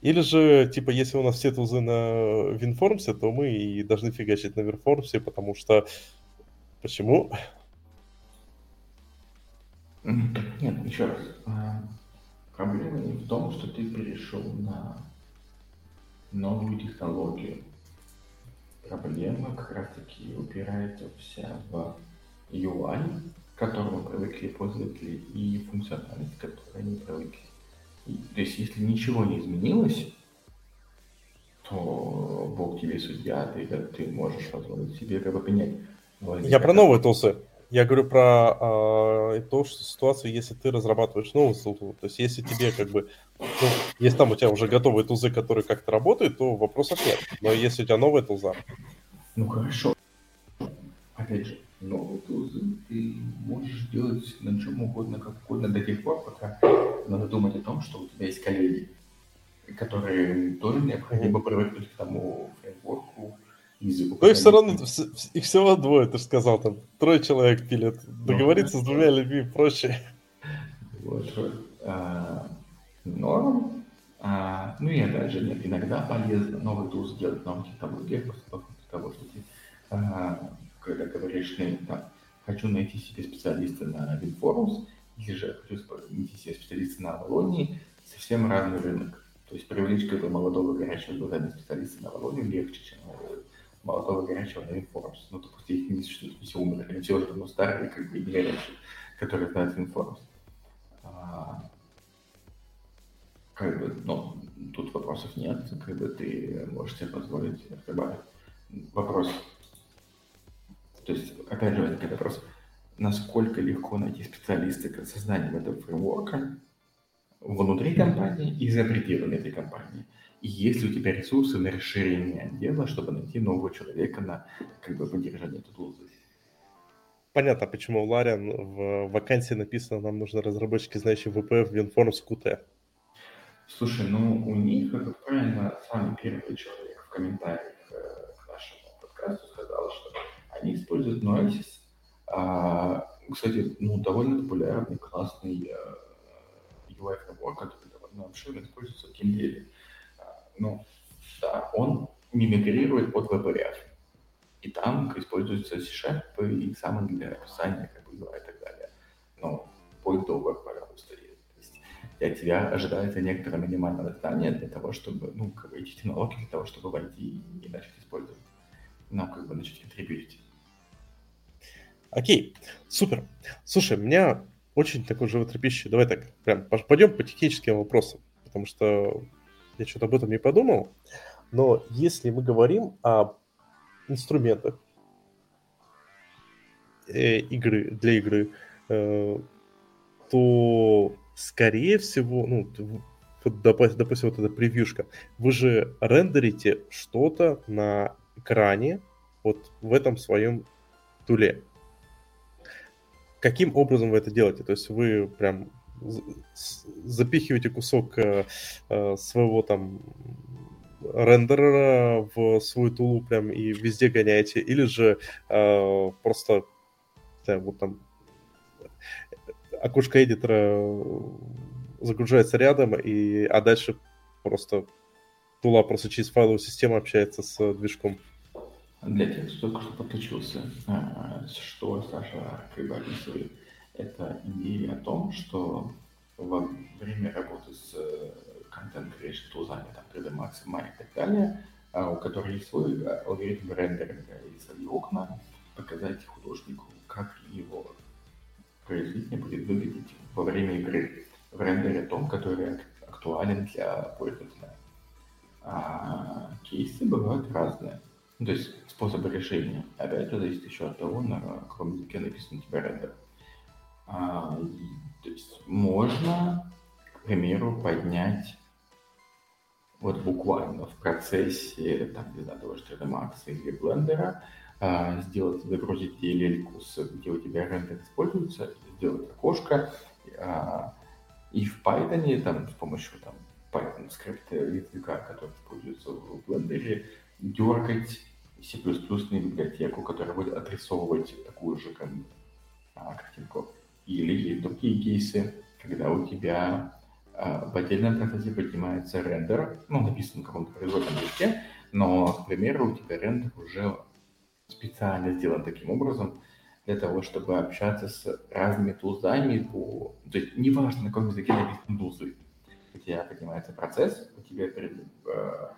[SPEAKER 1] Или же, типа, если у нас все тулзы на WinForms е, то мы и должны фигачить на WinForms е, потому что... Почему?
[SPEAKER 3] Нет, еще раз. А, проблема не в том, что ты перешел на новую технологию. Проблема как раз-таки упирается вся в UI, к которому привыкли пользователи, и функциональность, к которой они привыкли. То есть, если ничего не изменилось, то Бог тебе судья, ты, ты можешь позволить себе как бы принять.
[SPEAKER 1] Я про новые тулсы. Я говорю про э, то, что ситуацию, если ты разрабатываешь новую тулсу. То есть, если тебе как бы, ну, если там у тебя уже готовые тулзы, которые как-то работают, то вопросов нет. Но если у тебя новая тулза.
[SPEAKER 3] Ну хорошо. Опять же, новые тулзы ты можешь делать на чем угодно, как угодно до тех пор, пока надо думать о том, что у тебя есть коллеги, которые тоже необходимо привыкнуть к тому фреймворку, языку.
[SPEAKER 1] Но их все равно, их всего двое, ты же сказал, там трое человек пилят. Ну, Договориться ну, с двумя людьми проще.
[SPEAKER 3] Вот, а, норм. А, ну и опять же, нет, иногда полезно новый туз сделать на новых технологиях, просто того, что ты, а, когда говоришь, ну, там, хочу найти себе специалиста на WinForums, или же хочу найти себе специалиста на Авалонии, совсем разный рынок. То есть привлечь какого-то молодого горячего глазами специалиста на Авалонию легче, чем молодого горячего на WinForums. Ну, допустим, их не существует, все умерли, они все уже давно старые, как бы, и горячие, которые знают WinForums. А, как бы, ну, тут вопросов нет, как бы ты можешь себе позволить добавить вопрос. То есть, опять же, возникает вопрос, насколько легко найти специалиста к созданию этого фреймворка внутри компании и за пределами этой компании. И есть ли у тебя ресурсы на расширение отдела, чтобы найти нового человека на как бы, поддержание этой тулзы?
[SPEAKER 1] Понятно, почему у Лариан в вакансии написано, нам нужны разработчики, знающие VPF, WinForms, Qt.
[SPEAKER 3] Слушай, ну у них, как правильно, самый первый человек в комментариях э, к нашему подкасту сказал, они используют Noesis. А, кстати, ну, довольно популярный, классный э, UI фреймворк, который довольно обширно используется в геймделе. А, ну, да, он мимикрирует под WebRF. И там используется C-Sharp и XAML для описания как бы, и так далее. Но point over, пожалуйста. То есть от тебя ожидается некоторое минимальное знание для того, чтобы, ну, как бы эти технологии для того, чтобы войти и начать использовать. Ну, как бы начать контрибьютить.
[SPEAKER 1] Окей, супер. Слушай, у меня очень такой животрепещущий. Давай так, прям пойдем по техническим вопросам, потому что я что-то об этом не подумал. Но если мы говорим о инструментах э, игры, для игры, э, то, скорее всего, ну, вот, допустим, вот эта превьюшка, вы же рендерите что-то на экране вот в этом своем туле. Каким образом вы это делаете? То есть вы прям запихиваете кусок э, э, своего там рендерера в свою тулу прям и везде гоняете, или же э, просто да, вот там окошко эдитора загружается рядом, и, а дальше просто тула просто через файловую систему общается с движком.
[SPEAKER 3] Для тех, кто только что подключился, а, что Саша бы описывает, это идея о том, что во время работы с контент creation тулзами, там 3D Max, Maya и так далее, а, у которых есть свой алгоритм рендеринга и свои окна, показать художнику, как его произведение будет выглядеть во время игры в рендере том, который актуален для пользователя. А кейсы бывают разные. Ну, то есть способы решения. Опять же, зависит еще от того, на каком языке написан у тебя рендер. А, то есть можно, к примеру, поднять вот буквально в процессе, там, не знаю, того же 3D Max или блендера, а, сделать, загрузить DLL, где у тебя рендер используется, сделать окошко, а, и в Python, там, с помощью там, Python скрипта языка, который используется в блендере, дергать C++ библиотеку, которая будет отрисовывать такую же а, картинку. Или есть другие кейсы, когда у тебя а, в отдельном процессе поднимается рендер, ну, написан на каком-то производственном языке, но, к примеру, у тебя рендер уже специально сделан таким образом, для того, чтобы общаться с разными тулзами по... То есть неважно, на каком языке написаны тулзы. У тебя поднимается процесс, у тебя перед, э,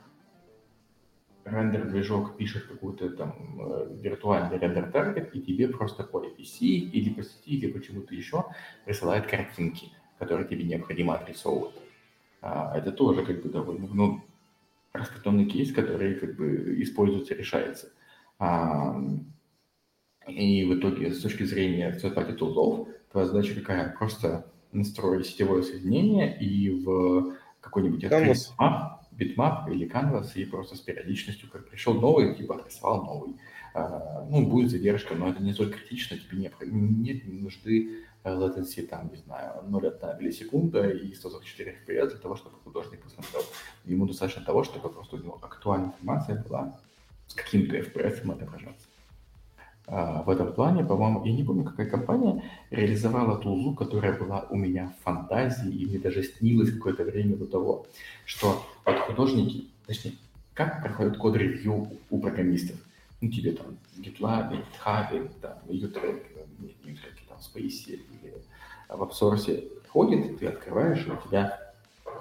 [SPEAKER 3] рендер-движок пишет какую-то там э, виртуальный render target, и тебе просто по IPC или по сети, или по чему-то еще присылает картинки, которые тебе необходимо отрисовывать. А, это тоже как бы довольно ну, распространенный кейс, который как бы используется, решается. А, и в итоге, с точки зрения third-party тулзов, твоя задача какая? Просто настроить сетевое соединение и в какой-нибудь открытый map, bitmap или canvas, и просто с периодичностью, как пришел новый, типа отрисовал новый. А, ну, будет задержка, но это не столь критично, тебе не, нет нужды latency, там, не знаю, 0,1 миллисекунда и 144 FPS для того, чтобы художник посмотрел. Ему достаточно того, чтобы просто у него актуальная информация была с каким-то FPS отображаться. А, в этом плане, по-моему, я не помню, какая компания реализовала тулзу, которая была у меня в фантазии, и мне даже снилось какое-то время до того, что вот художники, точнее, как проходит код-ревью у программистов? Ну, тебе там в GitLab, GitHub, там, U-Track, нет, не U-Track, там, Space или в AppSource ходит, ты открываешь, и у тебя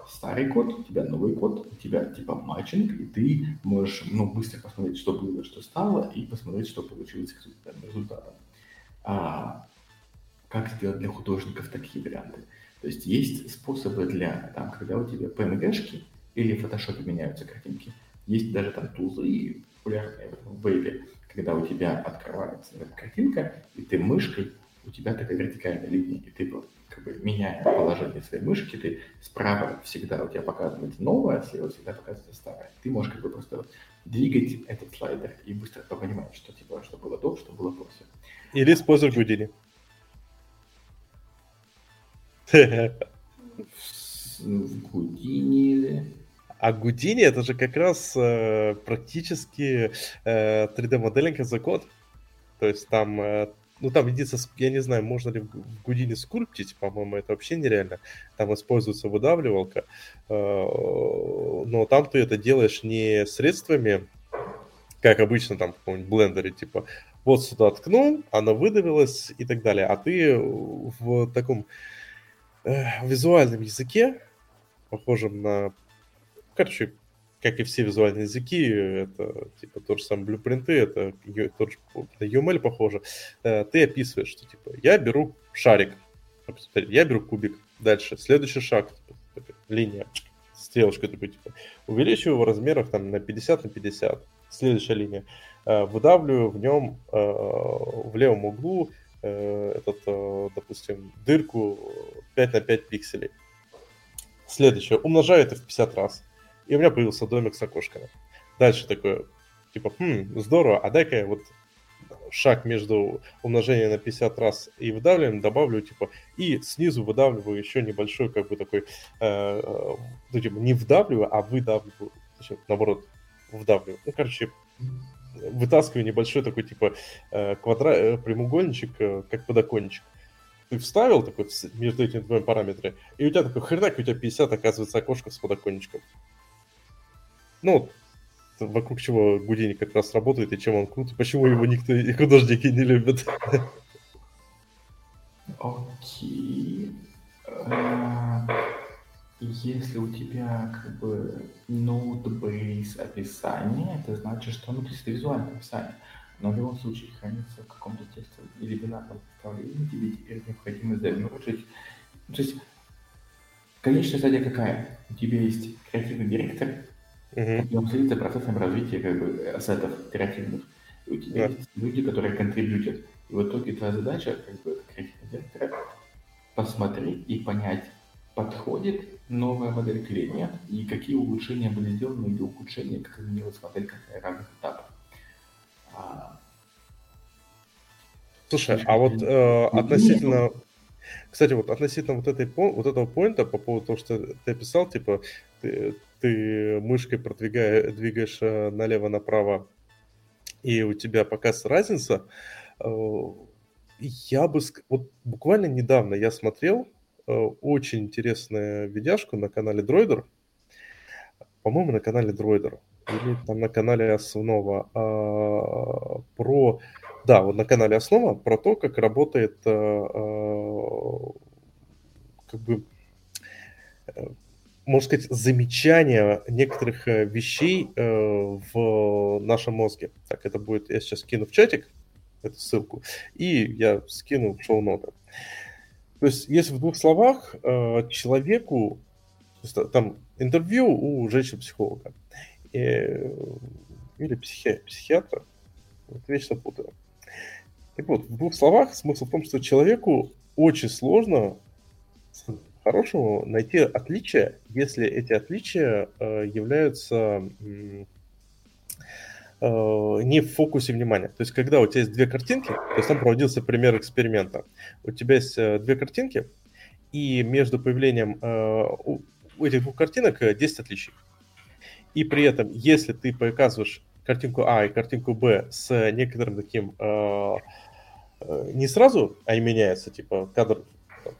[SPEAKER 3] старый код, у тебя новый код, у тебя типа матчинг, и ты можешь ну, быстро посмотреть, что было, что стало, и посмотреть, что получилось результатом. А как сделать для художников такие варианты? То есть есть способы для, там, когда у тебя PNG-шки или в Photoshop меняются картинки. Есть даже там тулзы популярные в вебе, когда у тебя открывается картинка, и ты мышкой, у тебя такая вертикальная линия, и ты бы меняя положение своей мышки, ты справа всегда у тебя показывается новое, а слева всегда показывается старое. Ты можешь как бы просто двигать этот слайдер и быстро понимать, что типа, что было до, что было после.
[SPEAKER 1] Или использовать Houdini.
[SPEAKER 3] в Гудини.
[SPEAKER 1] А Гудини это же как раз э, практически э, 3D-моделинг за код. То есть там, э, ну там единственное, я не знаю, можно ли в Гудини скульптить, по-моему, это вообще нереально. Там используется выдавливалка, э, но там ты это делаешь не средствами, как обычно там в каком-нибудь блендере, типа вот сюда ткнул, она выдавилась и так далее. А ты в таком э, визуальном языке, похожем на, короче, как и все визуальные языки, это типа тот же самый блюпринты, это тот же на UML похоже, э, ты описываешь, что типа я беру шарик, я беру кубик, дальше следующий шаг, типа, линия, стрелочка такой, типа, увеличиваю его в размерах там на 50 на 50, следующая линия, Э, выдавливаю в нем э, в левом углу э, этот, допустим, дырку 5 на 5 пикселей. Следующее. Умножаю это в 50 раз. И у меня появился домик с окошками. Дальше такое, типа, хм, здорово, а дай-ка я вот шаг между умножением на 50 раз и выдавливанием добавлю, типа, и снизу выдавливаю еще небольшой, как бы такой, э, ну, типа, не вдавливаю, а выдавливаю, точнее, наоборот, вдавливаю. Ну, короче, вытаскиваю небольшой такой, типа, э, квадра... Э, прямоугольничек, э, как подоконничек. Ты вставил такой между этими двумя параметрами, и у тебя такой хренак, у тебя 50, оказывается, окошко с подоконничком. Ну, вокруг чего Гудини как раз работает, и чем он крут, и почему его никто, и художники не любят.
[SPEAKER 3] Окей. Если у тебя как бы node-base описание, это значит, что ну, то есть это визуальное описание, но в любом случае хранится в каком-то текстовом или бинарном представлении, тебе теперь необходимо замножить. То есть конечная стадия какая? У тебя есть креативный директор, uh-huh. и он следит за процессом развития как бы ассетов креативных. И у тебя yeah. есть люди, которые контрибьютят. И в итоге твоя задача, как бы, креативного директора, посмотреть и понять, подходит новая модель клеения и какие улучшения были сделаны или ухудшения, как изменилась модель на разных этапах. А...
[SPEAKER 1] Слушай, а вот э, относительно, кстати, вот относительно вот этой вот этого поинта по поводу того, что ты описал, типа ты, ты мышкой продвигаешь, двигаешь э, налево-направо, и у тебя показывается разница. Э, я бы, вот буквально недавно я смотрел Э, очень интересная видяшку на канале Дроидер. По-моему, на канале Дроидер. Или там на канале Основа. А, про... Да, вот на канале Основа про то, как работает как бы можно сказать, замечание некоторых вещей в нашем мозге. Так, это будет, я сейчас скину в чатик эту ссылку, и я скину в шоу-ноты. То есть, если в двух словах э, человеку, там интервью у женщины-психолога э, или психи, психиатра, вот вечно путаю. Так вот, в двух словах смысл в том, что человеку очень сложно хорошему найти отличия, если эти отличия э, являются Э, не в фокусе внимания. То есть, когда у тебя есть две картинки, то есть там проводился пример эксперимента. У тебя есть э, две картинки, и между появлением у этих двух картинок 10 отличий. И при этом, если ты показываешь картинку А и картинку Б с некоторым таким не сразу, а и меняется, типа кадр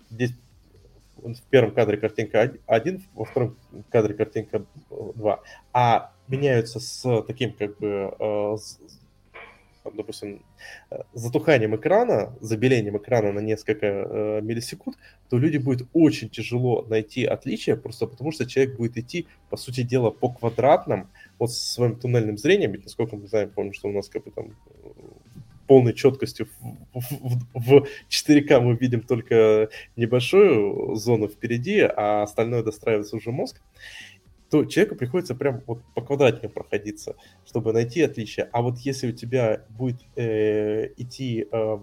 [SPEAKER 1] здесь в первом кадре картинка 1, во втором кадре картинка 2, а меняются с таким, как бы, э, с, допустим, э, затуханием экрана, забелением экрана на несколько э, миллисекунд, то люди будет очень тяжело найти отличия, просто потому что человек будет идти, по сути дела, по квадратным, вот со своим туннельным зрением, ведь насколько мы знаем, помню, что у нас как бы там полной четкостью в, в, в 4К мы видим только небольшую зону впереди, а остальное достраивается уже мозг то человеку приходится прям вот по квадратикам проходиться, чтобы найти отличия. А вот если у тебя будет э, идти э,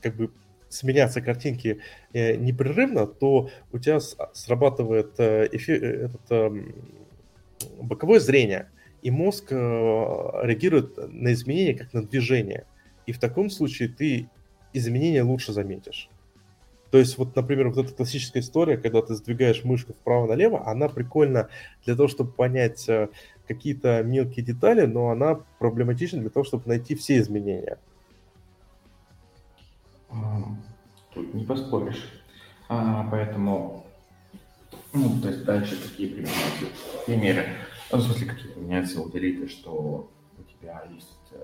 [SPEAKER 1] как бы сменяться картинки э, непрерывно, то у тебя срабатывает э, эфир, э, этот, э, боковое зрение, и мозг э, реагирует на изменения как на движение. И в таком случае ты изменения лучше заметишь. То есть, вот, например, вот эта классическая история, когда ты сдвигаешь мышку вправо-налево, она прикольна для того, чтобы понять э, какие-то мелкие детали, но она проблематична для того, чтобы найти все изменения.
[SPEAKER 3] Тут не поспоришь. А, поэтому, ну, то есть дальше какие применяются примеры. Ну, в смысле, какие применяются у Delete, что у тебя есть, э,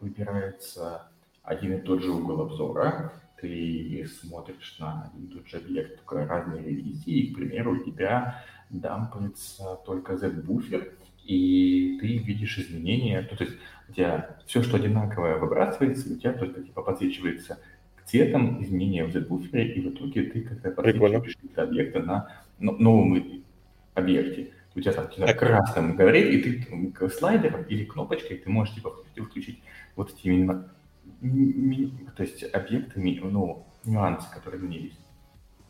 [SPEAKER 3] выбирается один и тот же угол обзора, ты смотришь на один и тот же объект, только разные ревизии, и, к примеру, у тебя дампается только Z-буфер, и ты видишь изменения, то есть у тебя все, что одинаковое, выбрасывается, у тебя только типа подсвечивается цветом изменения в Z-буфере, и в итоге ты когда подсвечиваешь какие-то объекты на новом объекте. У тебя там типа, красным говорит, и ты слайдером или кнопочкой ты можешь типа включить вот эти именно то есть объектами, ну, нюансы, которые изменились.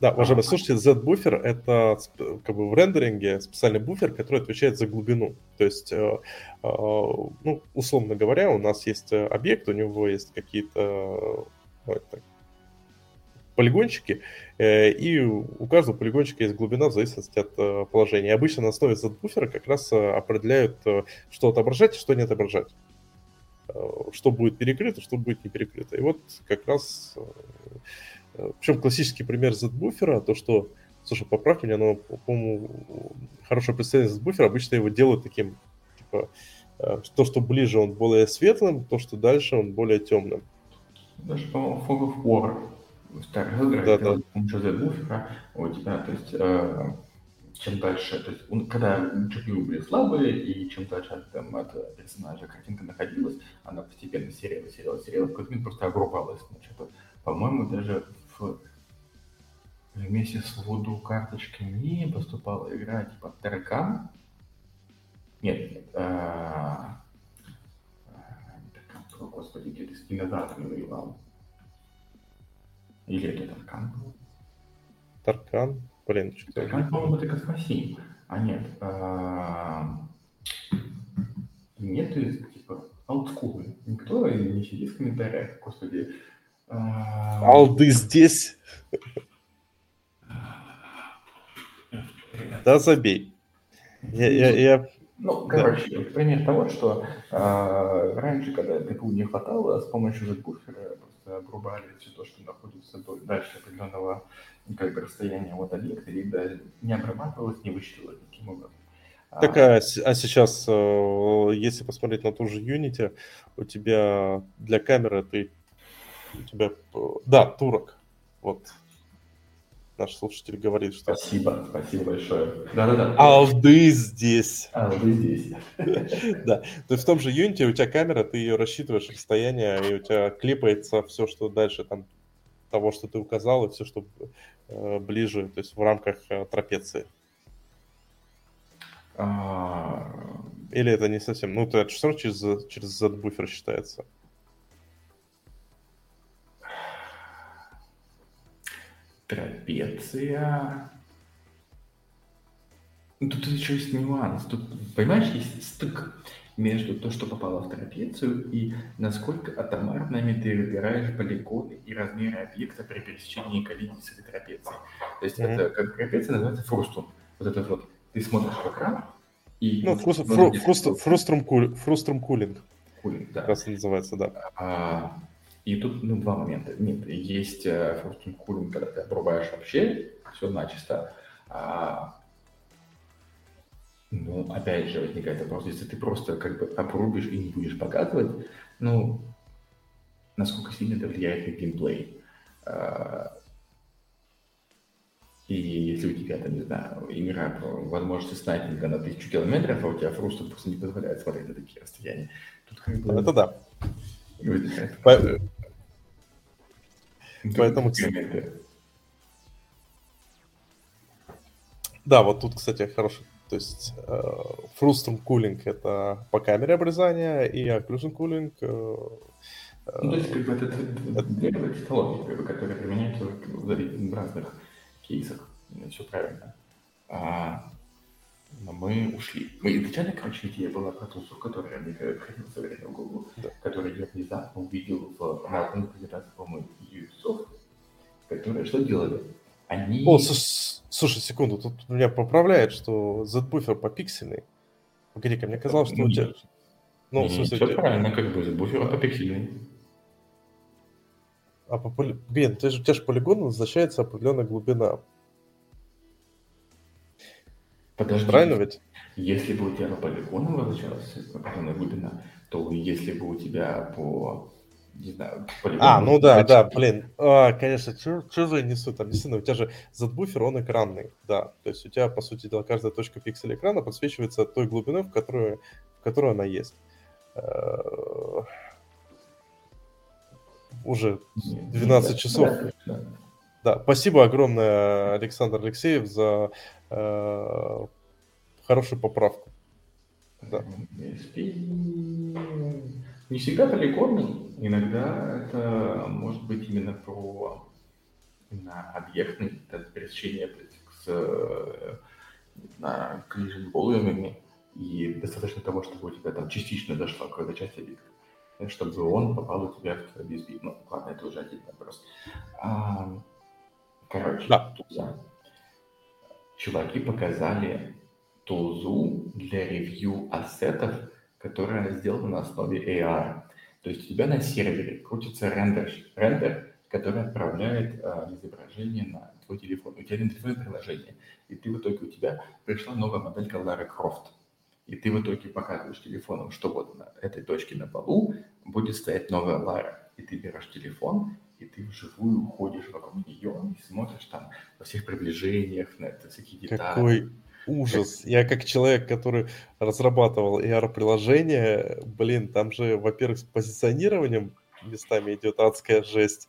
[SPEAKER 1] Да, уважаемые слушайте, Z-буфер — это как бы в рендеринге специальный буфер, который отвечает за глубину. То есть, э, э, ну, условно говоря, у нас есть э, объект, у него есть какие-то полигончики, и у каждого полигончика есть глубина в зависимости от положения. И обычно на основе Z-буфера как раз определяют, что отображать и что не отображать что будет перекрыто, что будет не перекрыто. И вот как раз причем классический пример Z-буфера, то, что, слушай, поправь меня, но, по-моему, хорошее представление Z-буфера обычно его делают таким, типа, э, то, что ближе, он более светлым, то, что дальше, он более темным.
[SPEAKER 3] Даже, по-моему, Fog of War старых играх да, да. с помощью Z-буфера у тебя, то есть, э, чем дальше, то есть, когда GPU были слабые, и чем дальше там, от персонажа картинка находилась, она постепенно серела, серела, серела, в какой-то момент просто обрубалась. Значит, по-моему, даже вместе с Вуду карточками поступала игра типа Таракан. Нет, нет. А... Таркан, господи, где-то с кинозавтрами воевал. Или это Таркан был?
[SPEAKER 1] Таркан? Блин,
[SPEAKER 3] что Таркан, по-моему, это Космосим. А нет. А... Нет, типа, олдскулы. Никто не сидит в комментариях, господи.
[SPEAKER 1] А... Алды здесь. Да, забей.
[SPEAKER 3] Я, я, я... Ну, короче, да. пример того, что э, раньше, когда ГПУ не хватало, с помощью буфера просто обрубали все то, что находится дальше определенного как бы, расстояния от объекта, и да, не обрабатывалось, не вычислилось таким образом.
[SPEAKER 1] Так, а, а сейчас, э, если посмотреть на ту же Unity, у тебя для камеры ты у тебя, да, турок, вот, наш слушатель говорит, что...
[SPEAKER 3] Спасибо, спасибо большое. Да-да-да.
[SPEAKER 1] Алды здесь.
[SPEAKER 3] Алды здесь. *laughs*
[SPEAKER 1] Да. То есть в том же Unity у тебя камера, ты ее рассчитываешь расстояние, и у тебя клипается все, что дальше там того, что ты указал, и все, что э, ближе, то есть в рамках э, трапеции. А... Или это не совсем... Ну, это все равно через, через Z-буфер считается.
[SPEAKER 3] Трапеция. Ну, тут еще есть нюанс. Тут, понимаешь, есть стык между то, что попало в трапецию, и насколько атомарными ты выбираешь полигоны и размеры объекта при пересечении коллизии с этой трапецией. То есть mm-hmm. это как трапеция называется фрустум. Вот это вот. Ты смотришь в экран, и...
[SPEAKER 1] Ну, фруструм, фру, фруструм, фруструм, кулинг. Кулинг.
[SPEAKER 3] Да.
[SPEAKER 1] Как называется, да.
[SPEAKER 3] А, и тут ну, два момента. Нет, есть э, кулинг, когда ты обрубаешь вообще все начисто. А, ну, опять же, возникает вопрос, если ты просто как бы обрубишь и не будешь показывать, ну, насколько сильно это влияет на геймплей. А, и если у тебя, там, не знаю, игра про возможности снайпинга на тысячу километров, а у тебя фруст просто не позволяет смотреть на такие расстояния.
[SPEAKER 1] Тут как бы... Это да. Поэтому, Да, вот тут, кстати, хороший. То есть э, Frustrum Cooling это по камере обрезания, и Occlusion Cooling... Э,
[SPEAKER 3] ну, то есть, как бы, это, это, это технологии, которые применяются в разных кейсах. Все правильно. А, но мы ушли. Мы изначально, короче, идея была про тусу, которая мне ходила все время в голову, да. которую я внезапно увидел в, на одной презентации, по-моему, Ubisoft. которые что делали? Они...
[SPEAKER 1] О, слушай, секунду, тут меня поправляет, что Z-буфер попиксельный. Погоди-ка, мне казалось, что у тебя...
[SPEAKER 3] Ну, не, в смысле... Все правильно, как бы, Z-буфер попиксельный.
[SPEAKER 1] А по поли... Блин, ты же, у тебя же полигон возвращается определенная глубина.
[SPEAKER 3] Подожди.
[SPEAKER 1] Правильно ведь?
[SPEAKER 3] Если бы у тебя по полигону возвращалась определенная глубина, то если бы у тебя по не знаю,
[SPEAKER 1] полигону... А, ну да, да, блин. А, конечно, что же я несу там? Действительно, у тебя же Z-буфер, он экранный, да. То есть у тебя, по сути дела, каждая точка пикселя экрана подсвечивается той глубиной, в которую, в которую она есть. Э, уже 12 часов. Да, спасибо огромное, Александр Алексеев, за э, хорошую поправку.
[SPEAKER 3] Да. Не всегда полигонный, иногда это может быть именно про именно объектный, пересечение с на collision volume, и достаточно того, чтобы у тебя там частично дошла какая-то часть объекта чтобы он попал у тебя в BSB. Ну, ладно, это уже один вопрос. А, короче, да. туза. Чуваки показали тузу для ревью ассетов, которая сделана на основе AR. То есть у тебя на сервере крутится рендер, рендер который отправляет а, изображение на твой телефон. У тебя идентифицирует приложение, и ты в итоге у тебя пришла новая моделька Лары Крофт и ты в итоге показываешь телефоном, что вот на этой точке на полу будет стоять новая Лара. И ты берешь телефон, и ты вживую ходишь вокруг нее и смотришь там во всех приближениях, на это всякие детали.
[SPEAKER 1] Какой ужас. Я как человек, который разрабатывал AR-приложение, блин, там же, во-первых, с позиционированием местами идет адская жесть.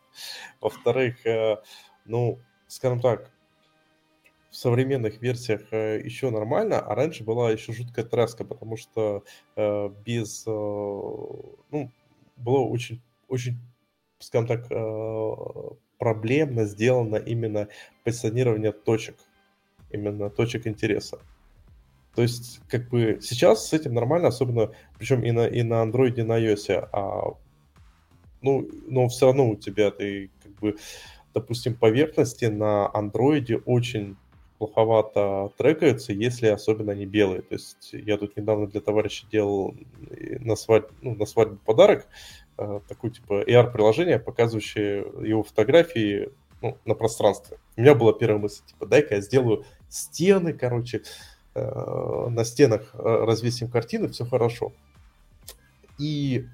[SPEAKER 1] Во-вторых, э, ну, скажем так, в современных версиях э, еще нормально, а раньше была еще жуткая треска, потому что э, без, ну, было очень, очень, скажем так, э, проблемно сделано именно позиционирование точек, именно точек интереса. То есть, как бы сейчас с этим нормально, особенно, причем и на, и на Android, и на iOS, а, ну, но все равно у тебя ты, как бы, допустим, поверхности на Android очень плоховато трекаются, если особенно они белые. То есть я тут недавно для товарища делал на, свадь, ну, на свадьбу подарок, э, такое типа AR-приложение, показывающее его фотографии ну, на пространстве. У меня была первая мысль, типа, дай-ка я сделаю стены, короче, э, на стенах э, развесим картины, все хорошо. И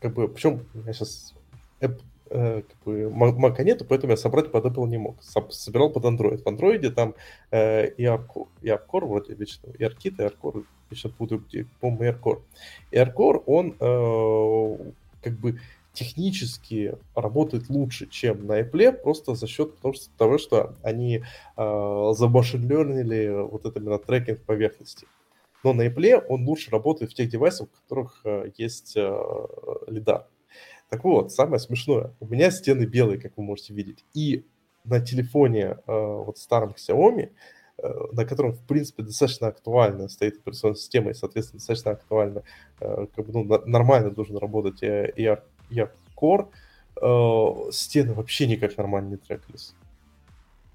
[SPEAKER 1] как бы, причем я сейчас э, как бы, Mac нету, поэтому я собрать под Apple не мог. Собирал под Android. В Android там э, и ARCore вроде вечно, и ARCore, я сейчас буду, по-моему, ARCore. И ARCore, он э, как бы технически работает лучше, чем на Apple, просто за счет того, что они э, забашенлернили вот это именно трекинг поверхности. Но на Apple он лучше работает в тех девайсах, в которых э, есть э, лидар. Так вот, самое смешное, у меня стены белые, как вы можете видеть, и на телефоне э, вот старом Xiaomi, на котором, в принципе, достаточно актуально стоит операционная система, и, соответственно, достаточно актуально, э, как бы, ну, нормально должен работать и, и Core, э, стены вообще никак нормально не трекались.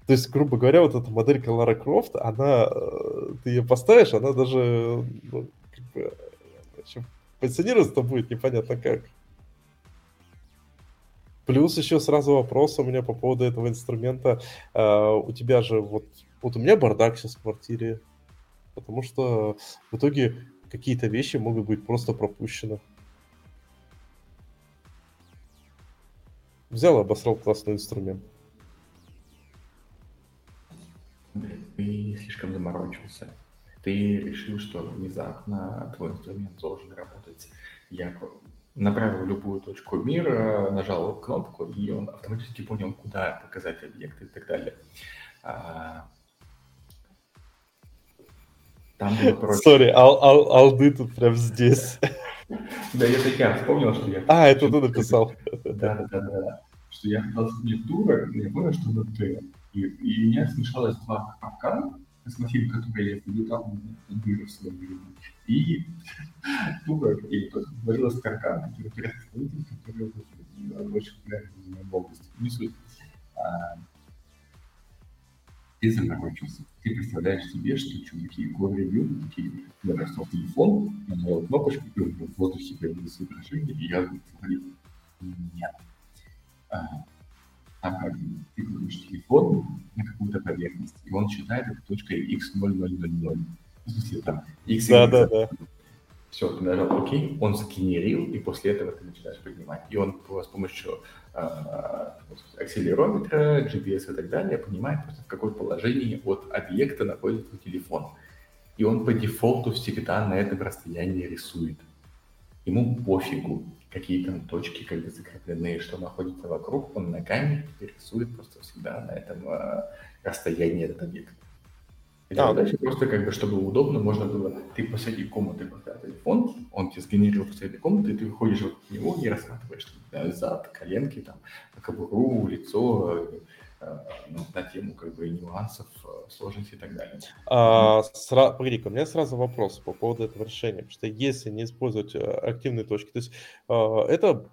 [SPEAKER 1] То есть, грубо говоря, вот эта моделька Лара Крофт, она, э, ты ее поставишь, она даже, ну, как бы, позиционироваться-то будет непонятно как. Плюс еще сразу вопрос у меня по поводу этого инструмента. У тебя же вот, вот у меня бардак сейчас в квартире, потому что в итоге какие-то вещи могут быть просто пропущены. Взял и обосрал классный инструмент.
[SPEAKER 3] Ты слишком заморочился. Ты решил, что внезапно твой инструмент должен работать як направил любую точку мира, нажал кнопку, и он автоматически понял, куда показать объекты и так далее. А,
[SPEAKER 1] там было проще. Сори, ал, ал, алды тут прям здесь.
[SPEAKER 3] Да, я так я вспомнил, что я...
[SPEAKER 1] А, это ты написал.
[SPEAKER 3] Да, да, да, да. Что я хотел вспомнить дура, но я понял, что это ты. И, и у меня смешалось два капкана, смотри, которые я там дыры в своем и *laughs* туго, и говорила с Каркан, который исполнитель, который очень популярен в области. Не суть. Ты заморочился. Ты представляешь себе, что чуваки Core Review такие, я достал телефон, нажал кнопочку, и в воздухе появилось изображение, и я говорю, нет. А, там как ты кладешь телефон на какую-то поверхность, и он считает это точкой x0000. В смысле, там, x,
[SPEAKER 1] да, да, да.
[SPEAKER 3] Все, ты нажал ОК, он сгенерил, и после этого ты начинаешь поднимать. И он с помощью э, акселерометра, GPS и так далее понимает просто, в каком положении от объекта находится телефон. И он по дефолту всегда на этом расстоянии рисует. Ему пофигу, какие там точки как бы закреплены, что находится вокруг, он камере рисует просто всегда на этом э, расстоянии этот объект. И а. дальше просто как бы, чтобы удобно, можно было, ты посреди комнаты поставил телефон, он тебе сгенерировал посреди комнаты, и ты выходишь вот к нему и рассматриваешь там, зад, коленки, там, кобуру, лицо, э, ну, на тему как бы нюансов, э, сложности и так далее.
[SPEAKER 1] А, сра... Погоди-ка, у меня сразу вопрос по поводу этого решения, потому что если не использовать э, активные точки, то есть это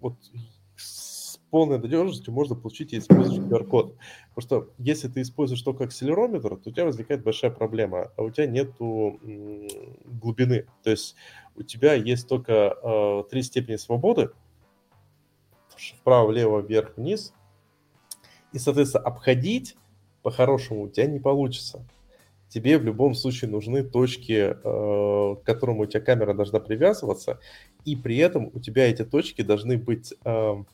[SPEAKER 1] вот полной надежностью можно получить, если используешь QR-код. Потому что если ты используешь только акселерометр, то у тебя возникает большая проблема, а у тебя нет глубины. То есть у тебя есть только э, три степени свободы, вправо, влево, вверх, вниз. И, соответственно, обходить по-хорошему у тебя не получится. Тебе в любом случае нужны точки, э, к которым у тебя камера должна привязываться, и при этом у тебя эти точки должны быть э,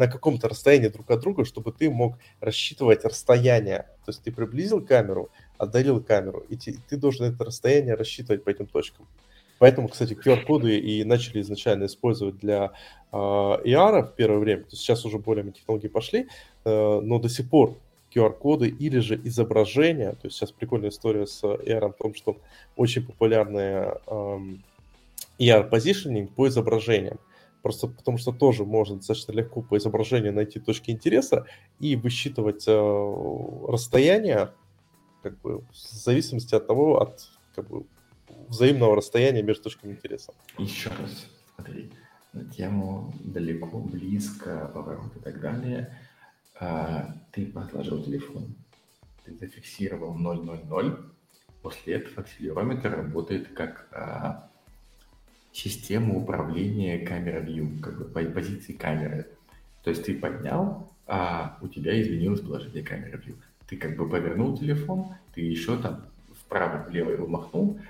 [SPEAKER 1] на каком-то расстоянии друг от друга, чтобы ты мог рассчитывать расстояние. То есть ты приблизил камеру, отдалил камеру, и ты, ты должен это расстояние рассчитывать по этим точкам. Поэтому, кстати, QR-коды и начали изначально использовать для э, AR в первое время. То есть сейчас уже более технологии пошли, э, но до сих пор QR-коды или же изображения. То есть сейчас прикольная история с AR в том, что очень популярная э, AR-позиционинг по изображениям. Просто потому что тоже можно достаточно легко по изображению найти точки интереса и высчитывать э, расстояние как бы, в зависимости от того, от как бы, взаимного расстояния между точками интереса.
[SPEAKER 3] Еще раз, смотри, на тему далеко, близко, поворот и так далее. А, ты подложил телефон, ты зафиксировал 000, после этого акселерометр работает как а, систему управления камера view, как бы по позиции камеры. То есть ты поднял, а у тебя изменилось положение камеры view. Ты как бы повернул телефон, ты еще там вправо-влево его махнул,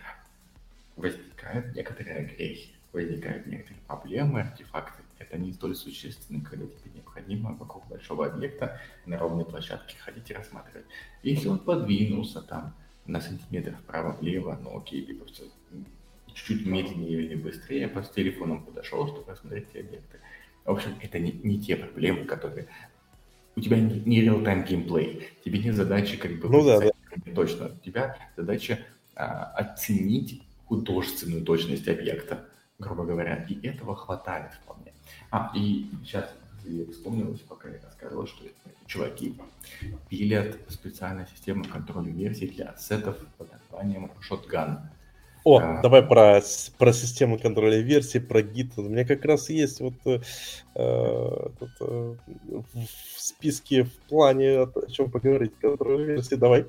[SPEAKER 3] возникают некоторые огрехи, возникают некоторые проблемы, артефакты. Это не столь существенно, когда тебе необходимо вокруг большого объекта на ровной площадке ходить и рассматривать. Если он подвинулся там на сантиметр вправо-влево, ну окей, ты просто чуть-чуть медленнее или быстрее по телефоном подошел, чтобы посмотреть эти объекты. В общем, это не, не те проблемы, которые... У тебя не, не real-time геймплей, тебе нет задачи как бы...
[SPEAKER 1] Ну да, да.
[SPEAKER 3] Точно. У тебя задача а, оценить художественную точность объекта, грубо говоря, и этого хватает вполне. А, и сейчас я вспомнилось, пока я рассказывал, что чуваки пилят специальную систему контроля версий для ассетов под названием Shotgun.
[SPEAKER 1] О, а... давай про, про систему контроля версий, про гид. У меня как раз есть вот э, тут, э, в списке в плане о чем поговорить контроль версии. Давай.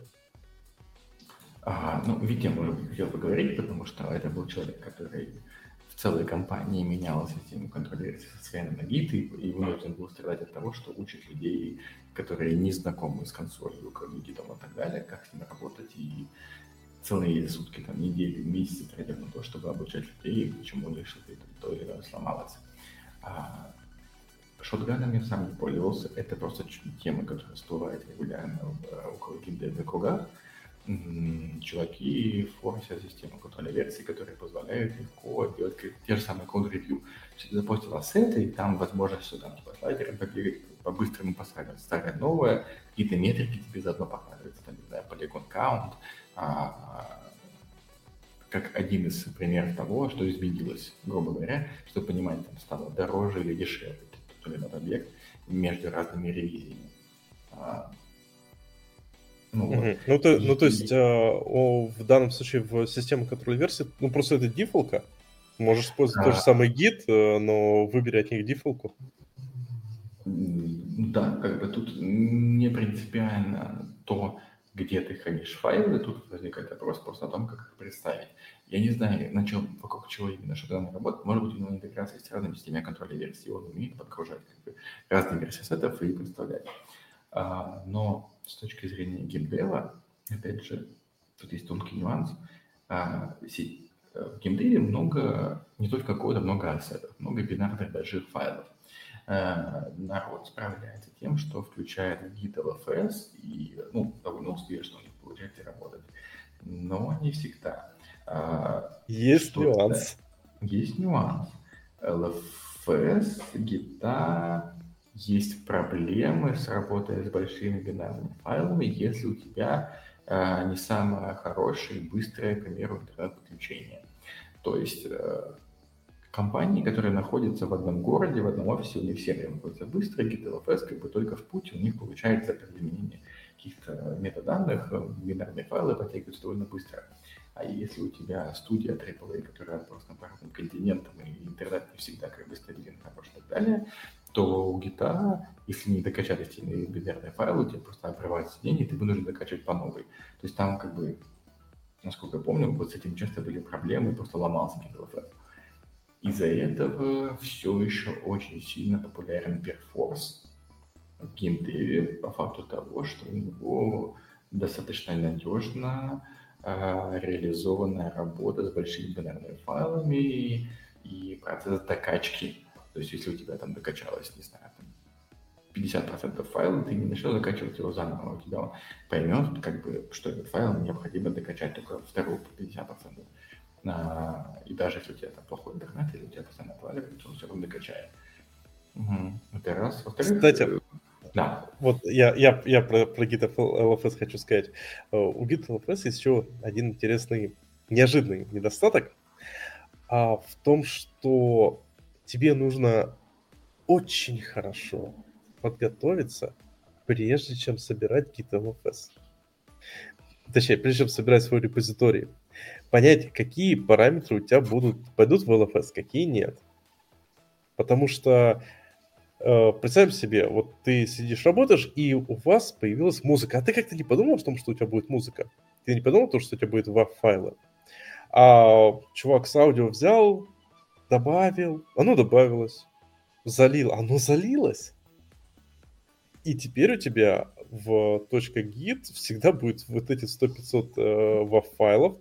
[SPEAKER 3] А, ну, видимо, уже хотел поговорить, потому что это был человек, который в целой компании менял систему контроля версий со своей на гид и, и вынужден был страдать от того, что учит людей, которые не знакомы с консолью, кроме гидом и так далее, как с ним работать и целые сутки, там, недели, месяцы тратят на то, чтобы обучать людей, почему у них что-то то или сломалось. А шотганом я сам не пользовался. Это просто тема, которая всплывает регулярно э, около геймдевных кругах. Чуваки форсят систему контроля версий, которые позволяют легко делать те же самые код-ревью. Ты запустил ассеты, и там возможность, что там типа слайдером побегать, по-быстрому поставить старое новое, какие-то метрики тебе заодно показываются, там, не знаю, полигон каунт, а, как один из примеров того, что изменилось, грубо говоря, чтобы понимать, там стало дороже или дешевле тот или иной объект между разными ревизиями. А,
[SPEAKER 1] ну, угу. вот. ну, то, ну, то есть, э, о, в данном случае в системе контроля версии, ну, просто это дефолка. Можешь использовать а... тот же самый гид, э, но выбери от них дефолку.
[SPEAKER 3] Да, как бы не принципиально то, где ты хранишь файлы, тут возникает вопрос просто о том, как их представить. Я не знаю, на чем, вокруг чего именно Shutdown работает. Может быть, у него интеграция с разными системами контроля версий, он умеет подгружать как бы, разные версии сетов и представлять. А, но с точки зрения геймдева, опять же, тут есть тонкий нюанс. А, в геймдеве много, не только кода, много ассетов, много бинарных больших файлов. Э, народ справляется тем, что включает Git LFS, и ну, довольно успешно у них получается работать. Но не всегда.
[SPEAKER 1] А, есть нюанс.
[SPEAKER 3] Есть нюанс. LFS, Git, есть проблемы с работой с большими бинарными файлами, если у тебя э, не самое хорошее и быстрое, к примеру, интернет-подключение. То есть э, компании, которые находятся в одном городе, в одном офисе, у них сервер находится быстро, GitLFS как бы только в путь, у них получается при каких-то метаданных, э, бинарные файлы подтягиваются довольно быстро. А если у тебя студия AAA, которая просто по разным континентам, и интернет не всегда как бы стабилен, хорош и так далее, то у гита, если не докачались эти бинарные файлы, у тебя просто обрывается день, и ты вынужден докачивать по новой. То есть там как бы, насколько я помню, вот с этим часто были проблемы, просто ломался GitLFS. Из-за этого все еще очень сильно популярен Perforce в геймдеве по факту того, что у него достаточно надежно э, реализованная работа с большими бинарными файлами и, и процесс докачки. То есть если у тебя там докачалось, не знаю, там 50% файла, ты не начнешь закачивать его заново, у тебя он поймет, как бы, что этот файл необходимо докачать только вторую 50%. А, и даже если у тебя там плохой интернет или у тебя постоянно отваливается, он все равно докачает. Угу. Это раз.
[SPEAKER 1] Во-вторых, Кстати, э, да. Вот я, я, я про, про Git LFS хочу сказать. Э, у Git LFS есть еще один интересный, неожиданный недостаток а в том, что тебе нужно очень хорошо подготовиться, прежде чем собирать Git LFS. Точнее, прежде чем собирать свой репозиторий понять, какие параметры у тебя будут, пойдут в LFS, какие нет. Потому что э, представь себе, вот ты сидишь, работаешь, и у вас появилась музыка, а ты как-то не подумал о том, что у тебя будет музыка? Ты не подумал о том, что у тебя будет WAV-файлы? А чувак с аудио взял, добавил, оно добавилось, залил, оно залилось. И теперь у тебя в .git всегда будет вот эти 100-500 э, WAV-файлов,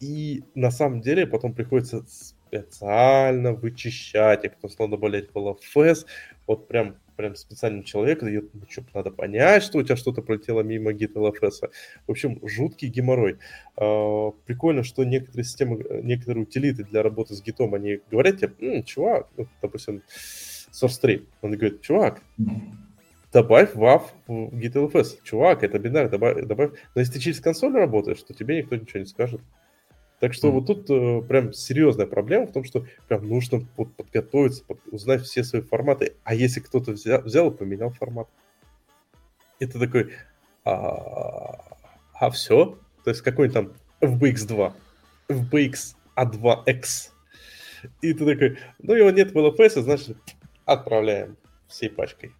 [SPEAKER 1] и на самом деле потом приходится специально вычищать их, потому что надо добавлять в вот прям прям специальный человек дает, ну что, надо понять, что у тебя что-то пролетело мимо гид LFS. В общем, жуткий геморрой. А, прикольно, что некоторые системы, некоторые утилиты для работы с гитом, они говорят тебе, М, чувак, ну, допустим, source 3, он говорит, чувак, добавь WAV в git LFS. Чувак, это бинар, добавь, добавь. Но если ты через консоль работаешь, то тебе никто ничего не скажет. Так что mm. вот тут э, прям серьезная проблема в том, что прям нужно вот, подготовиться, под, узнать все свои форматы. А если кто-то взял, взял и поменял формат, это такой, а, а все? То есть какой там FBX2, FBX A2X. И ты такой, ну его нет в LFS, значит отправляем всей пачкой.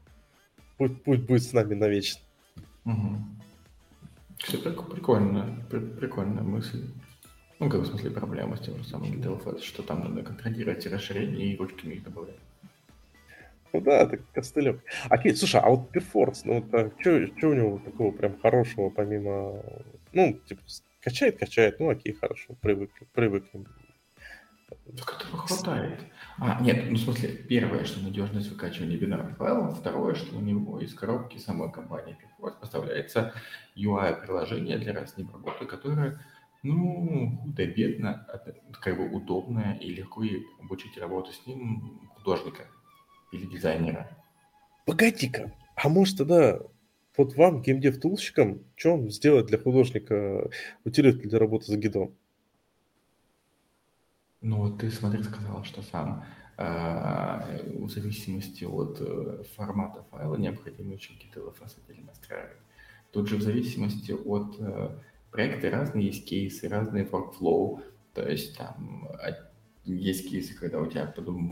[SPEAKER 1] Пусть, пусть будет с нами навечно.
[SPEAKER 3] Угу. Кстати, прикольная, прикольная мысль. Ну, как в смысле проблема с тем же самым GitLFS, что там надо контролировать и расширение, и ручками их добавлять.
[SPEAKER 1] Ну да, это костылек. Окей, слушай, а вот Perforce, ну вот а что у него такого прям хорошего, помимо, ну, типа, качает, качает, ну окей, хорошо, привык, привыкнем.
[SPEAKER 3] Так этого хватает. А, нет, ну в смысле, первое, что надежность выкачивания бинарных файлов, второе, что у него из коробки самой компании Perforce поставляется UI-приложение для раз работы, которое ну, худо-бедно, как бы удобно и легко и обучить работу с ним художника или дизайнера.
[SPEAKER 1] Погоди-ка, а может тогда вот вам, геймдев-тулщикам, что вам сделать для художника утилиту для работы с гидом?
[SPEAKER 3] Ну, вот ты, смотри, сказал, что сам э, в зависимости от э, формата файла необходимо еще какие-то LFS отдельно настраивать. Тут же в зависимости от э, проекты разные есть кейсы, разные workflow, то есть там есть кейсы, когда у тебя потом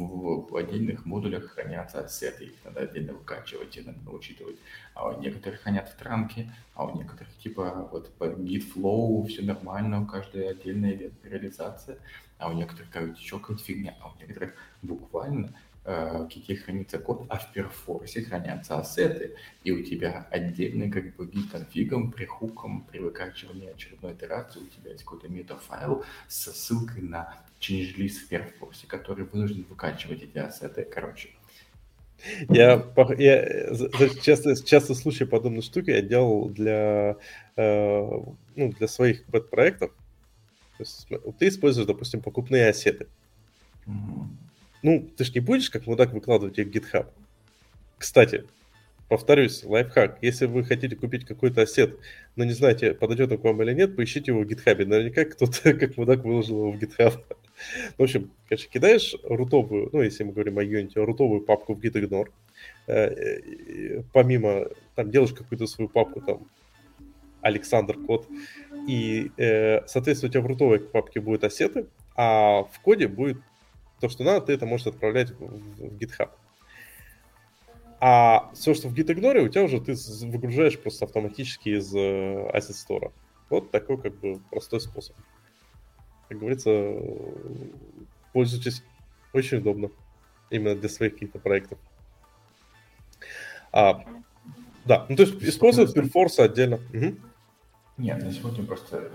[SPEAKER 3] в отдельных модулях хранятся ассеты, их надо отдельно выкачивать, и надо учитывать. А у некоторых хранят в транке, а у некоторых типа вот по git flow все нормально, у каждой отдельная реализация, а у некоторых как еще какая-то фигня, а у некоторых буквально э, где хранится код, а в перфорсе хранятся ассеты, и у тебя отдельно как бы git конфигом, при хуком, при выкачивании очередной итерации у тебя есть какой-то метафайл со ссылкой на change list в перфорсе, который вынужден выкачивать эти ассеты. Короче,
[SPEAKER 1] я, я часто, часто случаи подобной штуки я делал для, э, ну, для своих проектов. То есть, ты используешь, допустим, покупные ассеты. Mm-hmm ну, ты же не будешь как мудак выкладывать их в GitHub. Кстати, повторюсь, лайфхак. Если вы хотите купить какой-то ассет, но не знаете, подойдет он к вам или нет, поищите его в GitHub. Наверняка кто-то *laughs* как мудак выложил его в GitHub. В общем, конечно, кидаешь рутовую, ну, если мы говорим о Unity, рутовую папку в gitignore. Э, помимо, там, делаешь какую-то свою папку, там, Александр код, и, э, соответственно, у тебя в рутовой папке будут ассеты, а в коде будет то, что надо, ты это можешь отправлять в, GitHub. А все, что в GitIgnore, у тебя уже ты выгружаешь просто автоматически из э, Asset Store. Вот такой как бы простой способ. Как говорится, пользуйтесь очень удобно. Именно для своих каких-то проектов. А, да, ну то есть использовать Perforce отдельно. Угу.
[SPEAKER 3] Нет, на сегодня просто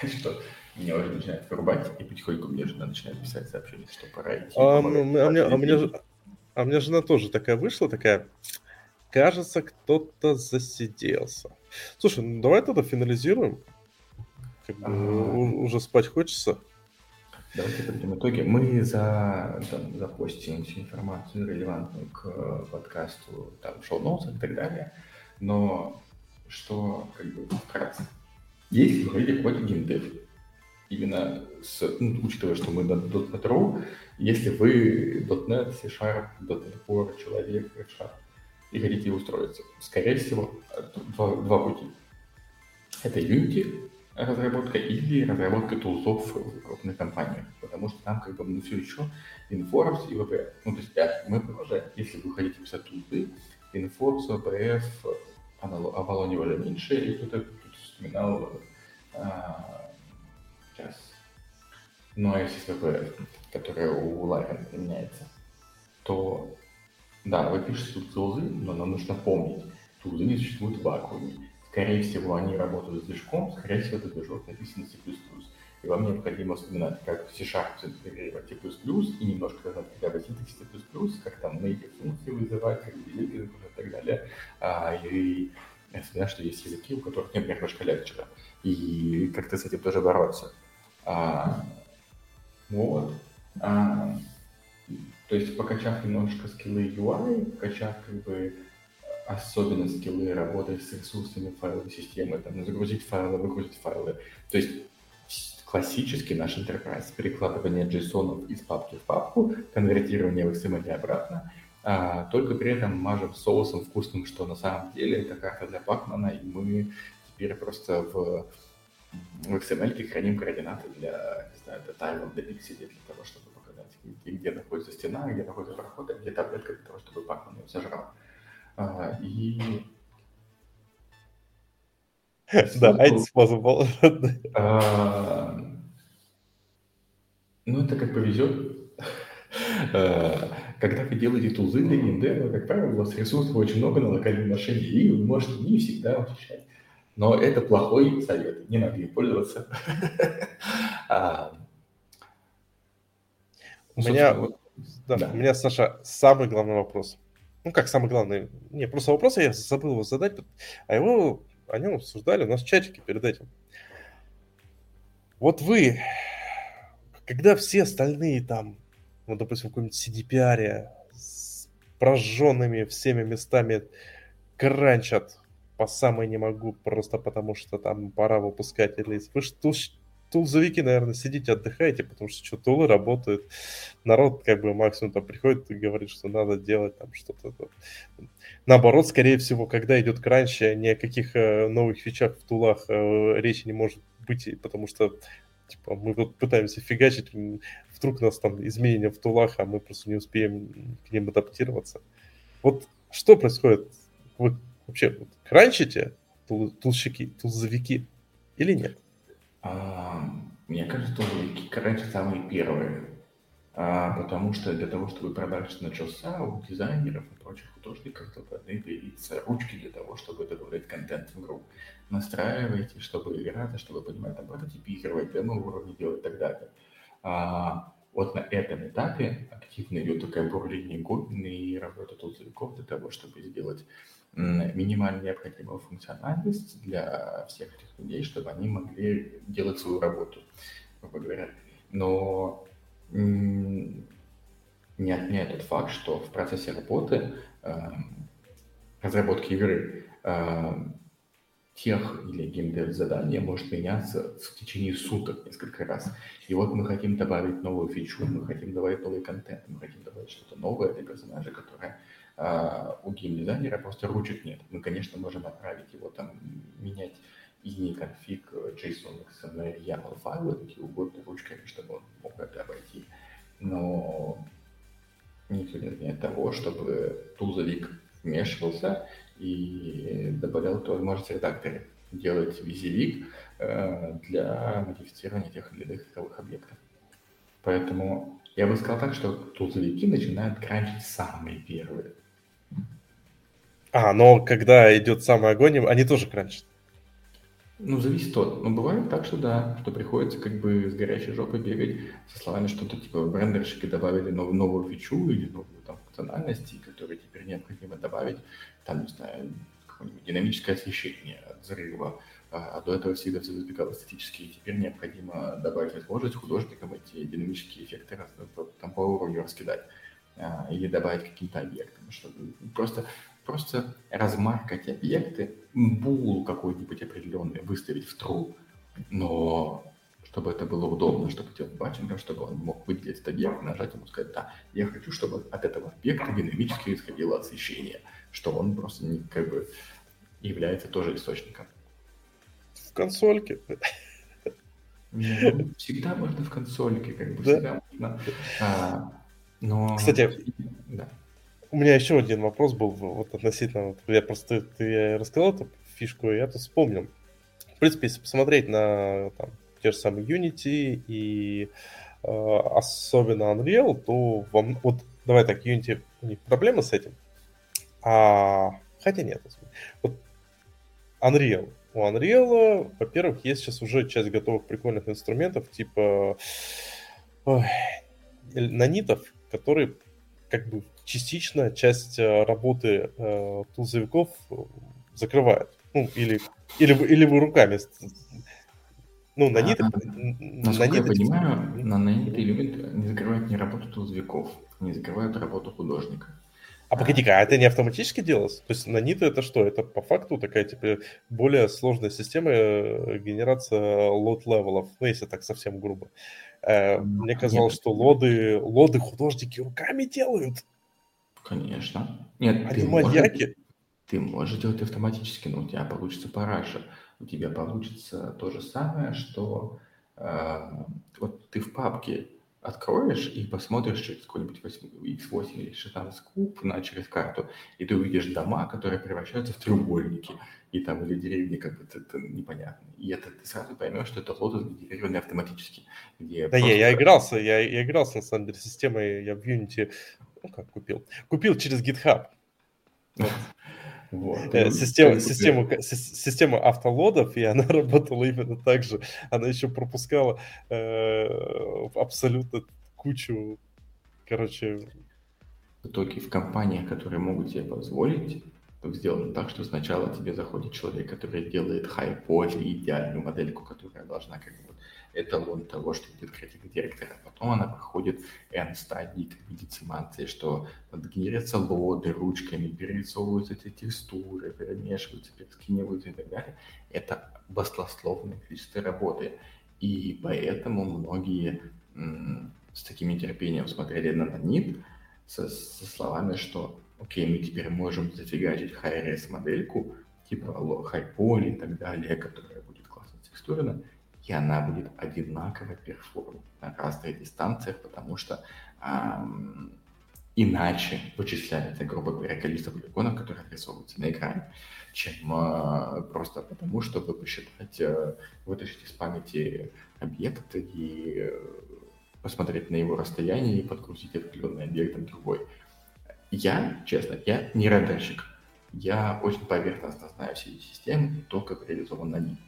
[SPEAKER 3] сказать, что меня уже начинает вырубать, и потихоньку мне жена начинает писать сообщение, что пора идти.
[SPEAKER 1] А, ну, а, мне, а, мне, а мне жена тоже такая вышла, такая, кажется, кто-то засиделся. Слушай, ну давай тогда финализируем. Как бы, а... уже спать хочется.
[SPEAKER 3] Давайте подведем итоги. Мы за, там, запостим всю информацию, релевантную к э, подкасту, там, шоу-ноутс и так далее. Но что, как бы, вкратце. Есть вроде какой-то геймдев, именно с, ну, учитывая, что мы .NET Ru, если вы .NET, C-Sharp, .NET Core, человек, Sharp, и хотите устроиться, скорее всего, два, два пути. Это Unity разработка или разработка тулзов в крупных компаниях, потому что там как бы ну, все еще Informs и VPF. Ну, то есть да, мы продолжаем. Если вы хотите писать тулзы, Informs, VPF, Avalon уже меньше, и кто-то вспоминал а, Сейчас. Но если ВП, которая у Лайфен применяется, то да, вы пишете тут тулзы, но нам нужно помнить, тулзы не существуют в вакууме. Скорее всего, они работают с движком, скорее всего, этот движок написан C++. И вам необходимо вспоминать, как в C-Sharp интегрировать C++, и немножко знать, когда в синтекс C++, как там native функции вызывать, как великий и так далее. А, и вспоминать, что есть языки, у которых нет немножко легче. И как-то с этим тоже бороться. А, вот. А, то есть покачав немножко скиллы UI, покачав как бы особенно скиллы работы с ресурсами файловой системы, там, загрузить файлы, выгрузить файлы. То есть классический наш enterprise, перекладывание JSON из папки в папку, конвертирование в XML обратно, а, только при этом мажем соусом вкусным, что на самом деле это карта для Пакмана, и мы теперь просто в в XML храним координаты для, не знаю, для тайлов, для пикселей, для того, чтобы показать, где, где находится стена, где находится проход, а где таблетка для того, чтобы Пакман ее сожрал. А, и *laughs*
[SPEAKER 1] да, один способ.
[SPEAKER 3] А, ну, это как повезет. А, когда вы делаете тулзы для геймдева, как правило, у вас ресурсов очень много на локальной машине, и вы можете не всегда учащать. Но это плохой совет, не надо им пользоваться. *laughs* А,
[SPEAKER 1] у меня, да, у меня, Саша, самый главный вопрос. Ну, как самый главный? Не, просто вопрос я забыл его задать, а его, о нем обсуждали у нас в чатике перед этим. Вот вы, когда все остальные там, ну, допустим, в каком-нибудь CDPR с прожженными всеми местами кранчат, по самой не могу, просто потому что там пора выпускать релиз. Вы что, тулзовики, наверное, сидите, отдыхаете, потому что что, тулы работают. Народ как бы максимум там приходит и говорит, что надо делать там что-то. Наоборот, скорее всего, когда идет кранч, ни о каких э, новых фичах в тулах э, речи не может быть, потому что типа, мы вот пытаемся фигачить вдруг у нас там изменения в тулах, а мы просто не успеем к ним адаптироваться. Вот что происходит? Вы вообще вот, кранчите тул, тулщики, тулзовики или нет?
[SPEAKER 3] А, мне кажется, тулзовики кранчат самые первые. А, потому что для того, чтобы продаж начался, у дизайнеров и прочих художников должны появиться ручки для того, чтобы добавлять контент в игру. Настраивайте, чтобы играть, чтобы понимать, там, прототипировать, демо-уровни делать и так далее. А, вот на этом этапе активно идет такая бурление глубины и работа тулзовиков для того, чтобы сделать минимально необходимую функциональность для всех этих людей, чтобы они могли делать свою работу, грубо говоря. Но не отменяет тот факт, что в процессе работы, эм, разработки игры, эм, тех или геймдев задания может меняться в течение суток несколько раз. И вот мы хотим добавить новую фичу, мы хотим добавить новый контент, мы хотим добавить что-то новое для персонажа, которое а, у геймдизайнера просто ручек нет. Мы, конечно, можем отправить его там менять и конфиг JSON, XML, YAML файлы, какие угодно ручками, чтобы он мог это обойти. Но никто не отменяет того, чтобы тулзовик вмешивался и добавлял эту возможность редакторе делать визивик э, для модифицирования тех или иных игровых объектов. Поэтому я бы сказал так, что тулзовики начинают кранчить самые первые.
[SPEAKER 1] А, но когда идет самый огонь, они тоже кранчат.
[SPEAKER 3] Ну, зависит от. Но бывает так, что да, что приходится как бы с горячей жопой бегать со словами, что-то типа брендерщики добавили новую, новую фичу или новую там функциональность, которые теперь необходимо добавить, там, не знаю, какое-нибудь динамическое освещение от взрыва, а, а до этого всегда все запекало статически, и теперь необходимо добавить возможность художникам эти динамические эффекты там, по уровню раскидать а, или добавить каким-то объектам, чтобы просто просто размаркать объекты, бул какой-нибудь определенный выставить в true, но чтобы это было удобно, чтобы делать батчингом, чтобы он мог выделить этот объект, нажать ему сказать, да, я хочу, чтобы от этого объекта динамически исходило освещение, что он просто не, как бы является тоже источником.
[SPEAKER 1] В консольке.
[SPEAKER 3] Ну, всегда можно в консольке, как бы да? всегда можно. А, но...
[SPEAKER 1] Кстати, да. У меня еще один вопрос был вот относительно, я просто ты рассказал эту фишку, и я тут вспомнил. В принципе, если посмотреть на там, те же самые Unity и э, особенно Unreal, то вам, вот давай так, Unity, у них проблемы с этим, а, хотя нет. Вот Unreal. У Unreal, во-первых, есть сейчас уже часть готовых прикольных инструментов, типа ой, нанитов, которые как бы частично часть э, работы э, тулзовиков закрывает. Ну, или, или, или вы руками
[SPEAKER 3] ну, наниты... А, насколько наниты... я понимаю, на наниты элементы не закрывают не работу тулзовиков, не закрывают работу художника.
[SPEAKER 1] А погоди-ка, а это не автоматически делалось? То есть наниты это что? Это по факту такая типа более сложная система э, генерация LOD-level ов, ну если так совсем грубо. Э, мне казалось, Нет. что лоды, лоды художники руками делают.
[SPEAKER 3] Конечно. Нет,
[SPEAKER 1] Они ты. Можешь,
[SPEAKER 3] ты можешь делать автоматически, но у тебя получится параша. У тебя получится то же самое, что э, вот ты в папке откроешь и посмотришь через какой-нибудь X8 или 16 куб на, через карту, и ты увидишь дома, которые превращаются в треугольники, и там или деревни, как бы это, это непонятно. И это ты сразу поймешь, что это лотос генерированный автоматически.
[SPEAKER 1] Где да просто... я, я игрался, я, я игрался на самом деле системой, я в Unity, ну как купил, купил через GitHub. Вот. *laughs* Э, система, систему, система автолодов, и она *laughs* работала именно так же. Она еще пропускала э, абсолютно кучу, короче...
[SPEAKER 3] В итоге в компаниях, которые могут себе позволить, сделано так, что сначала тебе заходит человек, который делает хай-поли, идеальную модельку, которая должна как бы эталон того, что будет креативный директор. А потом она проходит N стадии децимации, что генерятся лоды ручками, перерисовываются эти текстуры, перемешиваются, перескиниваются и так далее. Это баслословное количество работы. И поэтому многие м- с таким нетерпением смотрели на Нанит со, со словами, что окей, мы теперь можем зафигачить high-res модельку, типа high-poly и так далее, которая будет классно текстурена, и она будет одинаково перформить на разных дистанциях, потому что эм, иначе вычисляется, грубо говоря, количество полигонов, которые отрисовываются на экране, чем э, просто потому, чтобы посчитать, э, вытащить из памяти объект и э, посмотреть на его расстояние и подгрузить определенный объект на другой. Я, честно, я не рендерщик. Я очень поверхностно знаю все эти системы и то, как реализован на них.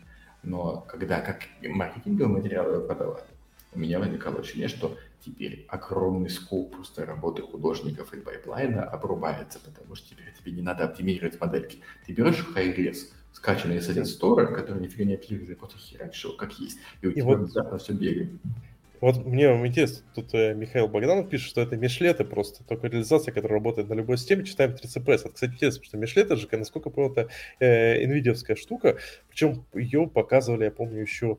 [SPEAKER 3] Но когда как маркетинговые материалы продавали, у меня возникало ощущение, что теперь огромный scope просто работы художников и pipeline а обрубается, потому что теперь тебе не надо оптимизировать модельки. Ты берешь high-res, скачанный из Asset Store, который нифига не оптимизирует, просто херачишь его как есть, и у и тебя вот... все бегает.
[SPEAKER 1] Вот мне интересно, тут э, Михаил Богданов пишет, что это мешлеты просто, только реализация, которая работает на любой системе, читаем 3CPS. Это, кстати, интересно, потому что мешлеты же, насколько я понял, это э, NVIDIA штука, причем ее показывали, я помню, еще,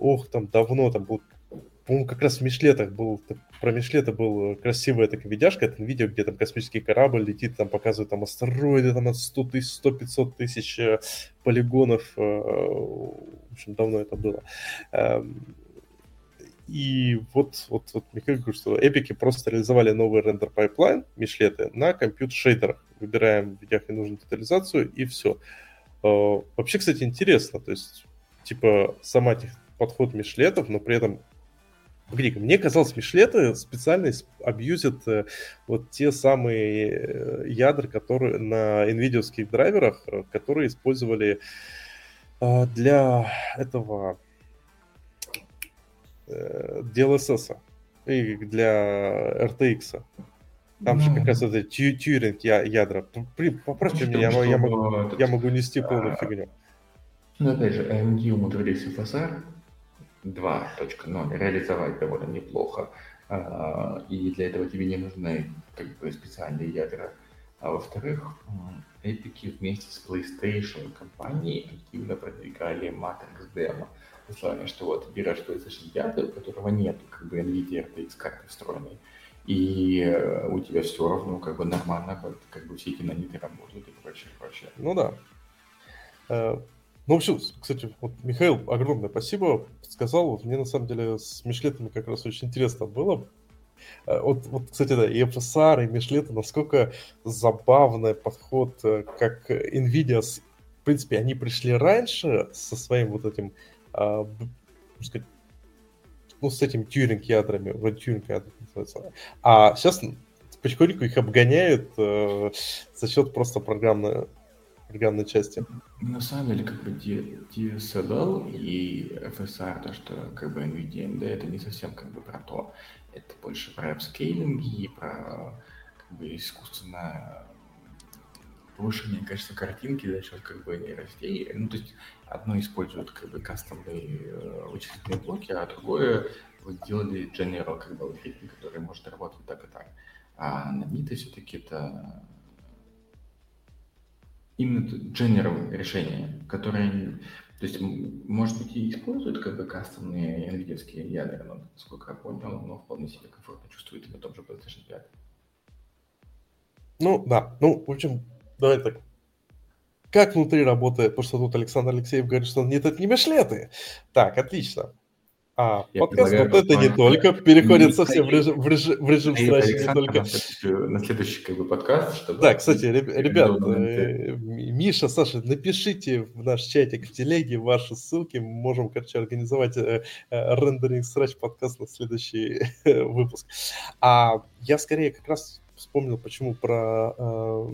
[SPEAKER 1] ох, там давно, там был по-моему, как раз в Мишлетах был, про Мишлета был красивая такая видяшка, это видео, где там космический корабль летит, там показывают там астероиды, там от 100 тысяч, 100-500 тысяч э, полигонов, э, в общем, давно это было. И вот, вот, вот Михаил говорит, что эпики просто реализовали новый render pipeline, meshlet ы, на compute-шейдерах. Выбираем в видях ненужную детализацию, и все. Э, вообще, кстати, интересно, то есть, типа, сама тех, подход meshlet ов, но при этом Погоди, мне казалось, meshlet ы специально абьюзят э, вот те самые э, ядра, которые на NVIDIA драйверах, э, которые использовали для этого DLSS и для RTX. Там же как раз это тюринг ядра. Поправьте меня, я, я, могу, я могу нести полную а, фигню.
[SPEAKER 3] Ну, опять же, AMD умудрились FSR 2.0 реализовать довольно неплохо. А, и для этого тебе не нужны как бы, специальные ядра. А во-вторых, эпики вместе с PlayStation компанией активно продвигали Matrix Demo. Словами, что вот берешь PlayStation 5, у которого нет как бы NVIDIA RTX карты встроенной, и э, у тебя все равно как бы нормально, как бы все эти наниты работают и прочее, прочее.
[SPEAKER 1] Ну да. Э, ну, в общем, кстати, вот Михаил, огромное спасибо, сказал. Мне на самом деле с Мишлетами как раз очень интересно было. Э, вот, вот кстати, да, и FSR, и Мишлеты, насколько забавный подход, э, как NVIDIA, в принципе, они пришли раньше со своим вот этим, а, сказать, ну, с этим тюринг-ядрами, вот тюринг-ядрами называется. А сейчас потихоньку их обгоняют э, за счет просто программной программной части.
[SPEAKER 3] На самом деле, как бы DSLL и FSR, то, что как бы NVIDIA, да, это не совсем как бы про то. Это больше про апскейлинг и про как бы искусственное повышение качества картинки за счет как бы нейросетей. Ну, то есть одно использует как бы кастомные э, вычислительные блоки, а другое вы делали general как бы алгоритм, который может работать так и так. А на MIT все-таки это именно general решение, которое, то есть, может быть, и используют как бы кастомные NVIDIA ядра, но, насколько я понял, но вполне себе комфортно чувствует на том же PlayStation 5.
[SPEAKER 1] Ну, да. Ну, в общем, давай так. Как внутри работает, потому что тут Александр Алексеев говорит, что нет, это не мешлеты. Так, отлично. А, Я подкаст вот это не только, переходит совсем в режим, в режим, в режим срача не только.
[SPEAKER 3] На следующий, как бы, подкаст.
[SPEAKER 1] Чтобы... Да, кстати, ребят, э, Миша, Саша, напишите в наш чатик в телеге ваши ссылки, мы можем, короче, организовать э, э, рендеринг срач подкаст на следующий выпуск. А я скорее как раз вспомнил, почему про э,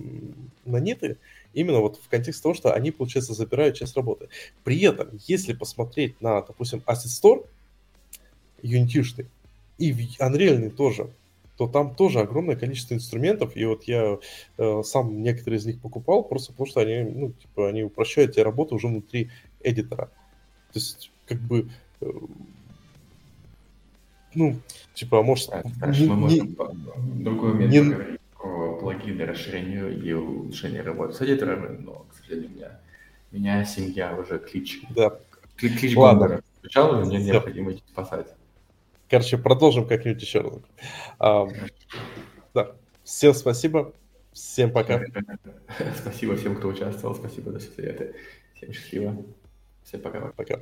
[SPEAKER 1] наниты, именно вот в контексте того, что они, получается, забирают часть работы. При этом, если посмотреть на, допустим, Asset Store, юнитишный, и Unreal тоже, то там тоже огромное количество инструментов, и вот я э, сам некоторые из них покупал, просто потому что они, ну, типа, они упрощают тебе работу уже внутри эдитора. То есть, как бы, э, ну, типа, а может... А,
[SPEAKER 3] хорошо, мы можем другой момент не... про плагины расширения и улучшения работы с эдиторами, но, к сожалению, у меня, меня семья уже клич...
[SPEAKER 1] Да.
[SPEAKER 3] Клич Ладно. включала, и мне необходимо идти спасать.
[SPEAKER 1] Короче, продолжим как-нибудь еще раз. А, да. Всем спасибо. Всем пока. *laughs*
[SPEAKER 3] Спасибо всем, кто участвовал. Спасибо за советы. Всем счастливо. Всем пока.
[SPEAKER 1] Пока.